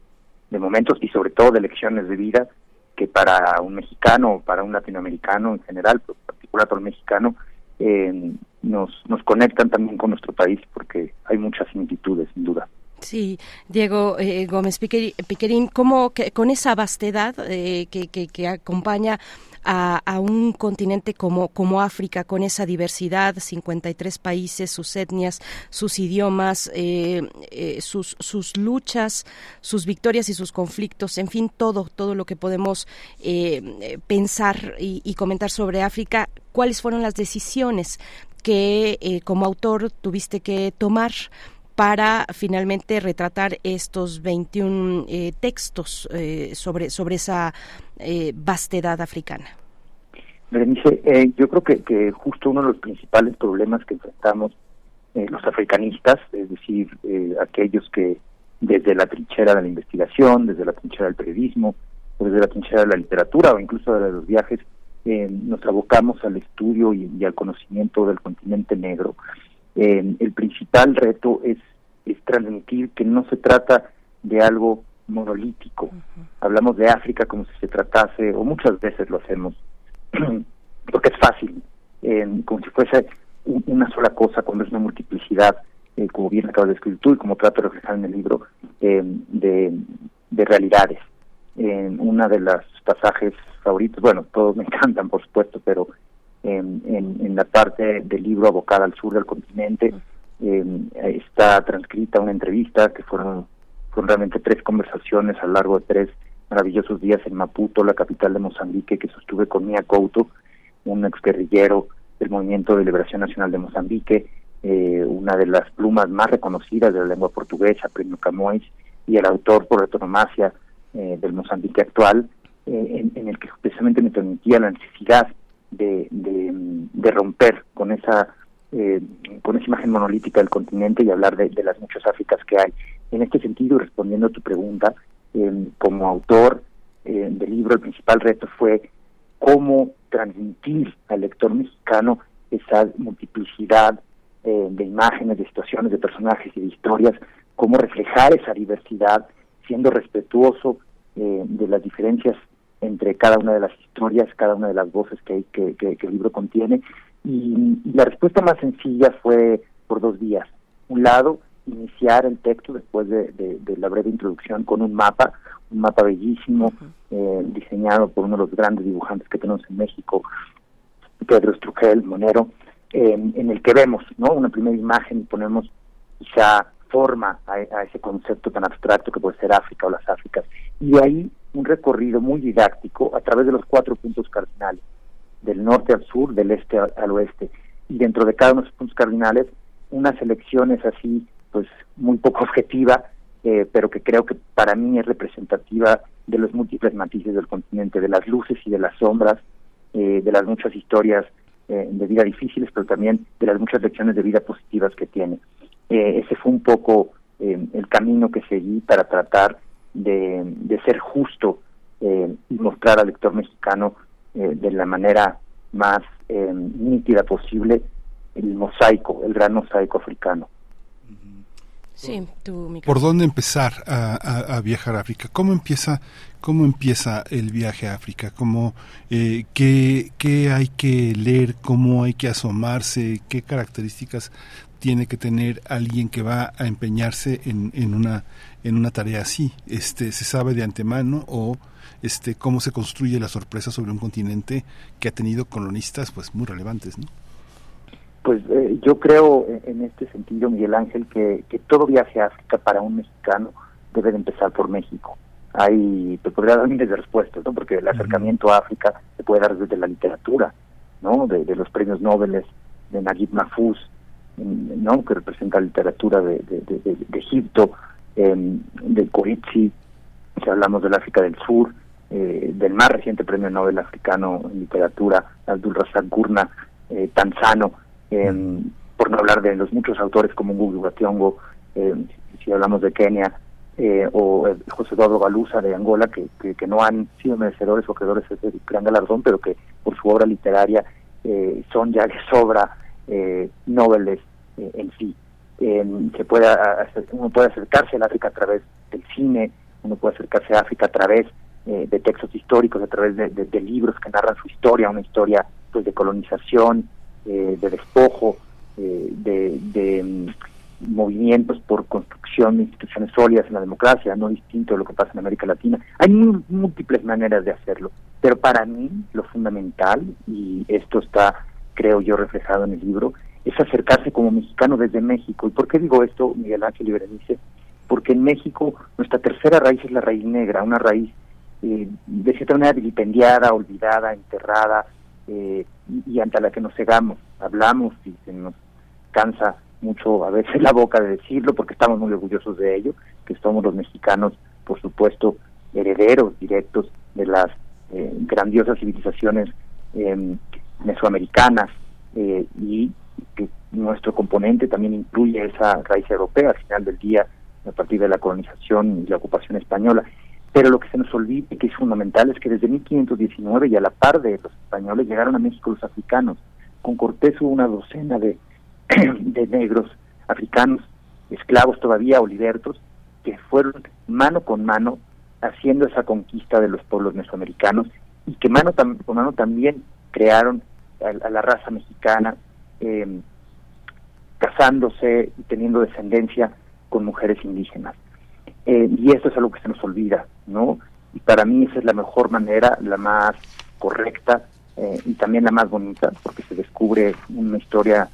de momentos y sobre todo de lecciones de vida que para un mexicano o para un latinoamericano en general, pero en particular para un mexicano, eh, nos, nos conectan también con nuestro país porque hay muchas similitudes, sin duda. Sí, Diego eh, Gómez Piquerín, ¿cómo que, con esa vastedad eh, que, acompaña a, un continente como, África, con esa diversidad, 53 países, sus etnias, sus idiomas, eh, eh, sus, luchas, sus victorias y sus conflictos, en fin, todo, todo lo que podemos eh, pensar y, comentar sobre África. cuáles fueron las decisiones que como autor tuviste que tomar para finalmente retratar estos 21 eh, textos eh, sobre, sobre esa vastedad africana. Berenice, yo creo que, que, justo uno de los principales problemas que enfrentamos los africanistas, es decir, aquellos que desde la trinchera de la investigación, desde la trinchera del periodismo, desde la trinchera de la literatura o incluso de los viajes, eh, nos abocamos al estudio y, al conocimiento del continente negro. Eh, el principal reto es, es transmitir que no se trata de algo monolítico. Hablamos de África como si se tratase, o muchas veces lo hacemos, porque es fácil, eh, como si fuese una sola cosa cuando es una multiplicidad, como bien acaba de escribir tú y como trato de reflejar en el libro, de, de realidades. En una de las pasajes favoritos, bueno, todos me encantan, por supuesto, pero en, en, la parte del libro abocada al sur del continente está transcrita una entrevista que fueron, fueron realmente tres conversaciones a lo largo de tres maravillosos días en Maputo, la capital de Mozambique, que sostuve con Mia Couto, un exguerrillero del Movimiento de Liberación Nacional de Mozambique, eh, una de las plumas más reconocidas de la lengua portuguesa, Premio Camões, y el autor por autonomacia eh, del Mozambique actual, eh, en, el que precisamente me permitía la necesidad de, de, romper con esa eh, con esa imagen monolítica del continente y hablar de, las muchas Áfricas que hay. En este sentido, respondiendo a tu pregunta, como autor del libro, el principal reto fue cómo transmitir al lector mexicano esa multiplicidad de imágenes, de situaciones, de personajes y de historias, cómo reflejar esa diversidad siendo respetuoso eh, de las diferencias entre cada una de las historias, cada una de las voces que, que, el libro contiene. Y, la respuesta más sencilla fue por dos vías. Un lado, iniciar el texto después de, la breve introducción con un mapa, un mapa bellísimo, eh, diseñado por uno de los grandes dibujantes que tenemos en México, Pedro Estrujel, Monero, en el que vemos no una primera imagen y ponemos quizá forma a, ese concepto tan abstracto que puede ser África o las Áfricas. Y de ahí un recorrido muy didáctico a través de los cuatro puntos cardinales, del norte al sur, del este al oeste. Y dentro de cada uno de esos puntos cardinales, unas elecciones así, pues muy poco objetiva, eh, pero que creo que para mí es representativa de los múltiples matices del continente, de las luces y de las sombras, eh, de las muchas historias eh, de vida difíciles, pero también de las muchas lecciones de vida positivas que tiene. Ese fue un poco el camino que seguí para tratar de, de ser justo y mostrar al lector mexicano de la manera más nítida posible el mosaico, el gran mosaico africano. Sí, ¿Por dónde empezar a, viajar a África? ¿Cómo empieza, cómo empieza el viaje a África? ¿Cómo, eh, qué, ¿Qué hay que leer? ¿Cómo hay que asomarse? ¿Qué características tiene que tener alguien que va a empeñarse en, en una en una tarea así este se sabe de antemano o este cómo se construye la sorpresa sobre un continente que ha tenido colonistas pues muy relevantes no pues eh, yo creo en este sentido Miguel Ángel que, que todo viaje a África para un mexicano debe de empezar por México. Hay te podría dar miles de respuestas no porque el acercamiento a África se puede dar desde la literatura no de, de los premios Nobel de Naguib Mahfouz ¿no? que representa la literatura de, Egipto, eh, de Coritzi, si hablamos del África del Sur, eh, del más reciente premio Nobel africano en literatura, Abdul Razak Gurna, eh, Tanzano, em, por no hablar de los muchos autores como Ngugi Bationgo, em, si hablamos de Kenia, eh, o José Eduardo Galuza de Angola, que, que, no han sido merecedores o creadores de este gran galardón, pero que por su obra literaria eh, son ya de sobra eh, Nobeles eh, en sí. se puede uno puede acercarse al África a través del cine, uno puede acercarse a África a través eh, de textos históricos, a través de, libros que narran su historia, una historia pues de colonización, eh, de despojo, de, mm, movimientos por construcción de instituciones sólidas en la democracia, no distinto de lo que pasa en América Latina. Hay múltiples maneras de hacerlo, pero para mí lo fundamental, y esto está, creo yo, reflejado en el libro, es acercarse como mexicano desde México. ¿Y por qué digo esto, Miguel Ángel y Berenice? Porque en México nuestra tercera raíz es la raíz negra, una raíz eh, de cierta manera vilipendiada, olvidada, enterrada, eh, y, ante la que nos cegamos, hablamos y se nos cansa mucho a veces la boca de decirlo porque estamos muy orgullosos de ello, que somos los mexicanos, por supuesto, herederos directos de las eh, grandiosas civilizaciones eh, mesoamericanas eh, y que nuestro componente también incluye esa raíz europea al final del día a partir de la colonización y la ocupación española. Pero lo que se nos olvida que es fundamental es que desde 1519 y a la par de los españoles llegaron a México los africanos. Con Cortés hubo una docena de, de negros africanos, esclavos todavía o libertos, que fueron mano con mano haciendo esa conquista de los pueblos mesoamericanos y que mano con mano también crearon a, a la raza mexicana, eh, casándose y teniendo descendencia con mujeres indígenas. Eh, y esto es algo que se nos olvida, ¿no? Y para mí esa es la mejor manera, la más correcta eh, y también la más bonita, porque se descubre una historia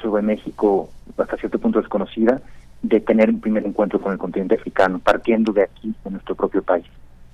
sobre México hasta cierto punto desconocida, de tener un primer encuentro con el continente africano, partiendo de aquí, de nuestro propio país.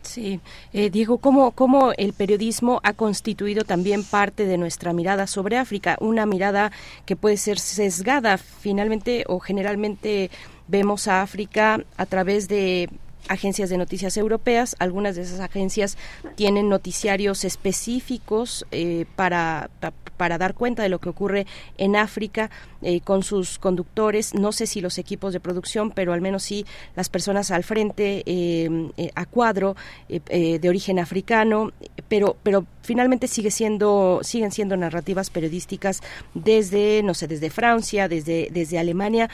Sí, eh, Diego, ¿cómo, ¿cómo el periodismo ha constituido también parte de nuestra mirada sobre África? Una mirada que puede ser sesgada finalmente o generalmente vemos a África a través de agencias de noticias europeas. Algunas de esas agencias tienen noticiarios específicos eh, para, para dar cuenta de lo que ocurre en África eh, con sus conductores. No sé si los equipos de producción, pero al menos sí las personas al frente eh, a cuadro de origen africano. Pero, pero finalmente sigue siendo, siguen siendo narrativas periodísticas desde, no sé, desde Francia, desde, desde Alemania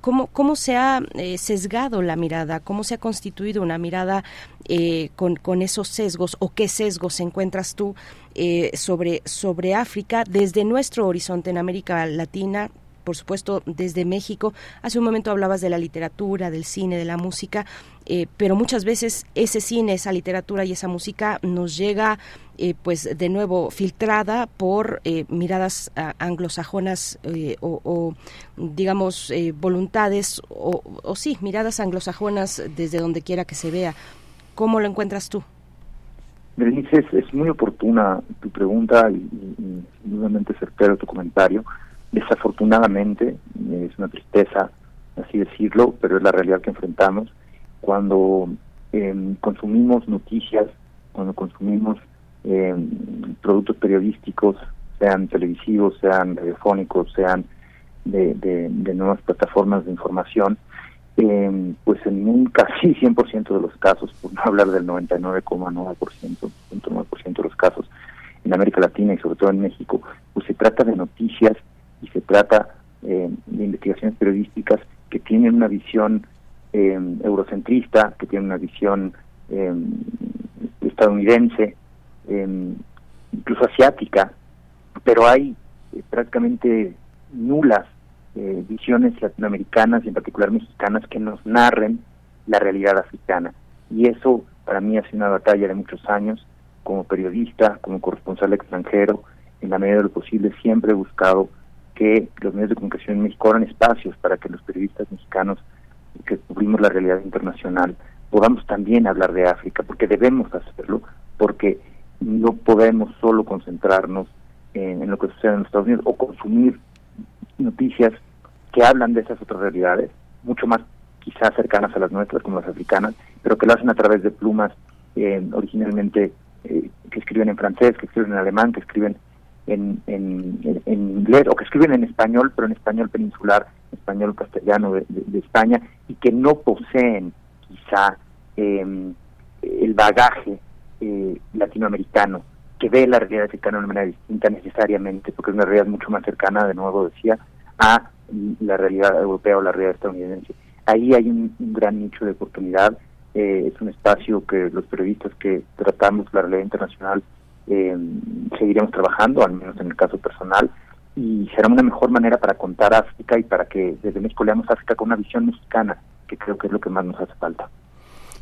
cómo, cómo se ha eh, sesgado la mirada, cómo se ha constituido una mirada eh, con, con, esos sesgos o qué sesgos encuentras tú eh, sobre, sobre África desde nuestro horizonte en América Latina, por supuesto, desde México. Hace un momento hablabas de la literatura, del cine, de la música, eh, pero muchas veces ese cine, esa literatura y esa música nos llega, eh, pues, de nuevo, filtrada por eh, miradas ah, anglosajonas o, digamos, voluntades, o, sí, miradas anglosajonas desde donde quiera que se vea. ¿Cómo lo encuentras tú? Berenice, es, muy oportuna tu pregunta y, y, nuevamente certero tu comentario. Desafortunadamente, es una tristeza así decirlo, pero es la realidad que enfrentamos. Cuando eh, consumimos noticias, cuando consumimos eh, productos periodísticos, sean televisivos, sean radiofónicos, sean de, nuevas plataformas de información, eh, pues en un casi 100% de los casos, por no hablar del 99,9%, 99% de los casos en América Latina y sobre todo en México, pues se trata de noticias y se trata eh, de investigaciones periodísticas que tienen una visión eh, eurocentrista, que tienen una visión eh, estadounidense, eh, incluso asiática, pero hay eh, prácticamente nulas visiones latinoamericanas y en particular mexicanas que nos narren la realidad africana. Y eso para mí ha sido una batalla de muchos años como periodista, como corresponsal extranjero, en la medida de lo posible siempre he buscado que los medios de comunicación en México espacios para que los periodistas mexicanos que cubrimos la realidad internacional podamos también hablar de África, porque debemos hacerlo, porque no podemos solo concentrarnos en, en lo que sucede en Estados Unidos o consumir noticias que hablan de esas otras realidades, mucho más quizás cercanas a las nuestras como las africanas, pero que lo hacen a través de plumas eh, originalmente eh, que escriben en francés, que escriben en alemán, que escriben en, en, en, inglés o que escriben en español, pero en español peninsular, español castellano de, de, España, y que no poseen quizá eh, el bagaje eh, latinoamericano, que ve la realidad africana de una manera distinta necesariamente, porque es una realidad mucho más cercana, de nuevo decía, a la realidad europea o la realidad estadounidense. Ahí hay un, un gran nicho de oportunidad, eh, es un espacio que los periodistas que tratamos la realidad internacional eh, seguiremos trabajando, al menos en el caso personal, y será una mejor manera para contar África y para que desde México leamos África con una visión mexicana, que creo que es lo que más nos hace falta.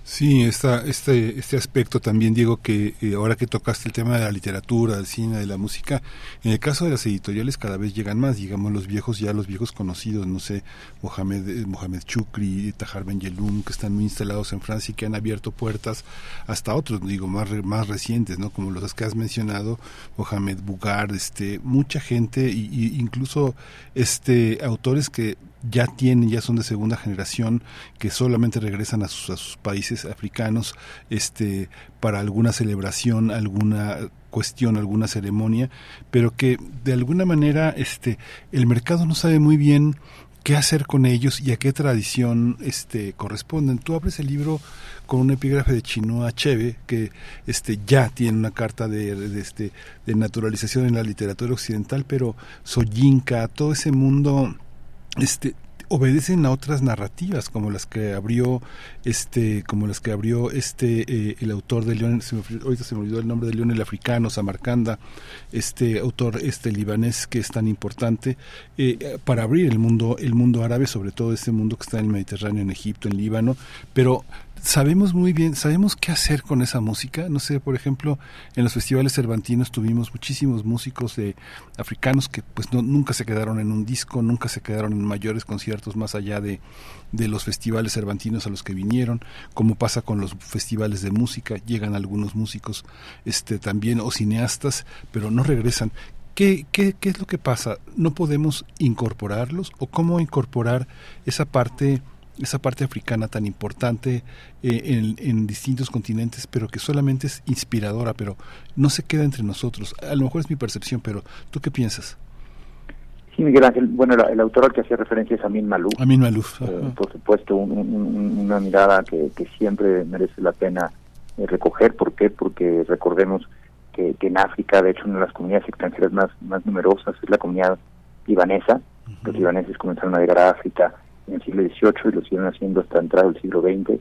Sí, esta, este, este aspecto también, Diego, que eh, ahora que tocaste el tema de la literatura, del cine, de la música, en el caso de las editoriales cada vez llegan más, digamos, los viejos, ya los viejos conocidos, no sé, Mohamed, eh, Mohamed Chukri, Tahar Ben Yelum, que están muy instalados en Francia y que han abierto puertas hasta otros, digo, más, más recientes, ¿no? Como los que has mencionado, Mohamed Bugar, este, mucha gente, y, incluso este, autores que ya tienen, ya son de segunda generación, que solamente regresan a sus, a sus países africanos este, para alguna celebración, alguna cuestión, alguna ceremonia, pero que de alguna manera este, el mercado no sabe muy bien qué hacer con ellos y a qué tradición este, corresponden. Tú abres el libro con un epígrafe de Chinua Achebe que este, ya tiene una carta de, de, este, de naturalización en la literatura occidental, pero Soyinka, todo ese mundo este obedecen a otras narrativas como las que abrió este como las que abrió este eh, el autor de León ahorita se me olvidó el nombre de León el africano Samarcanda este autor este libanés que es tan importante eh, para abrir el mundo el mundo árabe sobre todo este mundo que está en el Mediterráneo en Egipto en Líbano pero sabemos muy bien, sabemos qué hacer con esa música. No sé, por ejemplo, en los festivales cervantinos tuvimos muchísimos músicos de africanos que pues no, nunca se quedaron en un disco, nunca se quedaron en mayores conciertos más allá de, de los festivales cervantinos a los que vinieron, como pasa con los festivales de música, llegan algunos músicos este también o cineastas, pero no regresan. ¿Qué, qué, ¿Qué es lo que pasa? ¿No podemos incorporarlos o cómo incorporar esa parte esa parte africana tan importante eh, en, distintos continentes, pero que solamente es inspiradora, pero no se queda entre nosotros. A lo mejor es mi percepción, pero ¿tú qué piensas? Sí, Miguel Ángel, bueno, el, autor al que hacía referencia es Amin Malouf. Amin Malouf. Eh, por supuesto, una mirada que, siempre merece la pena eh, recoger. ¿Por qué? Porque recordemos que, en África, de hecho, una de las comunidades extranjeras más, más numerosas es la comunidad libanesa. Los libaneses comenzaron a llegar a África en el siglo XVIII y lo siguen haciendo hasta entrado el siglo XX.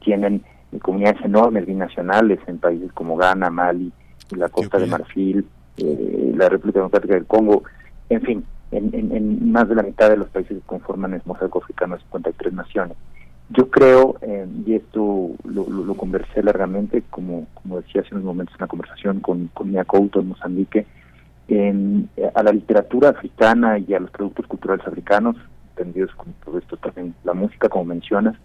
Tienen comunidades enormes binacionales en países como Ghana, Mali, la Costa de Marfil, eh, la República Democrática del Congo, en fin, en, más de la mitad de los países que conforman el mosaico africano de 53 naciones. Yo creo, eh, y esto lo, conversé largamente, como, como decía hace unos momentos en la conversación con, con Mia Couto en Mozambique, a la literatura africana y a los productos culturales africanos entendidos como todo esto también la música, como mencionas,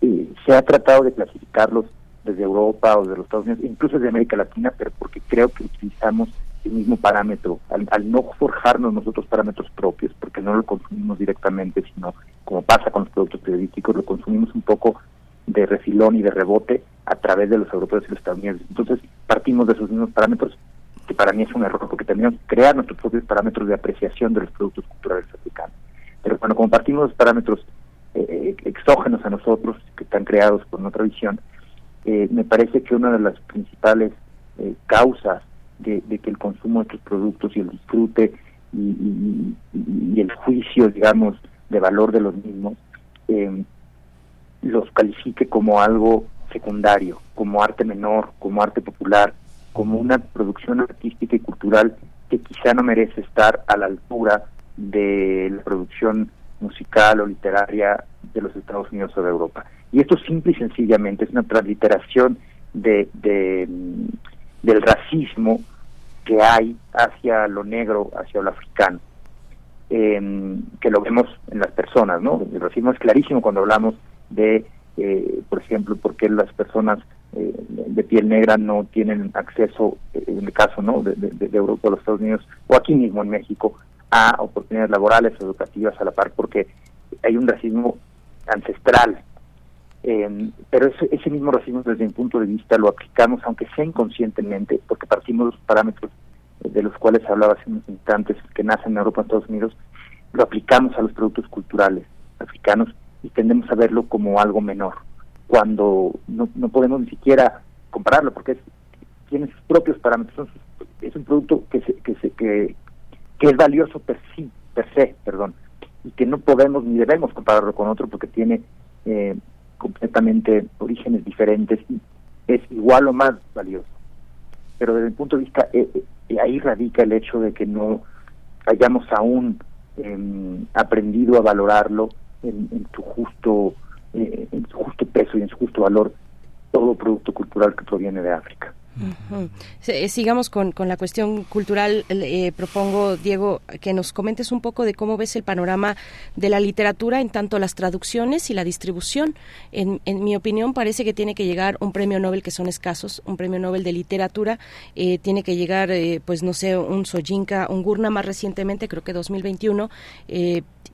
eh, se ha tratado de clasificarlos desde Europa o de los Estados Unidos, incluso desde América Latina, pero porque creo que utilizamos el mismo parámetro, al, no forjarnos nosotros parámetros propios, porque no lo consumimos directamente, sino como pasa con los productos periodísticos, lo consumimos un poco de refilón y de rebote a través de los europeos y los estadounidenses. Entonces partimos de esos mismos parámetros, que para mí es un error, porque tenemos que crear nuestros propios parámetros de apreciación de los productos culturales africanos. Pero cuando compartimos los parámetros eh, exógenos a nosotros, que están creados por otra visión, eh, me parece que una de las principales eh, causas de, que el consumo de estos productos y el disfrute y, el juicio, digamos, de valor de los mismos, los califique como algo secundario, como arte menor, como arte popular, como una producción artística y cultural que quizá no merece estar a la altura de la producción musical o literaria de los Estados Unidos o de Europa. Y esto simple y sencillamente es una transliteración de, mm, del racismo que hay hacia lo negro, hacia lo africano, em, que lo vemos en las personas, ¿no? El racismo es clarísimo cuando hablamos de, eh, por ejemplo, por qué las personas eh, de piel negra no tienen acceso, eh, en el caso, ¿no?, de, de Europa o los Estados Unidos, o aquí mismo en México, a oportunidades laborales o educativas a la par, porque hay un racismo ancestral. Em, pero ese, ese, mismo racismo desde mi punto de vista lo aplicamos, aunque sea inconscientemente, porque partimos de los parámetros de los cuales hablaba hace unos instantes, que nacen en Europa, en Estados Unidos, lo aplicamos a los productos culturales africanos y tendemos a verlo como algo menor, cuando no, no podemos ni siquiera compararlo, porque es, tiene sus propios parámetros, es un producto que se, que se, que, que es valioso per, sí, per se, perdón, y que no podemos ni debemos compararlo con otro porque tiene eh, completamente orígenes diferentes y es igual o más valioso. Pero desde el punto de vista, eh, eh, ahí radica el hecho de que no hayamos aún em, aprendido a valorarlo en, su justo en su justo peso y en su justo valor todo producto cultural que proviene de África. Eh, sigamos con, con, la cuestión cultural. Eh, propongo, Diego, que nos comentes un poco de cómo ves el panorama de la literatura en tanto las traducciones y la distribución. En, en mi opinión, parece que tiene que llegar un premio Nobel, que son escasos, un premio Nobel de literatura. Eh, tiene que llegar, pues no sé, un Soyinka, un Gurna más recientemente, creo que 2021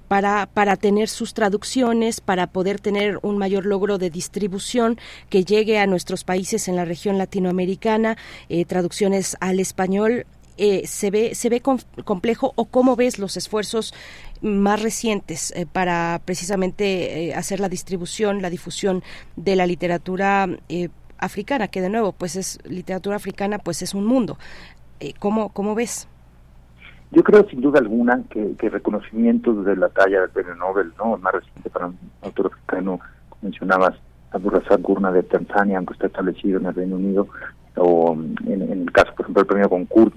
para, para tener sus traducciones, para poder tener un mayor logro de distribución que llegue a nuestros países en la región latinoamericana, eh, traducciones al español. Eh, se ve se ve complejo o cómo ves los esfuerzos más recientes eh, para precisamente hacer la distribución la difusión de la literatura africana que de nuevo pues es literatura africana pues es un mundo cómo cómo ves yo creo sin duda alguna que, que reconocimientos de la talla del premio Nobel, ¿no? Más reciente para un autor africano, mencionabas Abdurrazak Gurna de Tanzania, aunque está establecido en el Reino Unido, o en, el caso, por ejemplo, del premio Goncourt,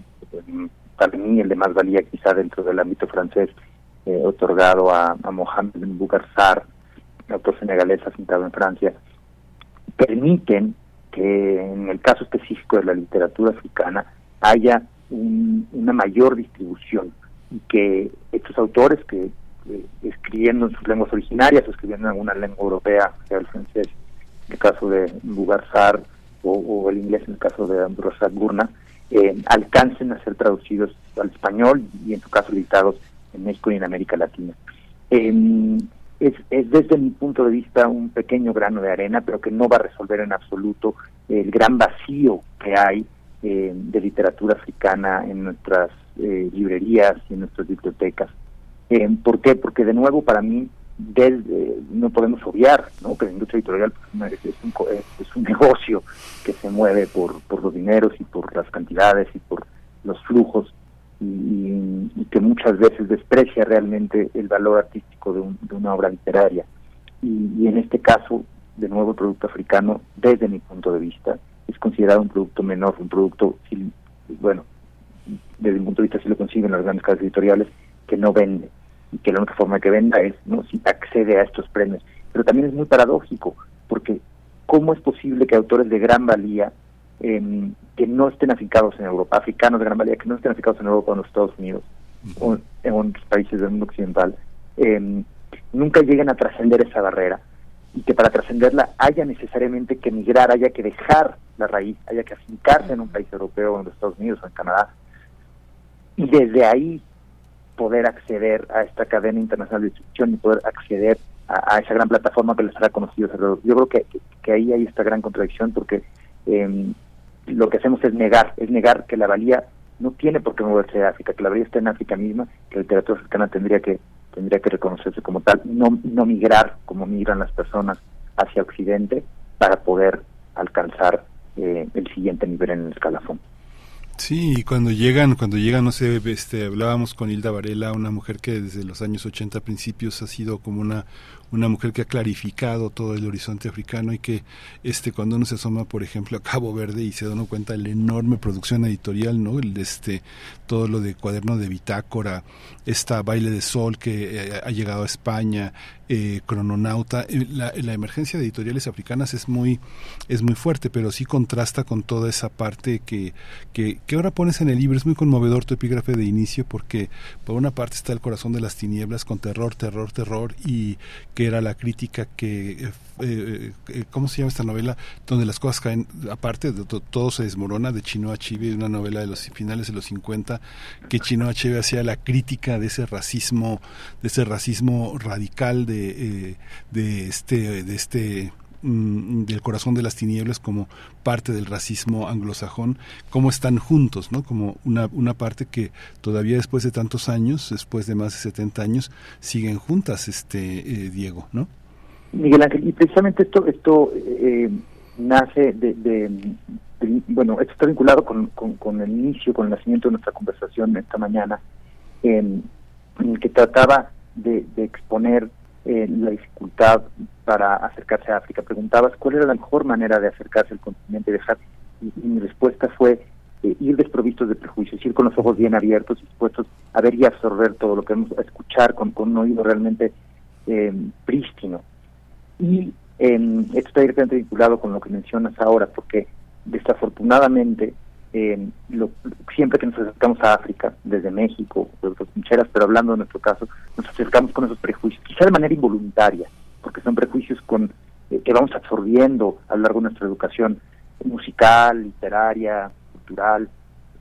para mí el de más valía quizá dentro del ámbito francés, eh, otorgado a, a Mohamed Ben Bougarsar, autor senegalés asentado en Francia, permiten que en el caso específico de la literatura africana haya una mayor distribución y que estos autores que escribiendo en sus lenguas originarias o escribiendo en alguna lengua europea, sea el francés, en el caso de Bugarsar o, el inglés en el caso de Ambrosa Gurna, eh, alcancen a ser traducidos al español y en su caso editados en México y en América Latina. Em, es, desde mi punto de vista un pequeño grano de arena, pero que no va a resolver en absoluto el gran vacío que hay eh, de literatura africana en nuestras eh, librerías y en nuestras bibliotecas. Eh, ¿Por qué? Porque de nuevo para mí desde, no podemos obviar ¿no? que la industria editorial pues, es, un, es, un, negocio que se mueve por, por los dineros y por las cantidades y por los flujos y, que muchas veces desprecia realmente el valor artístico de, de una obra literaria. Y, y, en este caso, de nuevo, el producto africano, desde mi punto de vista, es considerado un producto menor, un producto, bueno, desde mi punto de vista si lo consiguen las grandes casas editoriales, que no vende y que la única forma que venda es no si accede a estos premios. Pero también es muy paradójico, porque ¿cómo es posible que autores de gran valía em, que no estén afincados en Europa, africanos de gran valía que no estén afincados en Europa o en los Estados Unidos o en otros países del mundo occidental, em, nunca lleguen a trascender esa barrera y que para trascenderla haya necesariamente que emigrar, haya que dejar la raíz, haya que afincarse en un país europeo, en los Estados Unidos o en Canadá, y desde ahí poder acceder a esta cadena internacional de distribución y poder acceder a, esa gran plataforma que les hará conocidos alrededor. Yo creo que, que, ahí hay esta gran contradicción porque em, lo que hacemos es negar, es negar que la valía no tiene por qué moverse a África, que la valía está en África misma, que la literatura africana tendría que tendría que reconocerse como tal, no, no migrar como migran las personas hacia Occidente para poder alcanzar eh, el siguiente nivel en el escalafón. Sí, y cuando llegan, cuando llegan, no sé, este, hablábamos con Hilda Varela, una mujer que desde los años 80 principios ha sido como una, una mujer que ha clarificado todo el horizonte africano y que este cuando uno se asoma por ejemplo a Cabo Verde y se da uno cuenta de la enorme producción editorial no el este todo lo de cuaderno de bitácora esta baile de sol que eh, ha llegado a España eh, crononauta eh, la, la, emergencia de editoriales africanas es muy es muy fuerte pero sí contrasta con toda esa parte que, que, que ahora pones en el libro es muy conmovedor tu epígrafe de inicio porque por una parte está el corazón de las tinieblas con terror terror terror y que era la crítica que, eh, eh, eh, ¿cómo se llama esta novela? Donde las cosas caen, aparte, de todo se desmorona, de Chino Achebe, una novela de los finales de los 50, que Chino Achebe hacía la crítica de ese racismo, de ese racismo radical de, de este, de este Mm, del corazón de las tinieblas como parte del racismo anglosajón, cómo están juntos, ¿no? Como una, una parte que todavía después de tantos años, después de más de 70 años, siguen juntas, este eh, Diego, ¿no? Miguel Ángel, y precisamente esto esto eh, nace de, bueno, esto está vinculado con, con, el inicio, con el nacimiento de nuestra conversación esta mañana, en, el que trataba de, de exponer eh, la dificultad para acercarse a África. Preguntabas cuál era la mejor manera de acercarse al continente y. Y, mi respuesta fue eh, ir desprovistos de prejuicios, ir con los ojos bien abiertos, dispuestos a ver y absorber todo lo que vamos a escuchar con, con un oído realmente eh, prístino. Y esto está directamente vinculado con lo que mencionas ahora, porque desafortunadamente lo, siempre que nos acercamos a África, desde México, de otras trincheras, pero hablando de nuestro caso, nos acercamos con esos prejuicios, quizá de manera involuntaria, porque son prejuicios con eh, que vamos absorbiendo a lo largo de nuestra educación musical, literaria, cultural,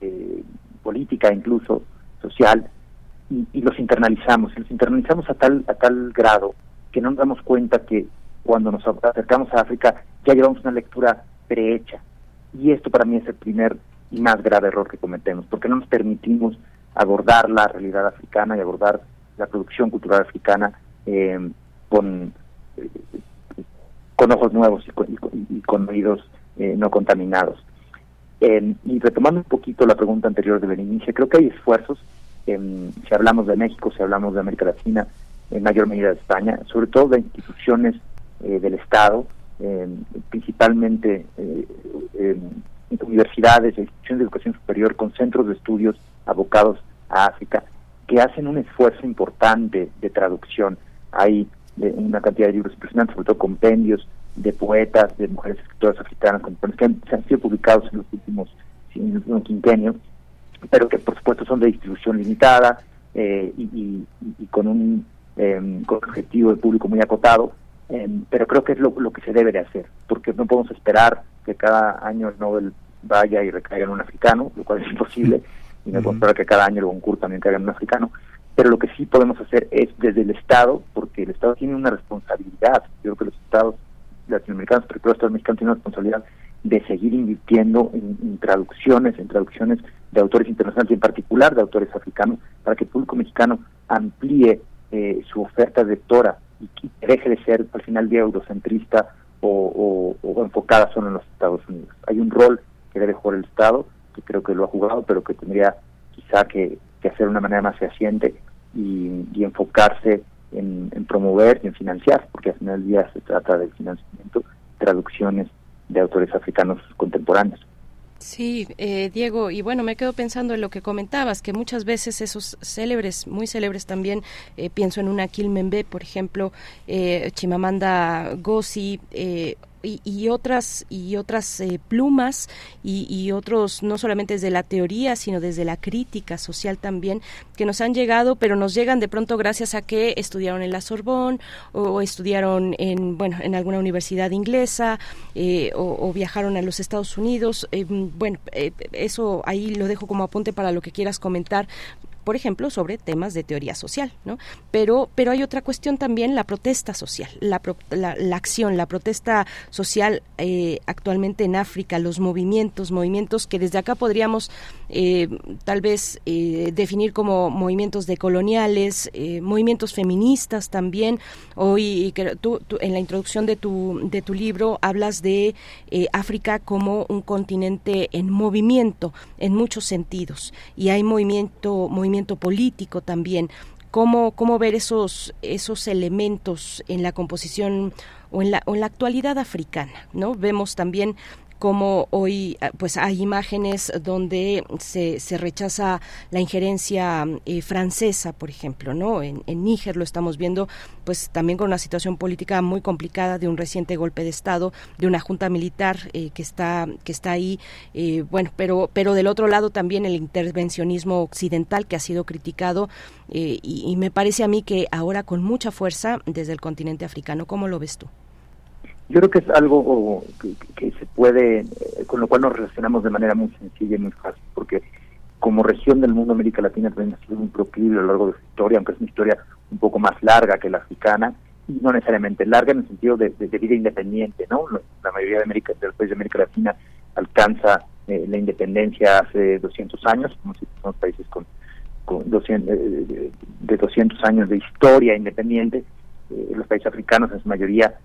eh, política, incluso social, y, los internalizamos, y los internalizamos a tal, a tal grado que no nos damos cuenta que cuando nos acercamos a África ya llevamos una lectura prehecha. Y esto para mí es el primer y más grave error que cometemos, porque no nos permitimos abordar la realidad africana y abordar la producción cultural africana eh, con, eh, con ojos nuevos y con, oídos eh, no contaminados. y retomando un poquito la pregunta anterior de Berenice, creo que hay esfuerzos, si hablamos de México, si hablamos de América Latina, en mayor medida de España, sobre todo de instituciones del Estado, principalmente universidades instituciones de educación superior con centros de estudios abocados a África que hacen un esfuerzo importante de traducción. Hay una cantidad de libros impresionantes, sobre todo compendios de poetas, de mujeres escritoras africanas que han, se han sido publicados en los últimos en quinquenio, pero que por supuesto son de distribución limitada eh, y, con un em, objetivo de público muy acotado, em, pero creo que es lo, lo que se debe de hacer, porque no podemos esperar que cada año el Nobel vaya y recaiga en un africano, lo cual es imposible, y no podemos que cada año el Goncourt también caiga en un africano, pero lo que sí podemos hacer es desde el Estado, porque el Estado tiene una responsabilidad, yo creo que los Estados latinoamericanos, pero los Estados mexicanos tienen una responsabilidad de seguir invirtiendo en, traducciones, en traducciones de autores internacionales y en particular de autores africanos, para que el público mexicano amplíe eh, su oferta lectora y, y deje de ser al final día eurocentrista o, enfocada solo en los Estados Unidos. Hay un rol que debe jugar el Estado, que creo que lo ha jugado, pero que tendría quizá que, hacer de una manera más fehaciente y, enfocarse en, promover y en financiar, porque al final del día se trata del financiamiento, traducciones de autores africanos contemporáneos. Sí, eh, Diego, y bueno, me quedo pensando en lo que comentabas, que muchas veces esos célebres, muy célebres también, eh, pienso en una Kilmembe, por ejemplo, eh, Chimamanda Ngozi, eh, y, otras y otras eh, plumas y, otros no solamente desde la teoría sino desde la crítica social también que nos han llegado pero nos llegan de pronto gracias a que estudiaron en la Sorbonne o, estudiaron en bueno en alguna universidad inglesa eh, o, viajaron a los Estados Unidos. Eh, bueno eso ahí lo dejo como apunte para lo que quieras comentar por ejemplo, sobre temas de teoría social, ¿no? Pero, pero hay otra cuestión también, la protesta social, la, la, acción, la protesta social eh, actualmente en África, los movimientos, movimientos que desde acá podríamos eh, tal vez eh, definir como movimientos decoloniales, movimientos feministas también. Hoy, tú, en la introducción de tu, de tu libro hablas de África como un continente en movimiento, en muchos sentidos, y hay movimiento, movimiento político también. ¿Cómo, cómo ver esos, esos elementos en la composición o en la, o en la actualidad africana? ¿no? Vemos también como hoy ah, pues hay imágenes donde se, se rechaza la injerencia eh, francesa, por ejemplo, ¿no? En, Níger lo estamos viendo, pues también con una situación política muy complicada de un reciente golpe de Estado, de una junta militar eh, que está que está ahí, eh, bueno, pero pero del otro lado también el intervencionismo occidental que ha sido criticado y, y me parece a mí que ahora con mucha fuerza desde el continente africano. ¿Cómo lo ves tú? Yo creo que es algo que, se puede, eh, con lo cual nos relacionamos de manera muy sencilla y muy fácil, porque como región del mundo América Latina también ha sido un proclive a lo largo de su historia, aunque es una historia un poco más larga que la africana, y no necesariamente larga en el sentido de, vida independiente, ¿no? La mayoría de, América, de los países de América Latina alcanza eh, la independencia hace 200 años, como si somos países con, con 200, eh, de 200 años de historia independiente, los países africanos en su mayoría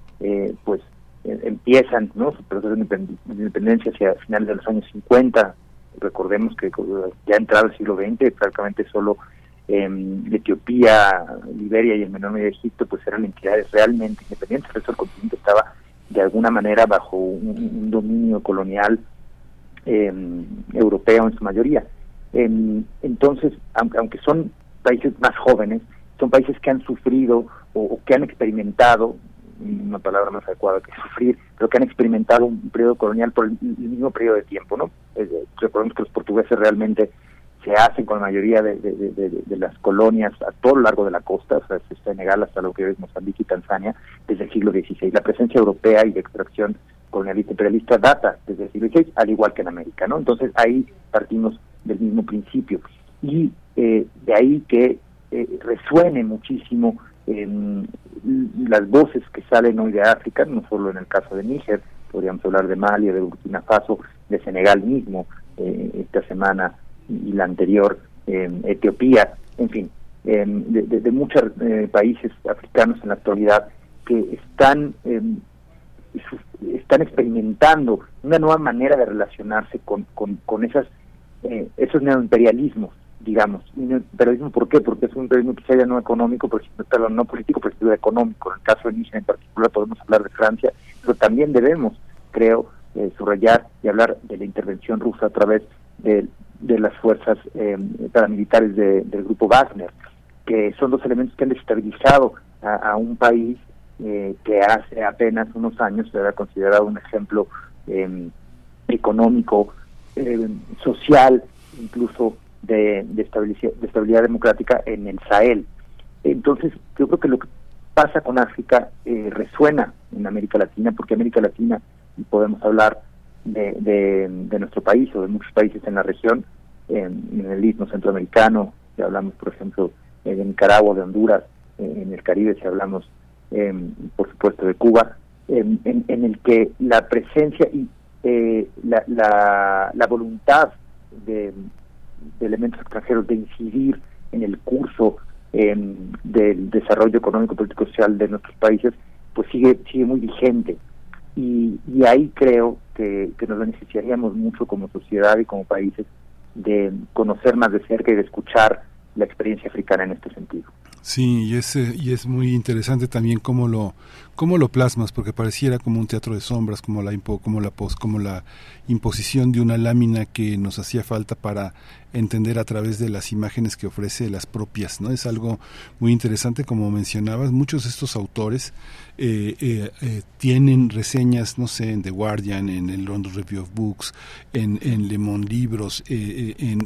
pues eh, empiezan ¿no? su proceso de independencia hacia finales de los años 50. Recordemos que ya entrado el siglo XX, prácticamente solo Etiopía, Liberia y el menor medio de Egipto pues eran entidades realmente independientes. El resto del continente estaba de alguna manera bajo un, dominio colonial em, europeo en su mayoría. Em, entonces, aunque, son países más jóvenes, son países que han sufrido o que han experimentado una palabra más adecuada que sufrir, pero que han experimentado un periodo colonial por el, mismo periodo de tiempo, ¿no? recordemos que los portugueses realmente se hacen con la mayoría de, las colonias a todo lo largo de la costa, o sea, desde Senegal hasta lo que es Mozambique y Tanzania, desde el siglo XVI. La presencia europea y de extracción colonialista imperialista data desde el siglo XVI, al igual que en América, ¿no? Entonces ahí partimos del mismo principio. Y eh, de ahí que eh, resuene muchísimo en las voces que salen hoy de África, no solo en el caso de Níger, podríamos hablar de Mali, de Burkina Faso, de Senegal mismo, eh, esta semana y la anterior, Etiopía, en fin, de, muchos eh, países africanos en la actualidad que están están experimentando una nueva manera de relacionarse con, con, con esas eh, esos neoimperialismos digamos. Imperialismo, ¿por qué? Porque es un imperialismo que sea no económico, pero no político, pero sí económico. En el caso de Nietzsche en particular podemos hablar de Francia, pero también debemos, creo, eh, subrayar y hablar de la intervención rusa a través de, de las fuerzas eh, paramilitares del grupo Wagner, que son dos elementos que han desestabilizado a, un país eh, que hace apenas unos años se había considerado un ejemplo eh, económico, social, incluso de, estabilidad, democrática en el Sahel. Entonces, yo creo que lo que pasa con África eh, resuena en América Latina, porque América Latina, y podemos hablar de, de, nuestro país o de muchos países en la región, en, el istmo centroamericano, si hablamos, por ejemplo, de Nicaragua, de Honduras, en el Caribe, si hablamos, por supuesto, de Cuba, en, el que la presencia y eh, la, la voluntad de, de elementos extranjeros de incidir en el curso del desarrollo económico, político, social de nuestros países, pues sigue sigue muy vigente. Y, y ahí creo que, que nos beneficiaríamos mucho como sociedad y como países de conocer más de cerca y de escuchar la experiencia africana en este sentido. Sí, y es, eh, y es muy interesante también cómo lo, cómo lo plasmas, porque pareciera como un teatro de sombras, como la, impo, como la, pos, como la imposición de una lámina que nos hacía falta para entender a través de las imágenes que ofrece las propias, ¿no? Es algo muy interesante, como mencionabas, muchos de estos autores eh, eh, tienen reseñas, no sé, en The Guardian, en el London Review of Books, en, en Le Monde Libros, en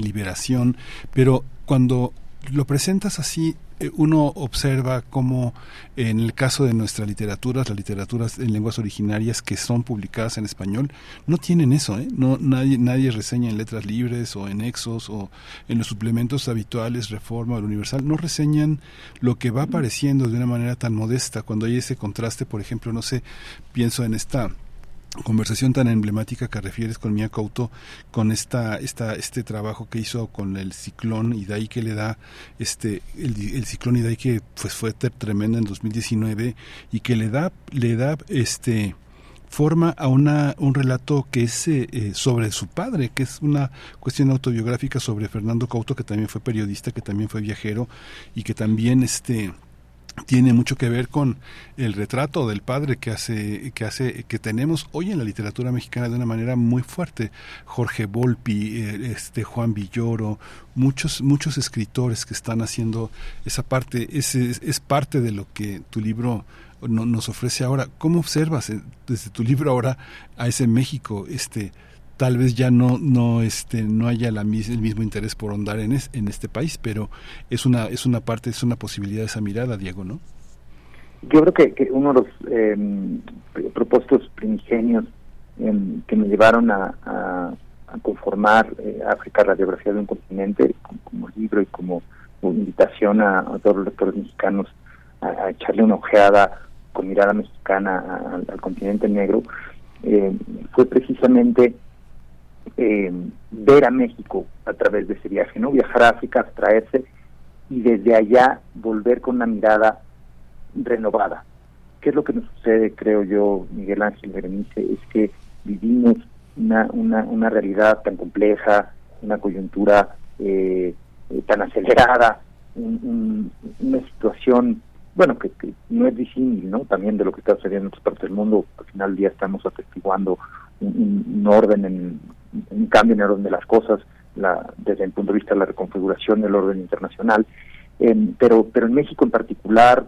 Liberación, pero cuando lo presentas así, eh, uno observa cómo en el caso de nuestra literatura, las literaturas en lenguas originarias que son publicadas en español, no tienen eso, ¿eh? No, nadie, nadie reseña en letras libres o en exos o en los suplementos habituales, Reforma o Universal, no reseñan lo que va apareciendo de una manera tan modesta. Cuando hay ese contraste, por ejemplo, no sé, pienso en esta conversación tan emblemática que refieres con Mia Couto, con esta, esta, este trabajo que hizo con el ciclón y de ahí que le da este, el, el ciclón y de ahí que pues fue tremendo en 2019 y que le da, le da este, forma a una, un relato que es eh, eh, sobre su padre, que es una cuestión autobiográfica sobre Fernando Couto, que también fue periodista, que también fue viajero y que también este, tiene mucho que ver con el retrato del padre que hace que hace que tenemos hoy en la literatura mexicana de una manera muy fuerte. Jorge Volpi eh, este Juan Villoro muchos muchos escritores que están haciendo esa parte es, es, parte de lo que tu libro nos ofrece ahora. Cómo observas eh, desde tu libro ahora a ese México este tal vez ya no no este no haya la, el mismo interés por ahondar en, en este país pero es una es una parte es una posibilidad esa mirada Diego no yo creo que, uno de los eh, propósitos primigenios em, que me llevaron a, a, conformar eh, África radiografía de un continente como, libro y como, invitación a, todos los lectores mexicanos a, echarle una ojeada con mirada mexicana al continente negro eh, fue precisamente eh, ver a México a través de ese viaje, ¿no? Viajar a África, abstraerse y desde allá volver con una mirada renovada. ¿Qué es lo que nos sucede, creo yo, Miguel Ángel Berenice? Es que vivimos una, una, una realidad tan compleja, una coyuntura eh, eh, tan acelerada, una situación, bueno, que, no es disímil, ¿no? También de lo que está sucediendo en otras partes del mundo. Al final del día estamos atestiguando un, orden en, un cambio en el orden de las cosas, la, desde el punto de vista de la reconfiguración del orden internacional. pero, pero en México en particular,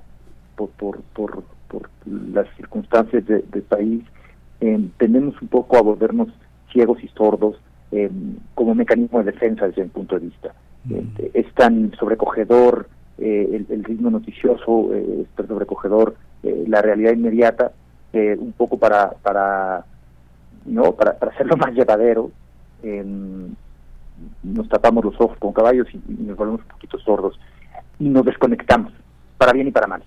por, por, por, por las circunstancias del país, eh, tendemos un poco a volvernos ciegos y sordos eh, como mecanismo de defensa desde mi punto de vista. Eh, es tan sobrecogedor el, el, ritmo noticioso, es tan sobrecogedor la realidad inmediata, un poco para, para, no para, para hacerlo más llevadero, nos tapamos los ojos con caballos y, nos volvemos un poquito sordos y nos desconectamos, para bien y para mal.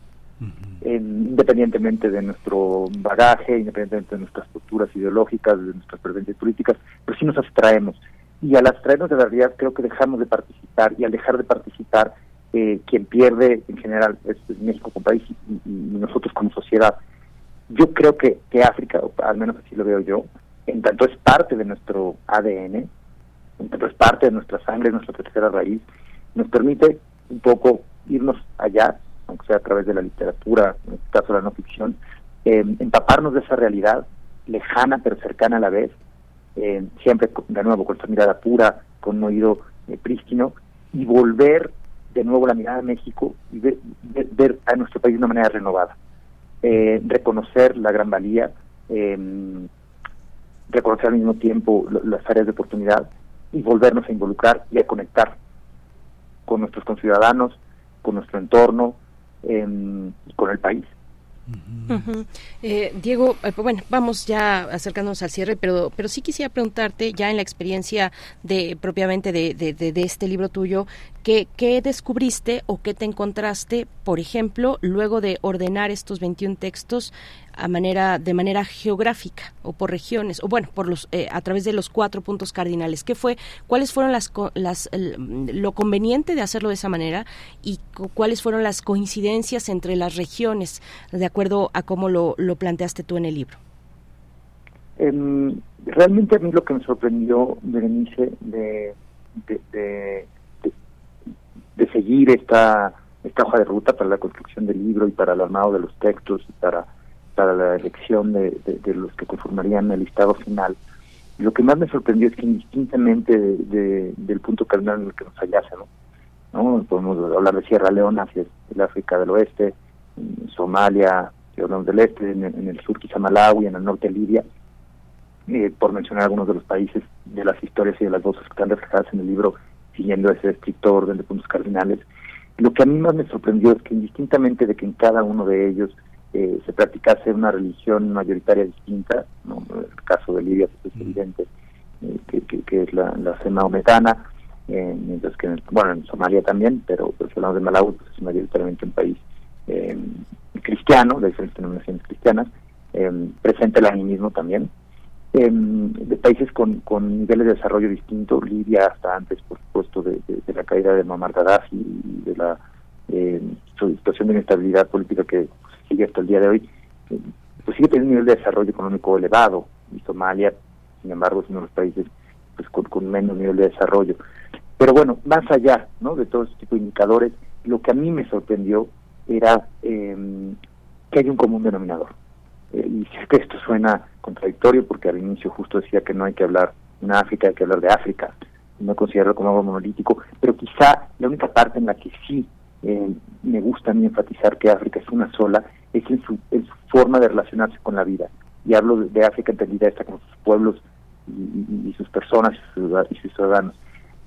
independientemente de nuestro bagaje, independientemente de nuestras estructuras ideológicas, de nuestras preferencias políticas, pero sí nos abstraemos. Y al abstraernos de la realidad creo que dejamos de participar y al dejar de participar, eh, quien pierde en general es, México como país y, nosotros como sociedad. Yo creo que, que África, al menos así lo veo yo, en tanto es parte de nuestro ADN, en tanto es parte de nuestra sangre, nuestra tercera raíz, nos permite un poco irnos allá, aunque sea a través de la literatura, en este caso la no ficción, eh, empaparnos de esa realidad lejana pero cercana a la vez, eh, siempre de nuevo con esta mirada pura, con un oído eh, prístino, y volver de nuevo la mirada a México y ver, ver, a nuestro país de una manera renovada. Reconocer la gran valía, reconocer al mismo tiempo las áreas de oportunidad y volvernos a involucrar y a conectar con nuestros conciudadanos, con nuestro entorno eh, con el país. Eh, Diego, eh, pues bueno, vamos ya acercándonos al cierre, pero, pero sí quisiera preguntarte, ya en la experiencia de propiamente de, de, de este libro tuyo, ¿qué, ¿qué, descubriste o qué te encontraste, por ejemplo, luego de ordenar estos 21 textos a manera de manera geográfica o por regiones o bueno por los eh, a través de los cuatro puntos cardinales. Qué fue cuáles fueron las, las lo conveniente de hacerlo de esa manera y cuáles fueron las coincidencias entre las regiones de acuerdo a cómo lo, lo planteaste tú en el libro em, realmente a mí lo que me sorprendió Berenice de de, de, de seguir esta esta hoja de ruta para la construcción del libro y para el armado de los textos y para para la elección de, los que conformarían el listado final. Lo que más me sorprendió es que indistintamente del punto cardinal en el que nos hallase, ¿no? Podemos hablar de Sierra Leona el África del Oeste, Somalia, hablamos del Este, en, el sur quizá Malawi, en el norte Libia, por mencionar algunos de los países de las historias y de las voces que están reflejadas en el libro, siguiendo ese estricto orden de puntos cardinales. Lo que a mí más me sorprendió es que indistintamente de que en cada uno de ellos eh, se practicase una religión mayoritaria distinta, ¿no? el caso de Libia pues, es evidente eh, que, que, es la, la maometana, eh, mientras que en, bueno en Somalia también, pero, si hablamos de Malawi pues es mayoritariamente un país eh, cristiano, de diferentes denominaciones cristianas, presente el animismo también, de países con, con niveles de desarrollo distintos, Libia hasta antes por supuesto de, de, la caída de Muammar Gaddafi y de la situación de inestabilidad política que sigue hasta el día de hoy, eh, pues sigue teniendo un nivel de desarrollo económico elevado. Y Somalia, sin embargo, es uno de los países pues con, menos nivel de desarrollo. Pero bueno, más allá ¿no? de todo este tipo de indicadores, lo que a mí me sorprendió era em, que hay un común denominador. Eh, y sé que esto suena contradictorio porque al inicio justo decía que no hay que hablar en África, hay que hablar de África, no considerarlo como algo monolítico, pero quizá la única parte en la que sí eh, me gusta a mí enfatizar que África es una sola, es en su, forma de relacionarse con la vida. Y hablo de, África entendida esta con sus pueblos y, sus personas y sus, ciudadanos.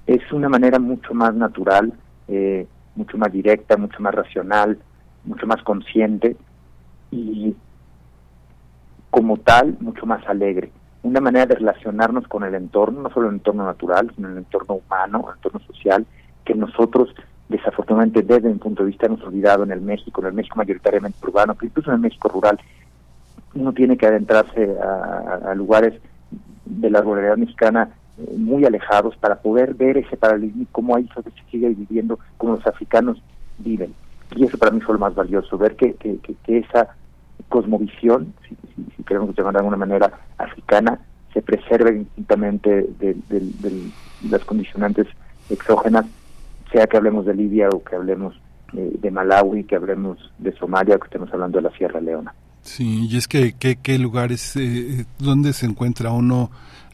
Es una manera mucho más natural, eh, mucho más directa, mucho más racional, mucho más consciente y como tal mucho más alegre. Una manera de relacionarnos con el entorno, no solo el entorno natural, sino el entorno humano, el entorno social, que nosotros desafortunadamente desde mi punto de vista hemos olvidado en el México, en el México mayoritariamente urbano, pero incluso en el México rural, uno tiene que adentrarse a, lugares de la ruralidad mexicana eh, muy alejados para poder ver ese paralelismo y cómo ahí se sigue viviendo, como los africanos viven. Y eso para mí fue lo más valioso, ver que, que, que, esa cosmovisión, si, si, queremos llamar de alguna manera africana, se preserve distintamente de las condicionantes exógenas sea que hablemos de Libia o que hablemos de Malawi, que hablemos de Somalia o que estemos hablando de la Sierra Leona. Sí, y es que qué lugares, eh, dónde se encuentra uno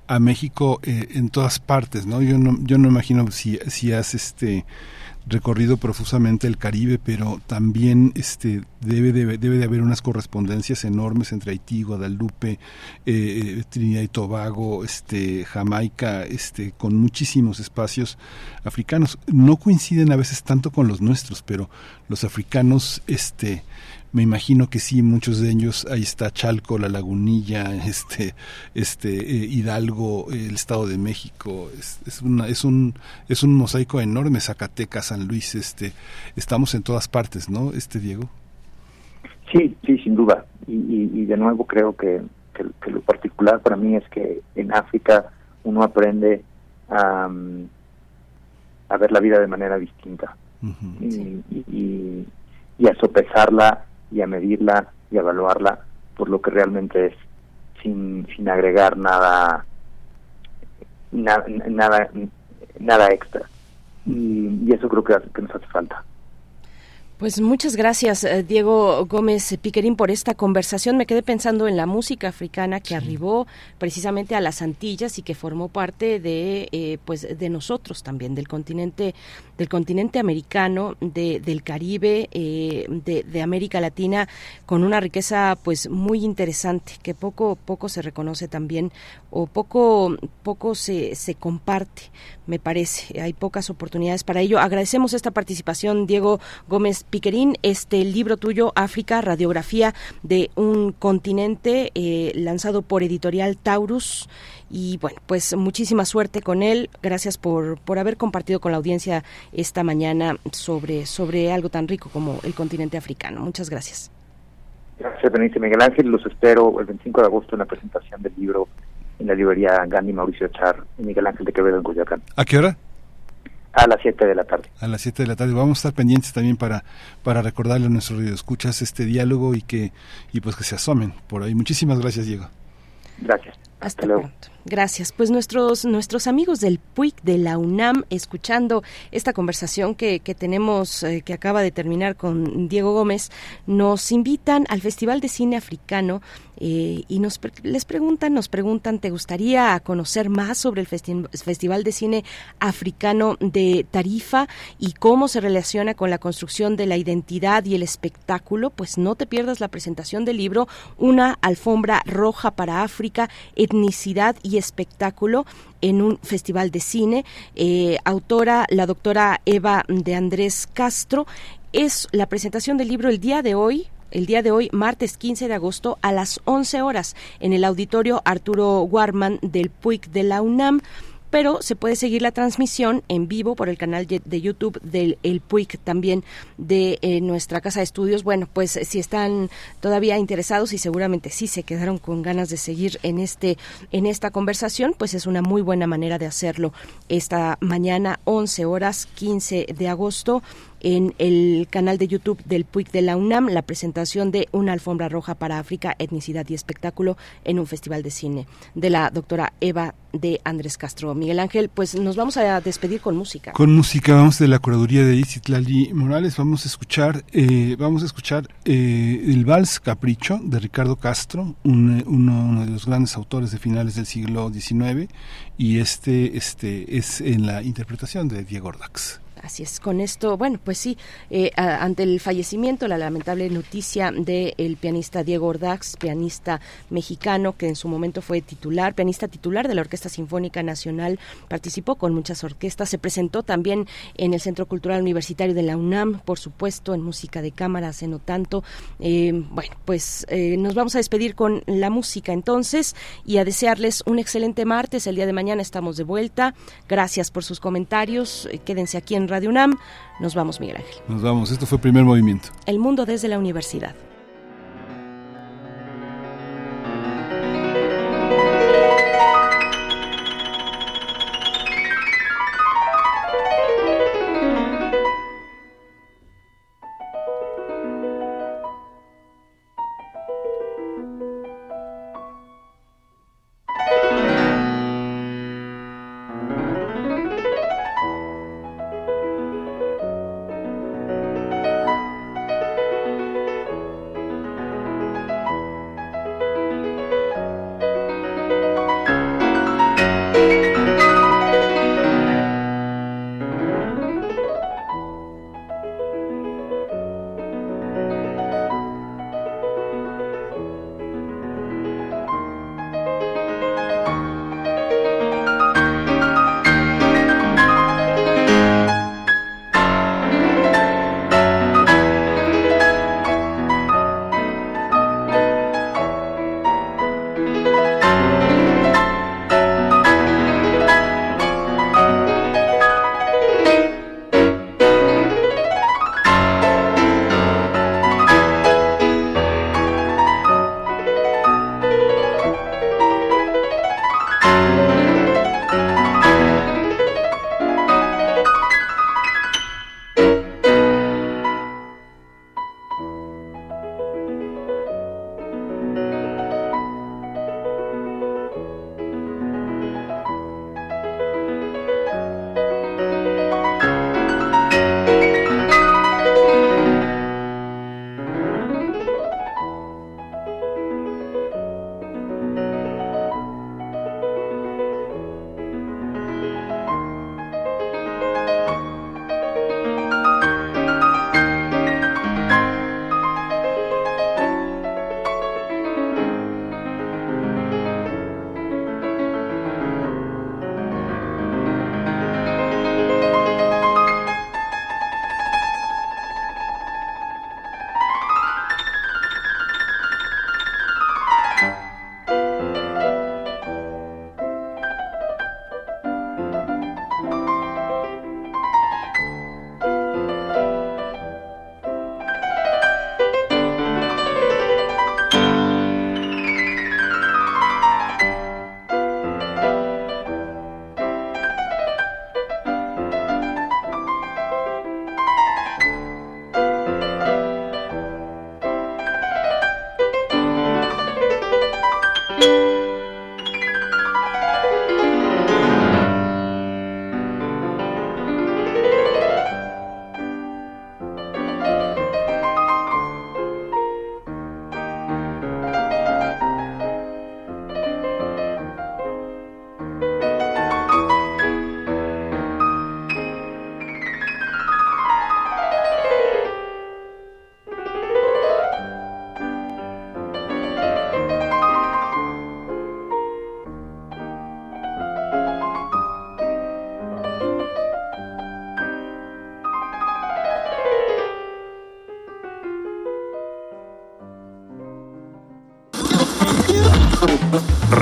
a México eh, en todas partes, ¿no? Yo no, yo no imagino si, si has este recorrido profusamente el Caribe, pero también este, debe, debe, debe de haber unas correspondencias enormes entre Haití, Guadalupe, eh, Trinidad y Tobago, este, Jamaica, este, con muchísimos espacios africanos. No coinciden a veces tanto con los nuestros, pero los africanos, este, me imagino que sí, muchos de ellos, ahí está Chalco, La Lagunilla, este, este, eh, Hidalgo, el Estado de México, es, es, una, es, un, es un mosaico enorme, Zacatecas, San Luis, este, estamos en todas partes, ¿no, este Diego? Sí, sí, sin duda, y, y, de nuevo creo que, que, lo particular para mí es que en África uno aprende a, a ver la vida de manera distinta. Y, y, y a sopesarla y a medirla y a evaluarla por lo que realmente es, sin, sin agregar nada, nada, nada, extra. Y, eso creo que, que nos hace falta. Pues muchas gracias, eh, Diego Gómez Piquerín, por esta conversación. Me quedé pensando en la música africana que arribó precisamente a las Antillas y que formó parte de, eh, pues, de nosotros también, del continente, del continente americano, de, del Caribe, eh, de, de, América Latina, con una riqueza, pues, muy interesante que poco, poco se reconoce también o poco, poco se, se comparte me parece. Hay pocas oportunidades para ello. Agradecemos esta participación, Diego Gómez Piquerín. Este libro tuyo, África, radiografía de un continente, eh, lanzado por Editorial Taurus. Y bueno, pues muchísima suerte con él. Gracias por, por haber compartido con la audiencia esta mañana sobre, sobre algo tan rico como el continente africano. Muchas gracias. Gracias, Benicio Miguel Ángel. Los espero el 25 de agosto en la presentación del libro en la librería Gandhi Mauricio Char y Miguel Ángel de Quevedo en Coyoacán. ¿A qué hora? A las 7 de la tarde. A las 7 de la tarde. Vamos a estar pendientes también para, para recordarle a nuestros escuchas este diálogo y que y pues que se asomen por ahí. Muchísimas gracias, Diego. Gracias. Hasta, luego. Gracias. Pues nuestros, nuestros amigos del PUIC de la UNAM, escuchando esta conversación que, que tenemos, eh, que acaba de terminar con Diego Gómez, nos invitan al Festival de Cine Africano eh, y nos les preguntan, nos preguntan, ¿te gustaría conocer más sobre el Festival de Cine Africano de Tarifa y cómo se relaciona con la construcción de la identidad y el espectáculo? Pues no te pierdas la presentación del libro Una alfombra roja para África, etnicidad y espectáculo en un festival de cine. Eh, autora, la doctora Eva de Andrés Castro. Es la presentación del libro el día de hoy, el día de hoy, martes 15 de agosto, a las 11 horas, en el auditorio Arturo Warman del PUIC de la UNAM pero se puede seguir la transmisión en vivo por el canal de YouTube del El PUIC también de eh, nuestra casa de estudios. Bueno, pues si están todavía interesados y seguramente sí se quedaron con ganas de seguir en este en esta conversación, pues es una muy buena manera de hacerlo esta mañana 11 horas 15 de agosto en el canal de YouTube del PUIC de la UNAM la presentación de Una alfombra roja para África, etnicidad y espectáculo en un festival de cine de la doctora Eva de Andrés Castro. Miguel Ángel, pues nos vamos a despedir con música. Con música, vamos de la curaduría de Isitlali Morales, vamos a escuchar, eh, vamos a escuchar eh, el vals Capricho de Ricardo Castro, un, uno, uno, de los grandes autores de finales del siglo XIX, y este, este es en la interpretación de Diego Ordax. Así es, con esto, bueno, pues sí, eh, ante el fallecimiento, la lamentable noticia del pianista Diego Ordax, pianista mexicano que en su momento fue titular, pianista titular de la Orquesta Sinfónica Nacional, participó con muchas orquestas, se presentó también en el Centro Cultural Universitario de la UNAM, por supuesto, en música de cámara, hace no tanto. Eh, bueno, pues eh, nos vamos a despedir con la música entonces y a desearles un excelente martes. El día de mañana estamos de vuelta. Gracias por sus comentarios. Quédense aquí en Radio UNAM. Nos vamos, Miguel Ángel. Nos vamos. Esto fue Primer Movimiento. El mundo desde la universidad.